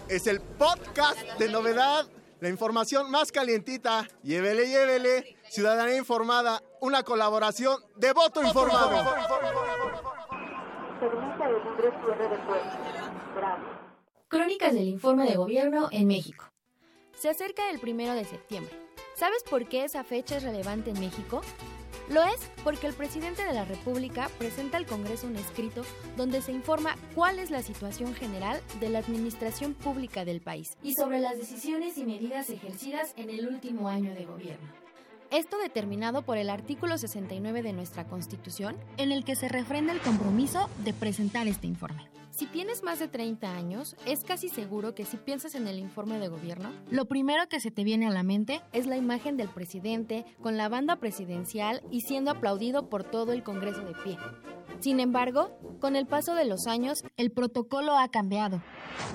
[SPEAKER 21] Es el podcast de novedad la información más calientita. Llévele, llévele. Ciudadanía informada. Una colaboración de voto informado.
[SPEAKER 7] Crónicas del informe de gobierno en México.
[SPEAKER 22] Se acerca el primero de septiembre. ¿Sabes por qué esa fecha es relevante en México? Lo es porque el presidente de la República presenta al Congreso un escrito donde se informa cuál es la situación general de la administración pública del país
[SPEAKER 7] y sobre las decisiones y medidas ejercidas en el último año de gobierno.
[SPEAKER 22] Esto determinado por el artículo 69 de nuestra Constitución, en el que se refrenda el compromiso de presentar este informe. Si tienes más de 30 años, es casi seguro que si piensas en el informe de gobierno, lo primero que se te viene a la mente es la imagen del presidente con la banda presidencial y siendo aplaudido por todo el Congreso de pie. Sin embargo, con el paso de los años, el protocolo ha cambiado.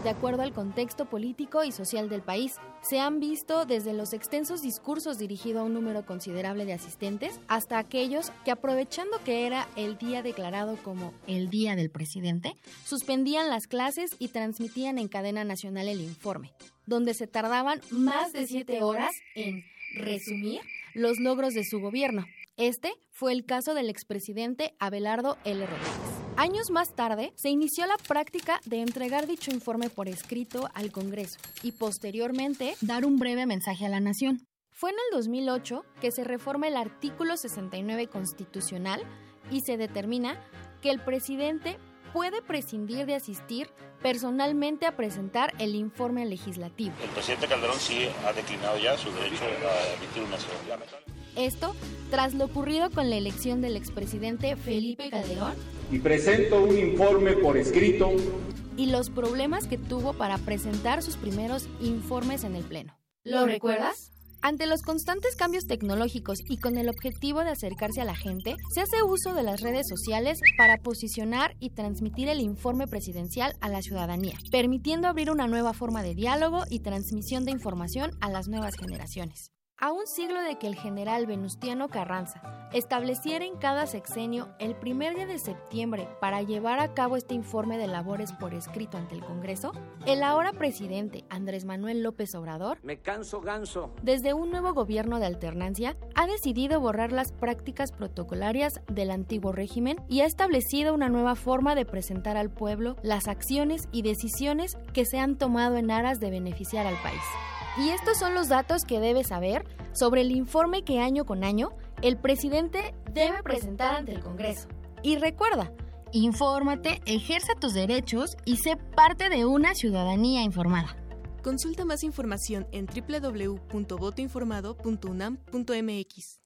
[SPEAKER 22] De acuerdo al contexto político y social del país, se han visto desde los extensos discursos dirigidos a un número considerable de asistentes hasta aquellos que aprovechando que era el día declarado como el Día del Presidente, suspendían las clases y transmitían en cadena nacional el informe, donde se tardaban más de siete horas en resumir los logros de su gobierno. Este fue el caso del expresidente Abelardo L. Rodríguez. Años más tarde, se inició la práctica de entregar dicho informe por escrito al Congreso y posteriormente dar un breve mensaje a la nación. Fue en el 2008 que se reforma el artículo 69 constitucional y se determina que el presidente puede prescindir de asistir personalmente a presentar el informe legislativo.
[SPEAKER 23] El presidente Calderón sí ha declinado ya su derecho a emitir una
[SPEAKER 22] Esto tras lo ocurrido con la elección del expresidente Felipe Calderón.
[SPEAKER 24] Y presento un informe por escrito.
[SPEAKER 22] Y los problemas que tuvo para presentar sus primeros informes en el Pleno.
[SPEAKER 7] ¿Lo recuerdas?
[SPEAKER 22] Ante los constantes cambios tecnológicos y con el objetivo de acercarse a la gente, se hace uso de las redes sociales para posicionar y transmitir el informe presidencial a la ciudadanía, permitiendo abrir una nueva forma de diálogo y transmisión de información a las nuevas generaciones. A un siglo de que el general Venustiano Carranza estableciera en cada sexenio el primer día de septiembre para llevar a cabo este informe de labores por escrito ante el Congreso, el ahora presidente Andrés Manuel López Obrador,
[SPEAKER 24] me canso ganso,
[SPEAKER 22] desde un nuevo gobierno de alternancia, ha decidido borrar las prácticas protocolarias del antiguo régimen y ha establecido una nueva forma de presentar al pueblo las acciones y decisiones que se han tomado en aras de beneficiar al país. Y estos son los datos que debes saber sobre el informe que año con año el presidente debe presentar ante el Congreso. Y recuerda, infórmate, ejerce tus derechos y sé parte de una ciudadanía informada.
[SPEAKER 25] Consulta más información en www.votoinformado.unam.mx.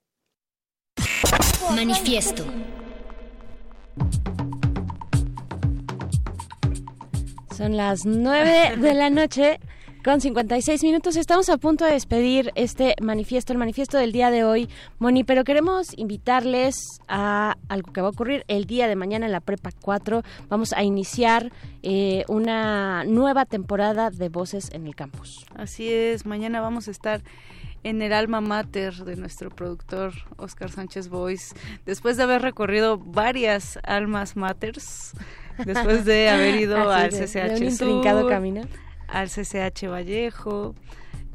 [SPEAKER 7] Manifiesto.
[SPEAKER 16] Son las 9 de la noche Con 56 minutos estamos a punto de despedir este manifiesto, el manifiesto del día de hoy, Moni, pero queremos invitarles a algo que va a ocurrir el día de mañana en la Prepa 4. Vamos a iniciar eh, una nueva temporada de Voces en el Campus.
[SPEAKER 17] Así es, mañana vamos a estar en el alma mater de nuestro productor Oscar Sánchez Boys, después de haber recorrido varias almas maters, después de haber ido al CCH
[SPEAKER 16] un Sur, camino
[SPEAKER 17] al CCH Vallejo.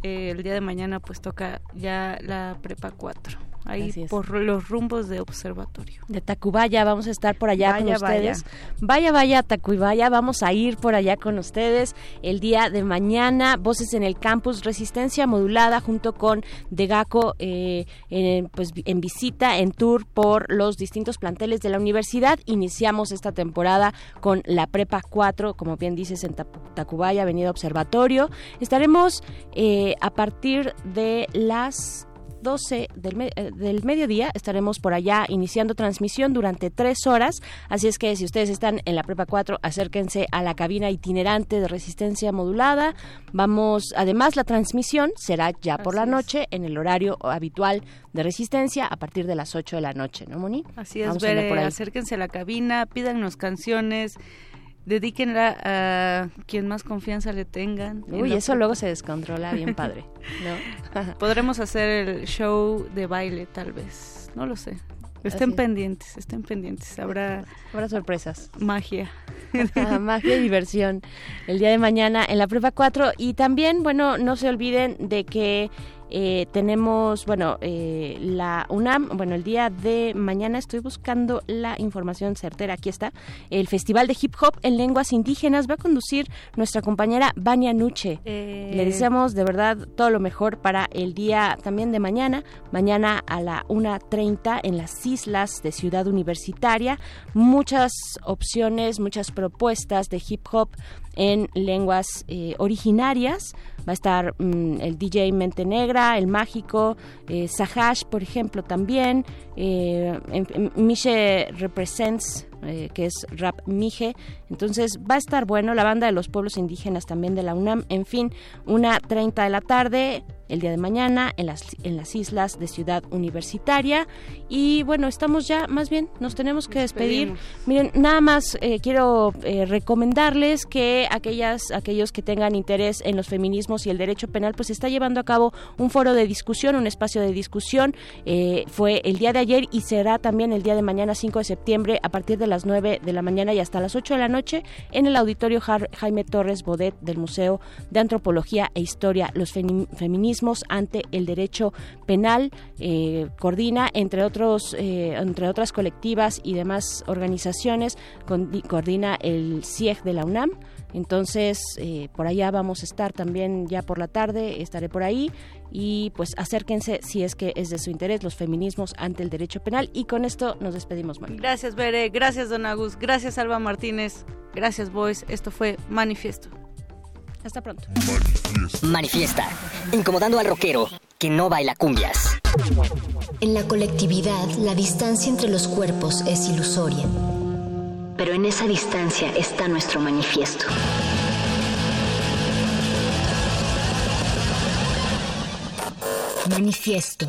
[SPEAKER 17] Eh, el día de mañana pues toca ya la Prepa 4 ahí por los rumbos de observatorio.
[SPEAKER 16] De Tacubaya, vamos a estar por allá con ustedes. Vaya, vaya, Tacubaya, vamos a ir por allá con ustedes el día de mañana. Voces en el campus, resistencia modulada junto con Degaco, eh, en, pues en visita, en tour por los distintos planteles de la universidad. Iniciamos esta temporada con la Prepa 4, como bien dices, en Tacubaya, Avenida Observatorio. Estaremos eh, a partir de las 12 del, eh, del mediodía estaremos por allá iniciando transmisión durante tres horas. Así es que si ustedes están en la Prepa 4, acérquense a la cabina itinerante de resistencia modulada. Vamos, además, la transmisión será ya por la noche en el horario habitual de resistencia a partir de las 8 de la noche, ¿no, Moni?
[SPEAKER 17] Así es, acérquense a la cabina, pídanos canciones dedíquenla a quien más confianza le tengan.
[SPEAKER 16] Uy, eso luego se descontrola bien padre.
[SPEAKER 17] ¿no? Podremos hacer el show de baile tal vez, no lo sé. Estén pendientes, estén pendientes. Habrá,
[SPEAKER 16] Habrá sorpresas.
[SPEAKER 17] Magia.
[SPEAKER 16] magia y diversión el día de mañana en la prueba 4. Y también, bueno, no se olviden de que eh, tenemos, bueno, eh, la UNAM, bueno, el día de mañana estoy buscando la información certera, aquí está. El Festival de Hip Hop en Lenguas Indígenas va a conducir nuestra compañera Vania Nuche. Le eh. deseamos de verdad todo lo mejor para el día también de mañana, mañana a la 1.30 en las islas de Ciudad Universitaria. Muchas opciones, muchas propuestas de hip hop en lenguas originarias va a estar mm, el DJ Mente Negra, el Mágico, eh, Sahash, por ejemplo, también, eh, Miche Represents, eh, que es Rap Mije. Entonces va a estar bueno la banda de los pueblos indígenas también de la UNAM. En fin, una 30 de la tarde el día de mañana en las, en las islas de Ciudad Universitaria. Y bueno, estamos ya, más bien, nos tenemos que despedir. Miren, nada más eh, quiero eh, recomendarles que aquellas, aquellos que tengan interés en los feminismos y el derecho penal, pues está llevando a cabo un foro de discusión, un espacio de discusión. fue el día de ayer y será también el día de mañana, 5 de septiembre, a partir de las 9 de la mañana y hasta las 8 de la noche en el auditorio Jaime Torres Bodet del Museo de Antropología e Historia, los feminismos ante el derecho penal, eh, coordina entre otros eh, entre otras colectivas y demás organizaciones, coordina el CIEG de la UNAM. Entonces, eh, por allá vamos a estar también ya por la tarde, estaré por ahí y pues acérquense si es que es de su interés los feminismos ante el derecho penal y con esto nos despedimos, Mari.
[SPEAKER 17] Gracias, Bere, gracias, Don Agus, gracias, Alba Martínez, gracias, Boys. Esto fue Manifiesto.
[SPEAKER 16] Hasta pronto.
[SPEAKER 26] Manifiesta, incomodando al rockero que no baila cumbias.
[SPEAKER 7] En la colectividad, la distancia entre los cuerpos es ilusoria. Pero en esa distancia está nuestro manifiesto. Manifiesto.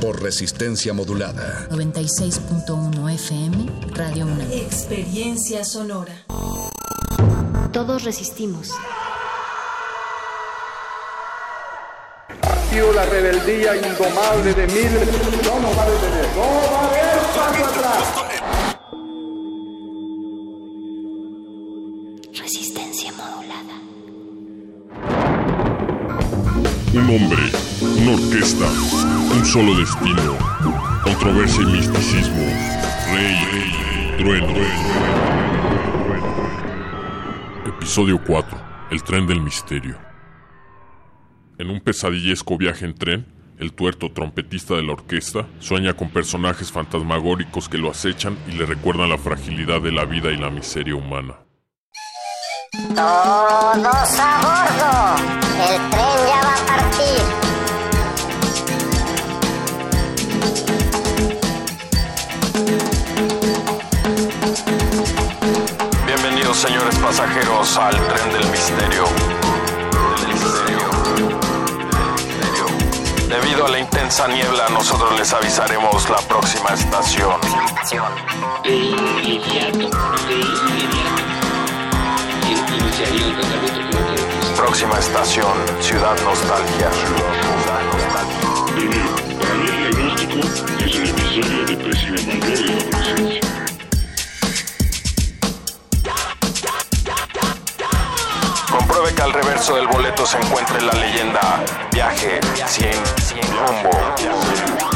[SPEAKER 8] Por resistencia modulada.
[SPEAKER 7] 96.1 FM, Radio 1.
[SPEAKER 11] Experiencia sonora.
[SPEAKER 7] Todos resistimos.
[SPEAKER 24] Ha sido la rebeldía indomable de miles. No nos va a detener. No va a haber paso atrás.
[SPEAKER 27] Un hombre, una orquesta, un solo destino. controversia y misticismo, Rey Trueno. Episodio 4. El tren del misterio. En un pesadillesco viaje en tren, el tuerto trompetista de la orquesta sueña con personajes fantasmagóricos que lo acechan y le recuerdan la fragilidad de la vida y la miseria humana.
[SPEAKER 28] Todos a bordo. El tren
[SPEAKER 29] señores pasajeros al tren del misterio. Del. Debido a la intensa niebla, nosotros les avisaremos la próxima estación. Próxima estación, Ciudad Nostalgia.
[SPEAKER 27] Para mí el diagnóstico es un episodio depresivo mayor de la
[SPEAKER 29] Compruebe que al reverso del boleto se encuentre la leyenda Viaje sin rumbo.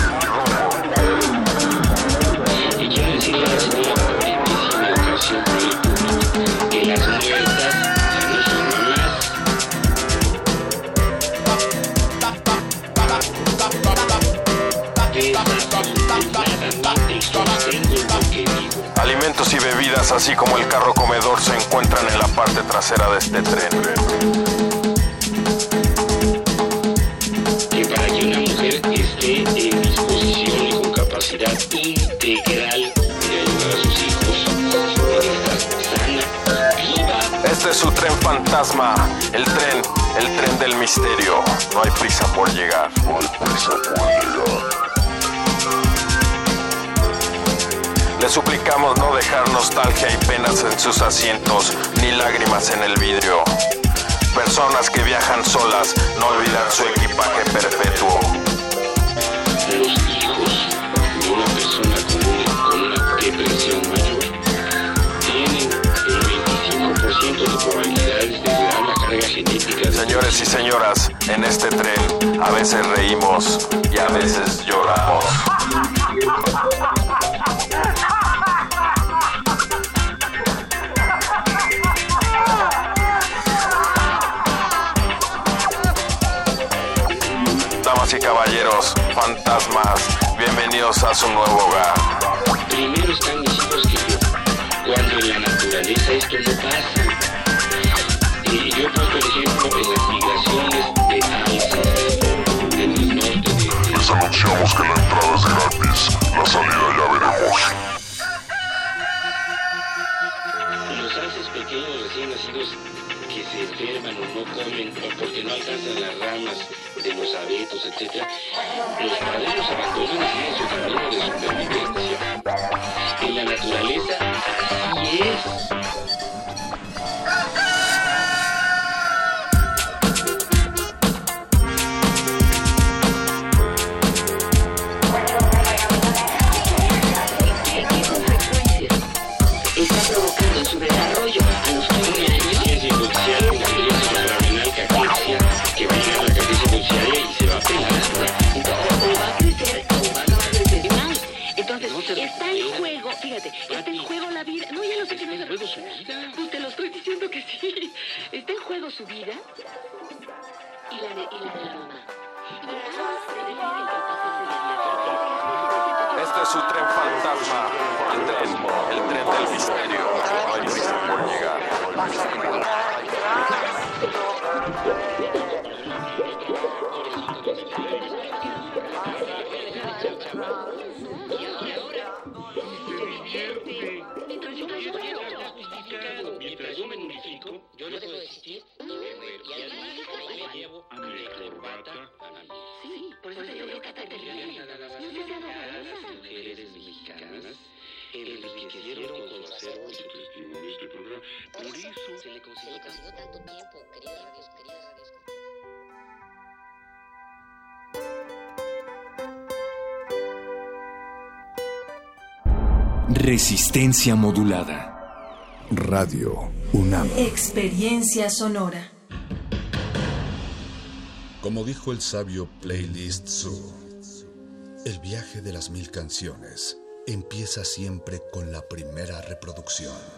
[SPEAKER 29] Alimentos y bebidas, así como el carro comedor, se encuentran en la parte trasera de este tren.
[SPEAKER 30] que para que una mujer esté en disposición y con capacidad integral de ayudar a sus hijos, estar sana, viva.
[SPEAKER 29] Este es su tren fantasma, el tren, el tren del misterio. No hay prisa por llegar. No hay prisa por llegar. Le suplicamos no dejar nostalgia y penas en sus asientos, ni lágrimas en el vidrio. Personas que viajan solas, no olvidar su equipaje perpetuo.
[SPEAKER 30] Una persona con una depresión mayor tienen el 25% de probabilidades de heredar la carga genética.
[SPEAKER 29] Señores y señoras, en este tren a veces reímos y a veces lloramos. Damas y caballeros, fantasmas, bienvenidos a su nuevo hogar.
[SPEAKER 30] Primero están mis hijos que yo. Cuando en la naturaleza esto no pasa. Y yo pues, por ejemplo, en las migraciones de alces del norte de...
[SPEAKER 27] Les anunciamos que la entrada es gratis, la salida ya veremos.
[SPEAKER 30] Los alces pequeños recién nacidos que se enferman o no comen o porque no alcanzan las ramas de los abetos, etc. Los los abandonan siguen su camino de supervivencia. En la naturaleza así es.
[SPEAKER 28] Eso
[SPEAKER 30] se le tanto tiempo, queridos radios, queridas radios.
[SPEAKER 15] Resistencia modulada.
[SPEAKER 8] Radio UNAM.
[SPEAKER 25] Experiencia sonora.
[SPEAKER 8] Como dijo el sabio Playlist Zoo, El viaje de las mil canciones empieza siempre con la primera reproducción.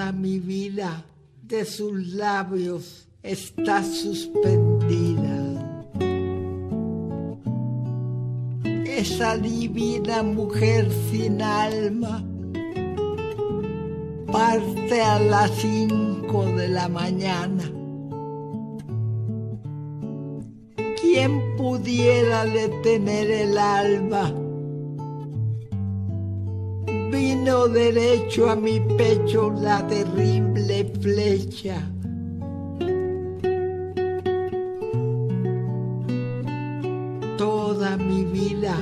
[SPEAKER 31] Mi vida de sus labios está suspendida. Esa divina mujer sin alma parte a las cinco de la mañana. ¿Quién pudiera detener el alba? Vino derecho a mi pecho la terrible flecha. Toda mi vida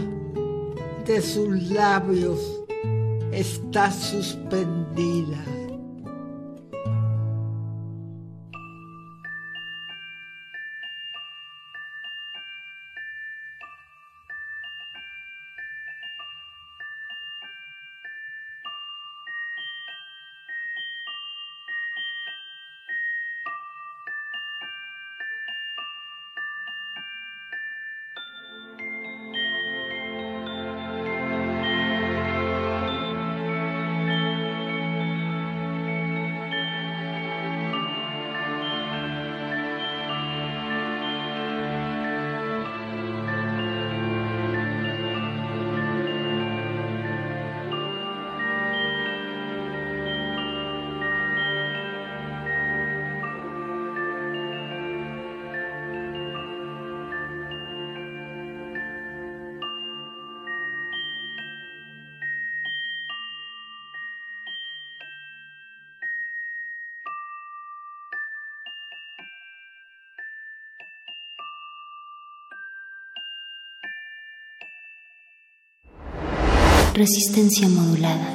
[SPEAKER 31] de sus labios está suspendida.
[SPEAKER 7] Resistencia modulada.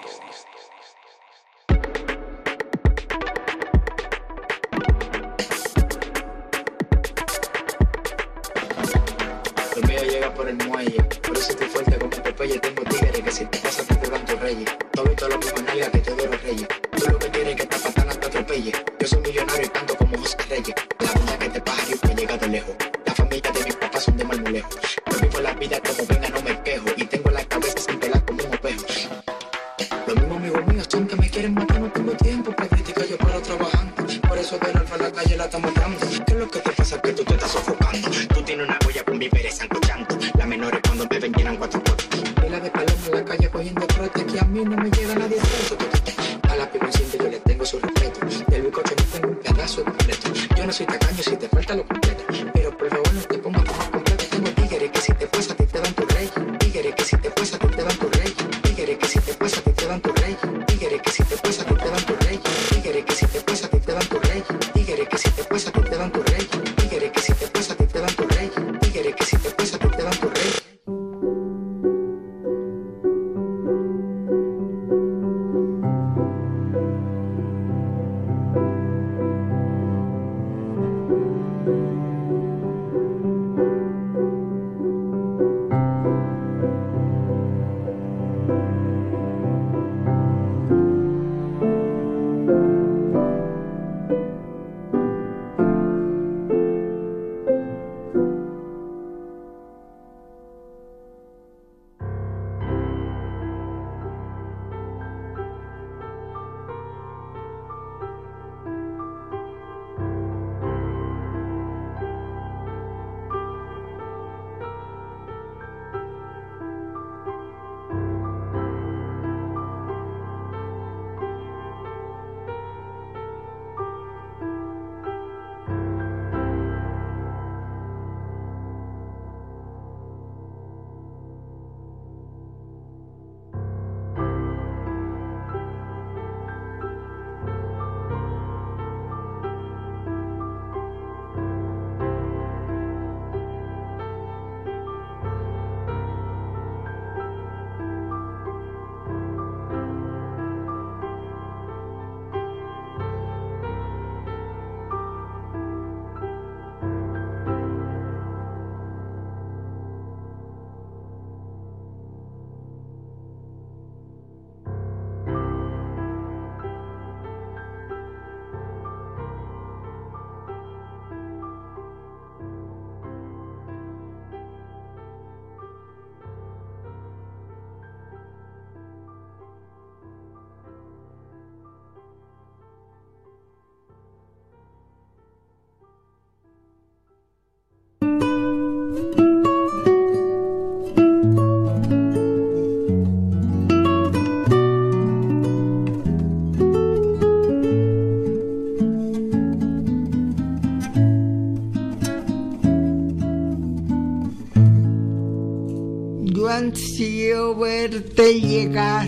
[SPEAKER 31] Verte llegar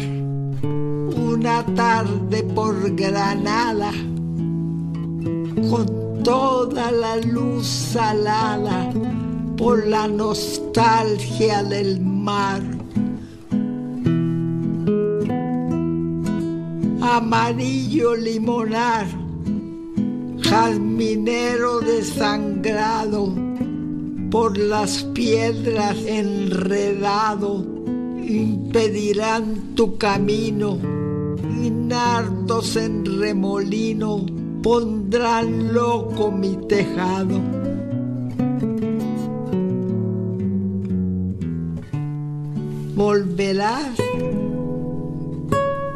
[SPEAKER 31] una tarde por Granada con toda la luz salada por la nostalgia del mar. Amarillo limonar, jazminero desangrado, por las piedras enredado, impedirán tu camino, y nardos en remolino pondrán loco mi tejado. ¿Volverás?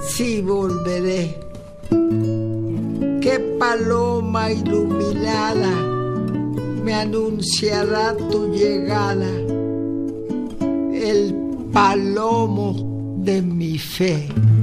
[SPEAKER 31] Sí, volveré. Qué paloma iluminada me anunciará tu llegada, palomo de mi fe.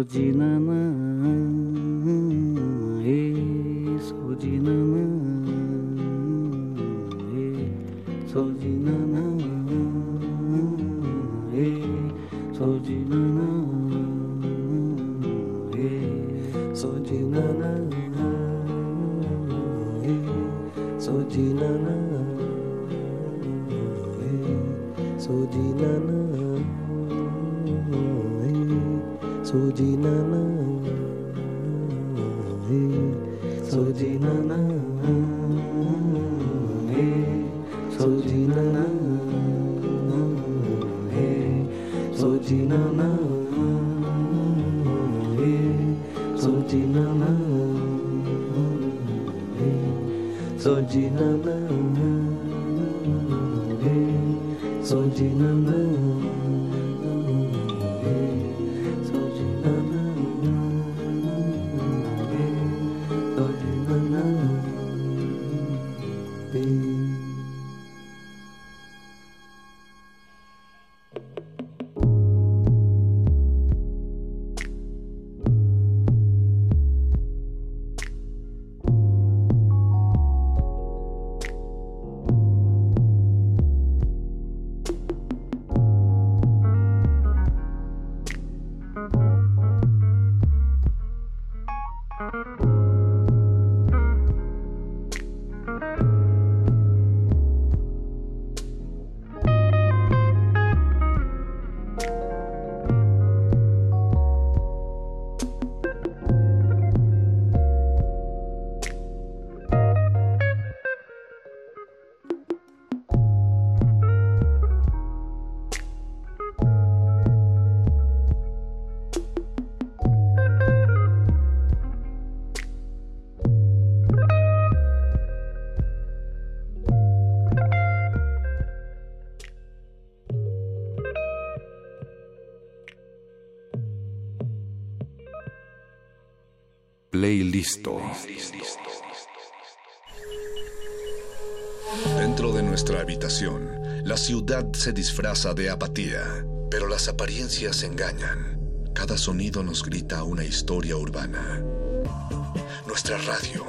[SPEAKER 32] грудина на
[SPEAKER 30] Playlist.
[SPEAKER 8] Dentro de nuestra habitación, la ciudad se disfraza de apatía, pero las apariencias engañan. Cada sonido nos grita una historia urbana. Nuestra radio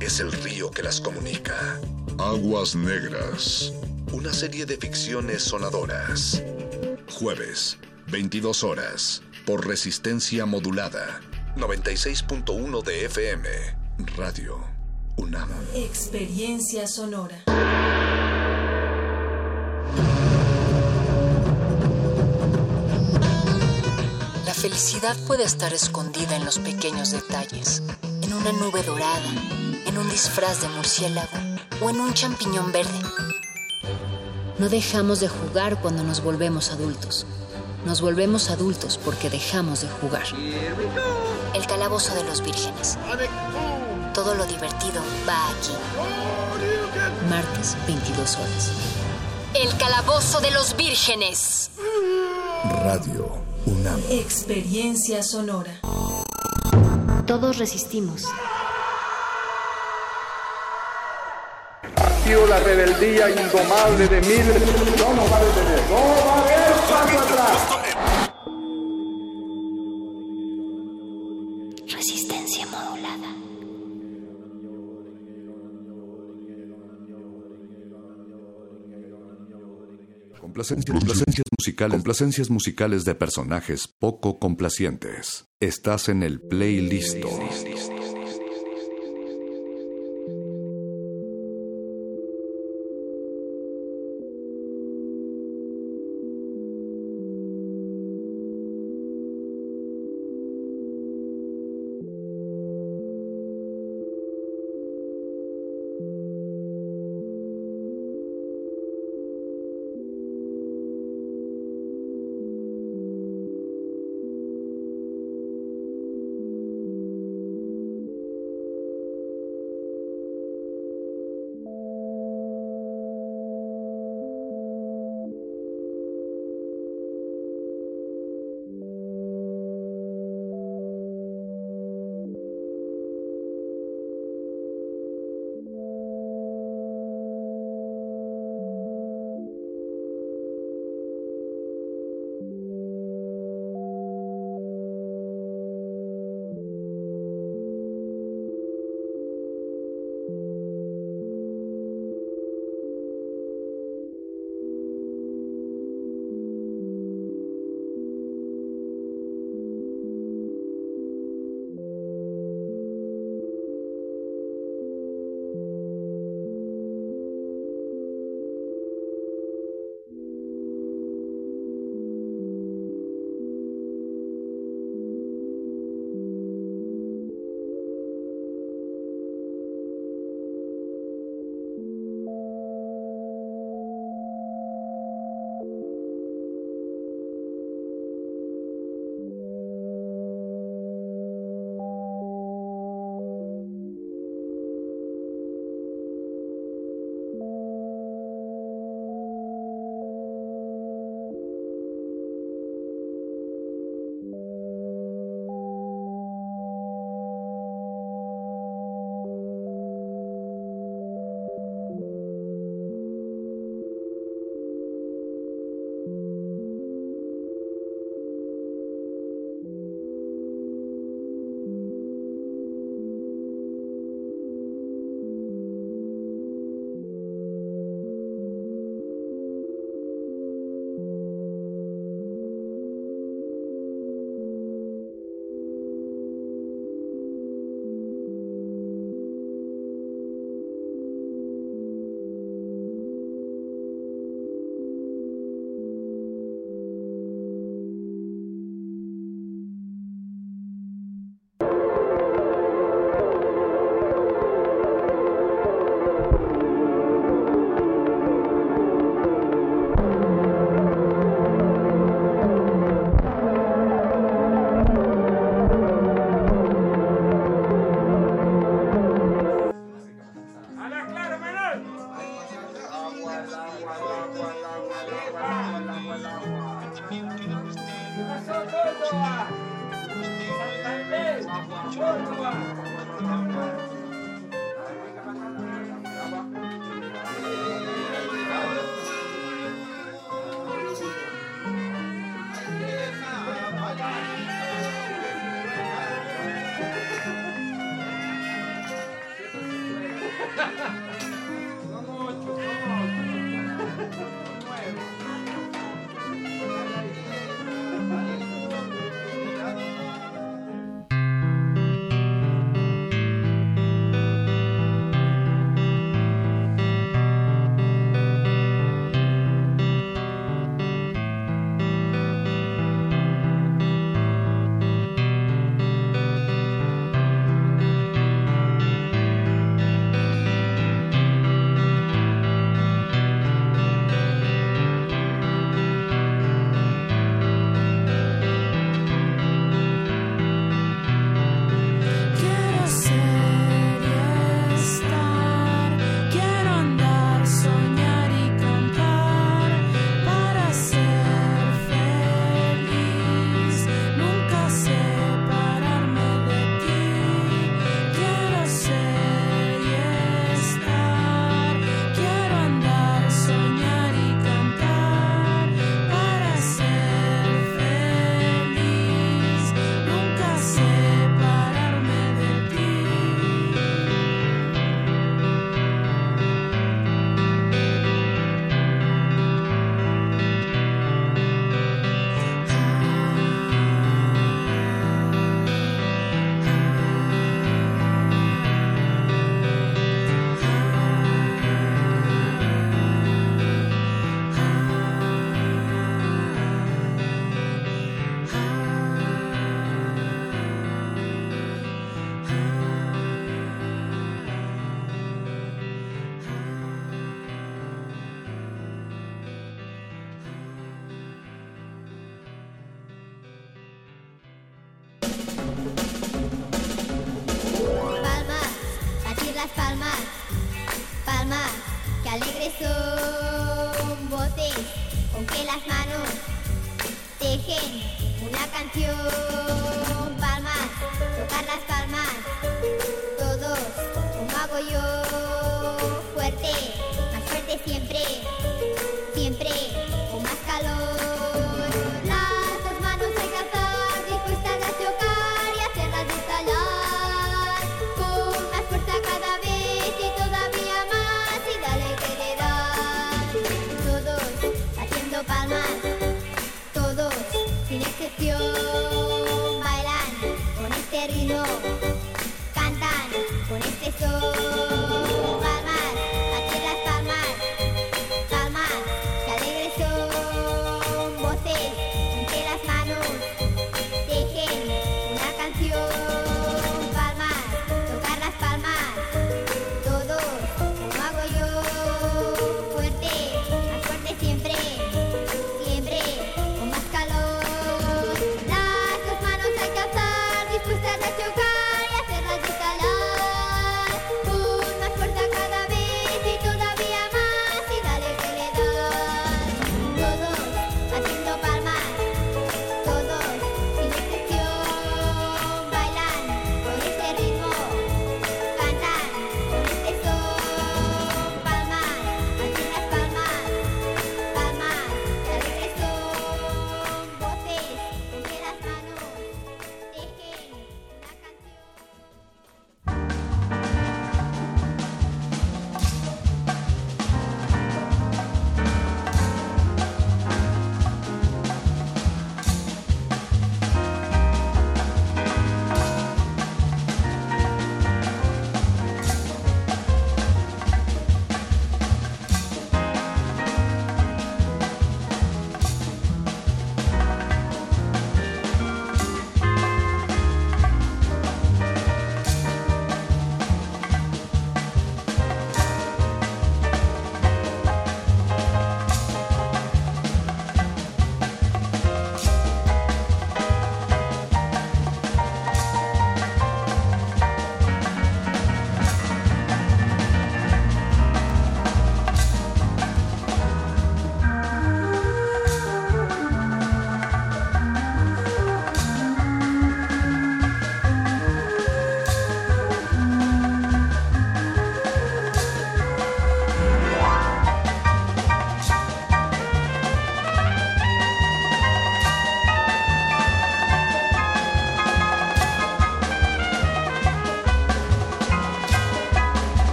[SPEAKER 8] es el río que las comunica. Aguas Negras. Una serie de ficciones sonadoras. Jueves, 22 horas, por resistencia modulada. 96.1 de FM. Radio UNAM.
[SPEAKER 11] Experiencia sonora.
[SPEAKER 7] La felicidad puede estar escondida en los pequeños detalles, en una nube dorada, en un disfraz de murciélago o en un champiñón verde. No dejamos de jugar cuando nos volvemos adultos. Nos volvemos adultos porque dejamos de jugar. El calabozo de los vírgenes. Todo lo divertido va aquí. Martes, 22 horas. El calabozo de los vírgenes.
[SPEAKER 8] Radio UNAM.
[SPEAKER 11] Experiencia sonora.
[SPEAKER 7] Todos resistimos.
[SPEAKER 24] La rebeldía indomable de miles no nos va a detener. No va a haber paso atrás.
[SPEAKER 30] Complacencias, complacencias musicales, complacencias musicales de personajes poco complacientes. Estás en el playlist.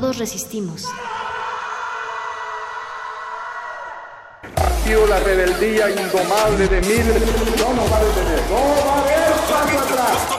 [SPEAKER 33] todos
[SPEAKER 7] resistimos.
[SPEAKER 34] Activo la rebeldía indomable de miles. No nos va a detener. No va a haber paso atrás.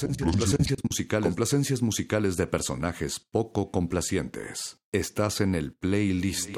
[SPEAKER 8] Complacencias, complacencias musicales, complacencias musicales de personajes poco complacientes. Estás en el playlist.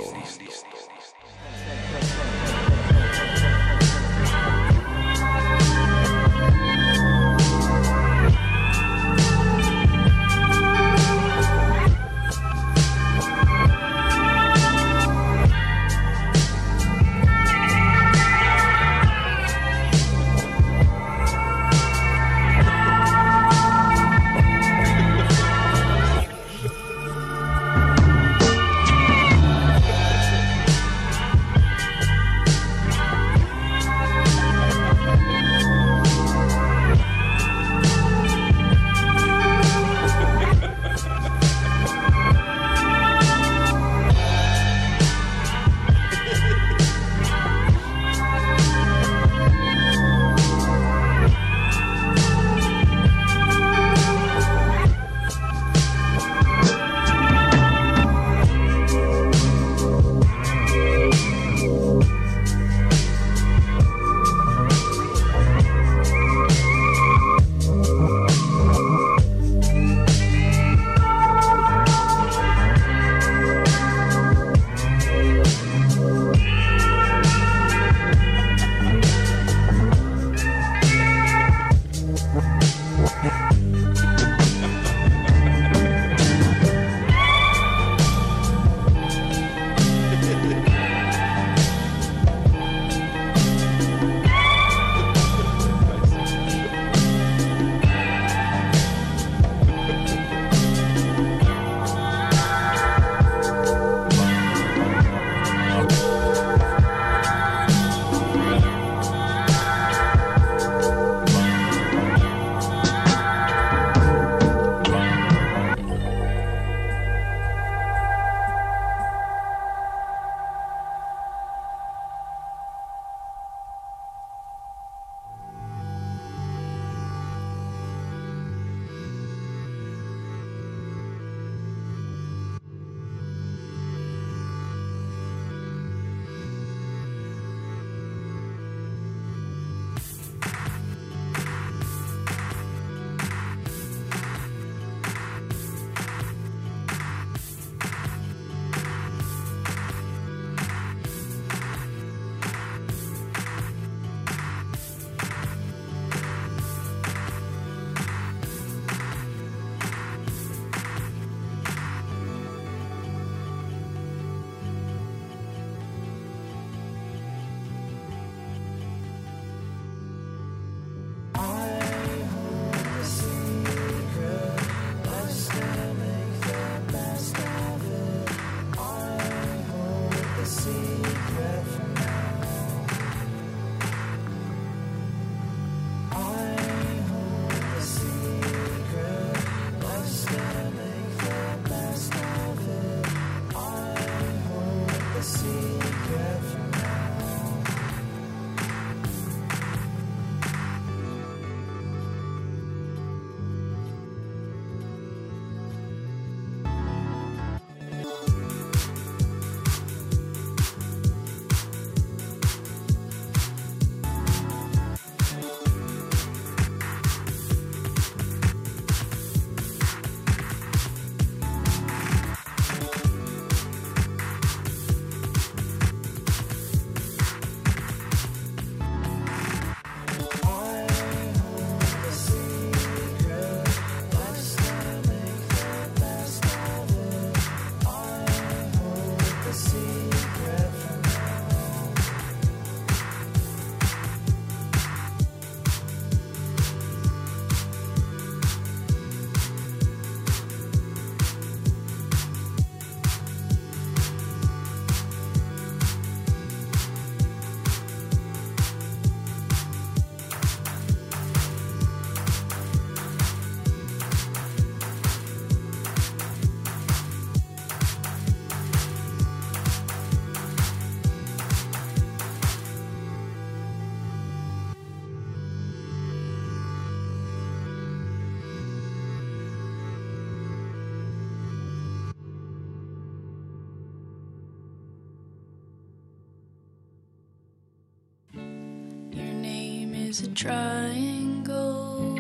[SPEAKER 34] Triangle.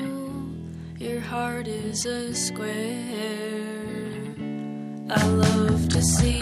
[SPEAKER 34] Your heart is a square. I love to see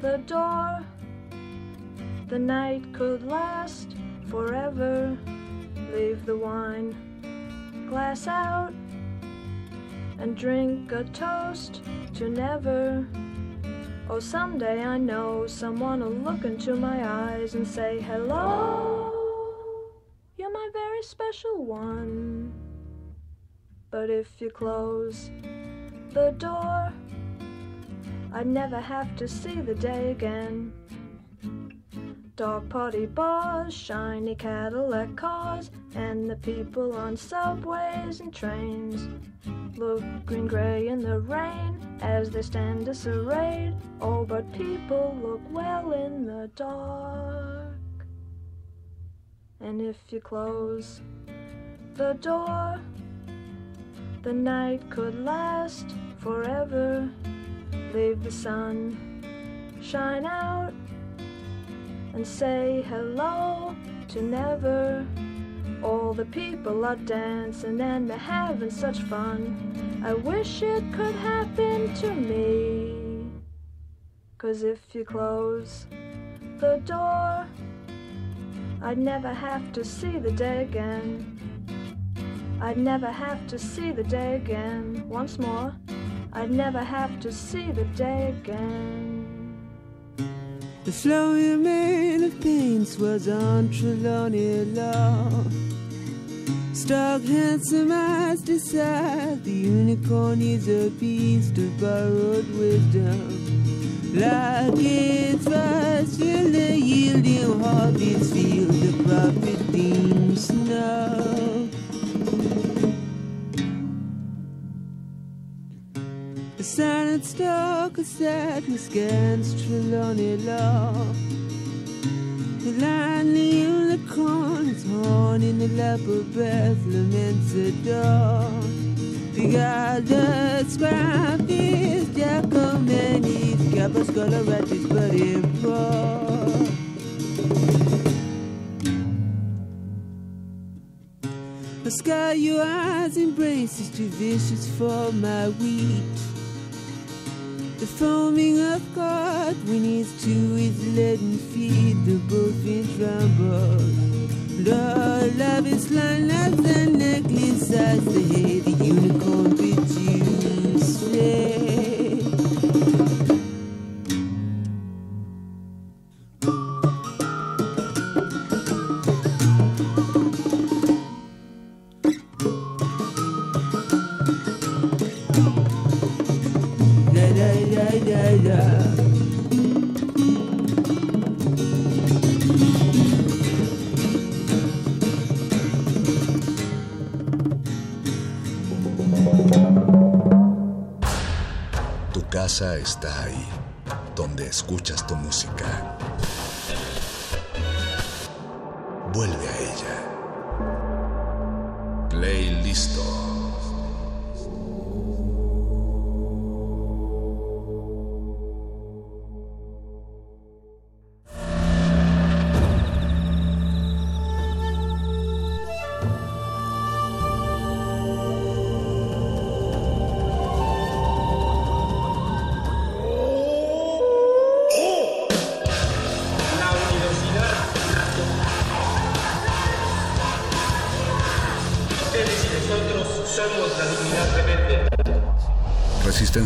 [SPEAKER 11] the door, the night could last forever. Leave the wine glass out and drink a toast to never. Oh, someday I know someone will look into my eyes and say, Hello, you're my very special one. But if you close the door, I'd never have to see the day again. Dog party bars, shiny Cadillac cars, and the people on subways and trains look green gray in the rain as they stand disarrayed. Oh, but people look well in the dark. And if you close the door, the night could last forever. Leave the sun shine out and say hello to never. All the people are dancing and they're having such fun. I wish it could happen to me. Cause if you close the door, I'd never have to see the day again. I'd never have to see the day again. Once more, I'd never have to see the day again.
[SPEAKER 35] The flowing man of paints was on Trelawney Law. Stark, handsome eyes decide the unicorn is a beast of borrowed wisdom. Like its field, the yielding harvest field, the prophet deems snow. Silent stalk of sadness scans Trelawney Law. The lonely unicorn is in the lap of Bethlehem and. The that scribe is Giacomenis, Capos coloratis, but in poor. The sky your eyes embrace is too vicious for my wheat the foaming of God when he's two is let and feed the both in trouble. Lord, love is line like the necklace as the head, the unicorn bitch
[SPEAKER 8] you say. Está ahí, donde escuchas tu música. Vuelve a ella. Play listo.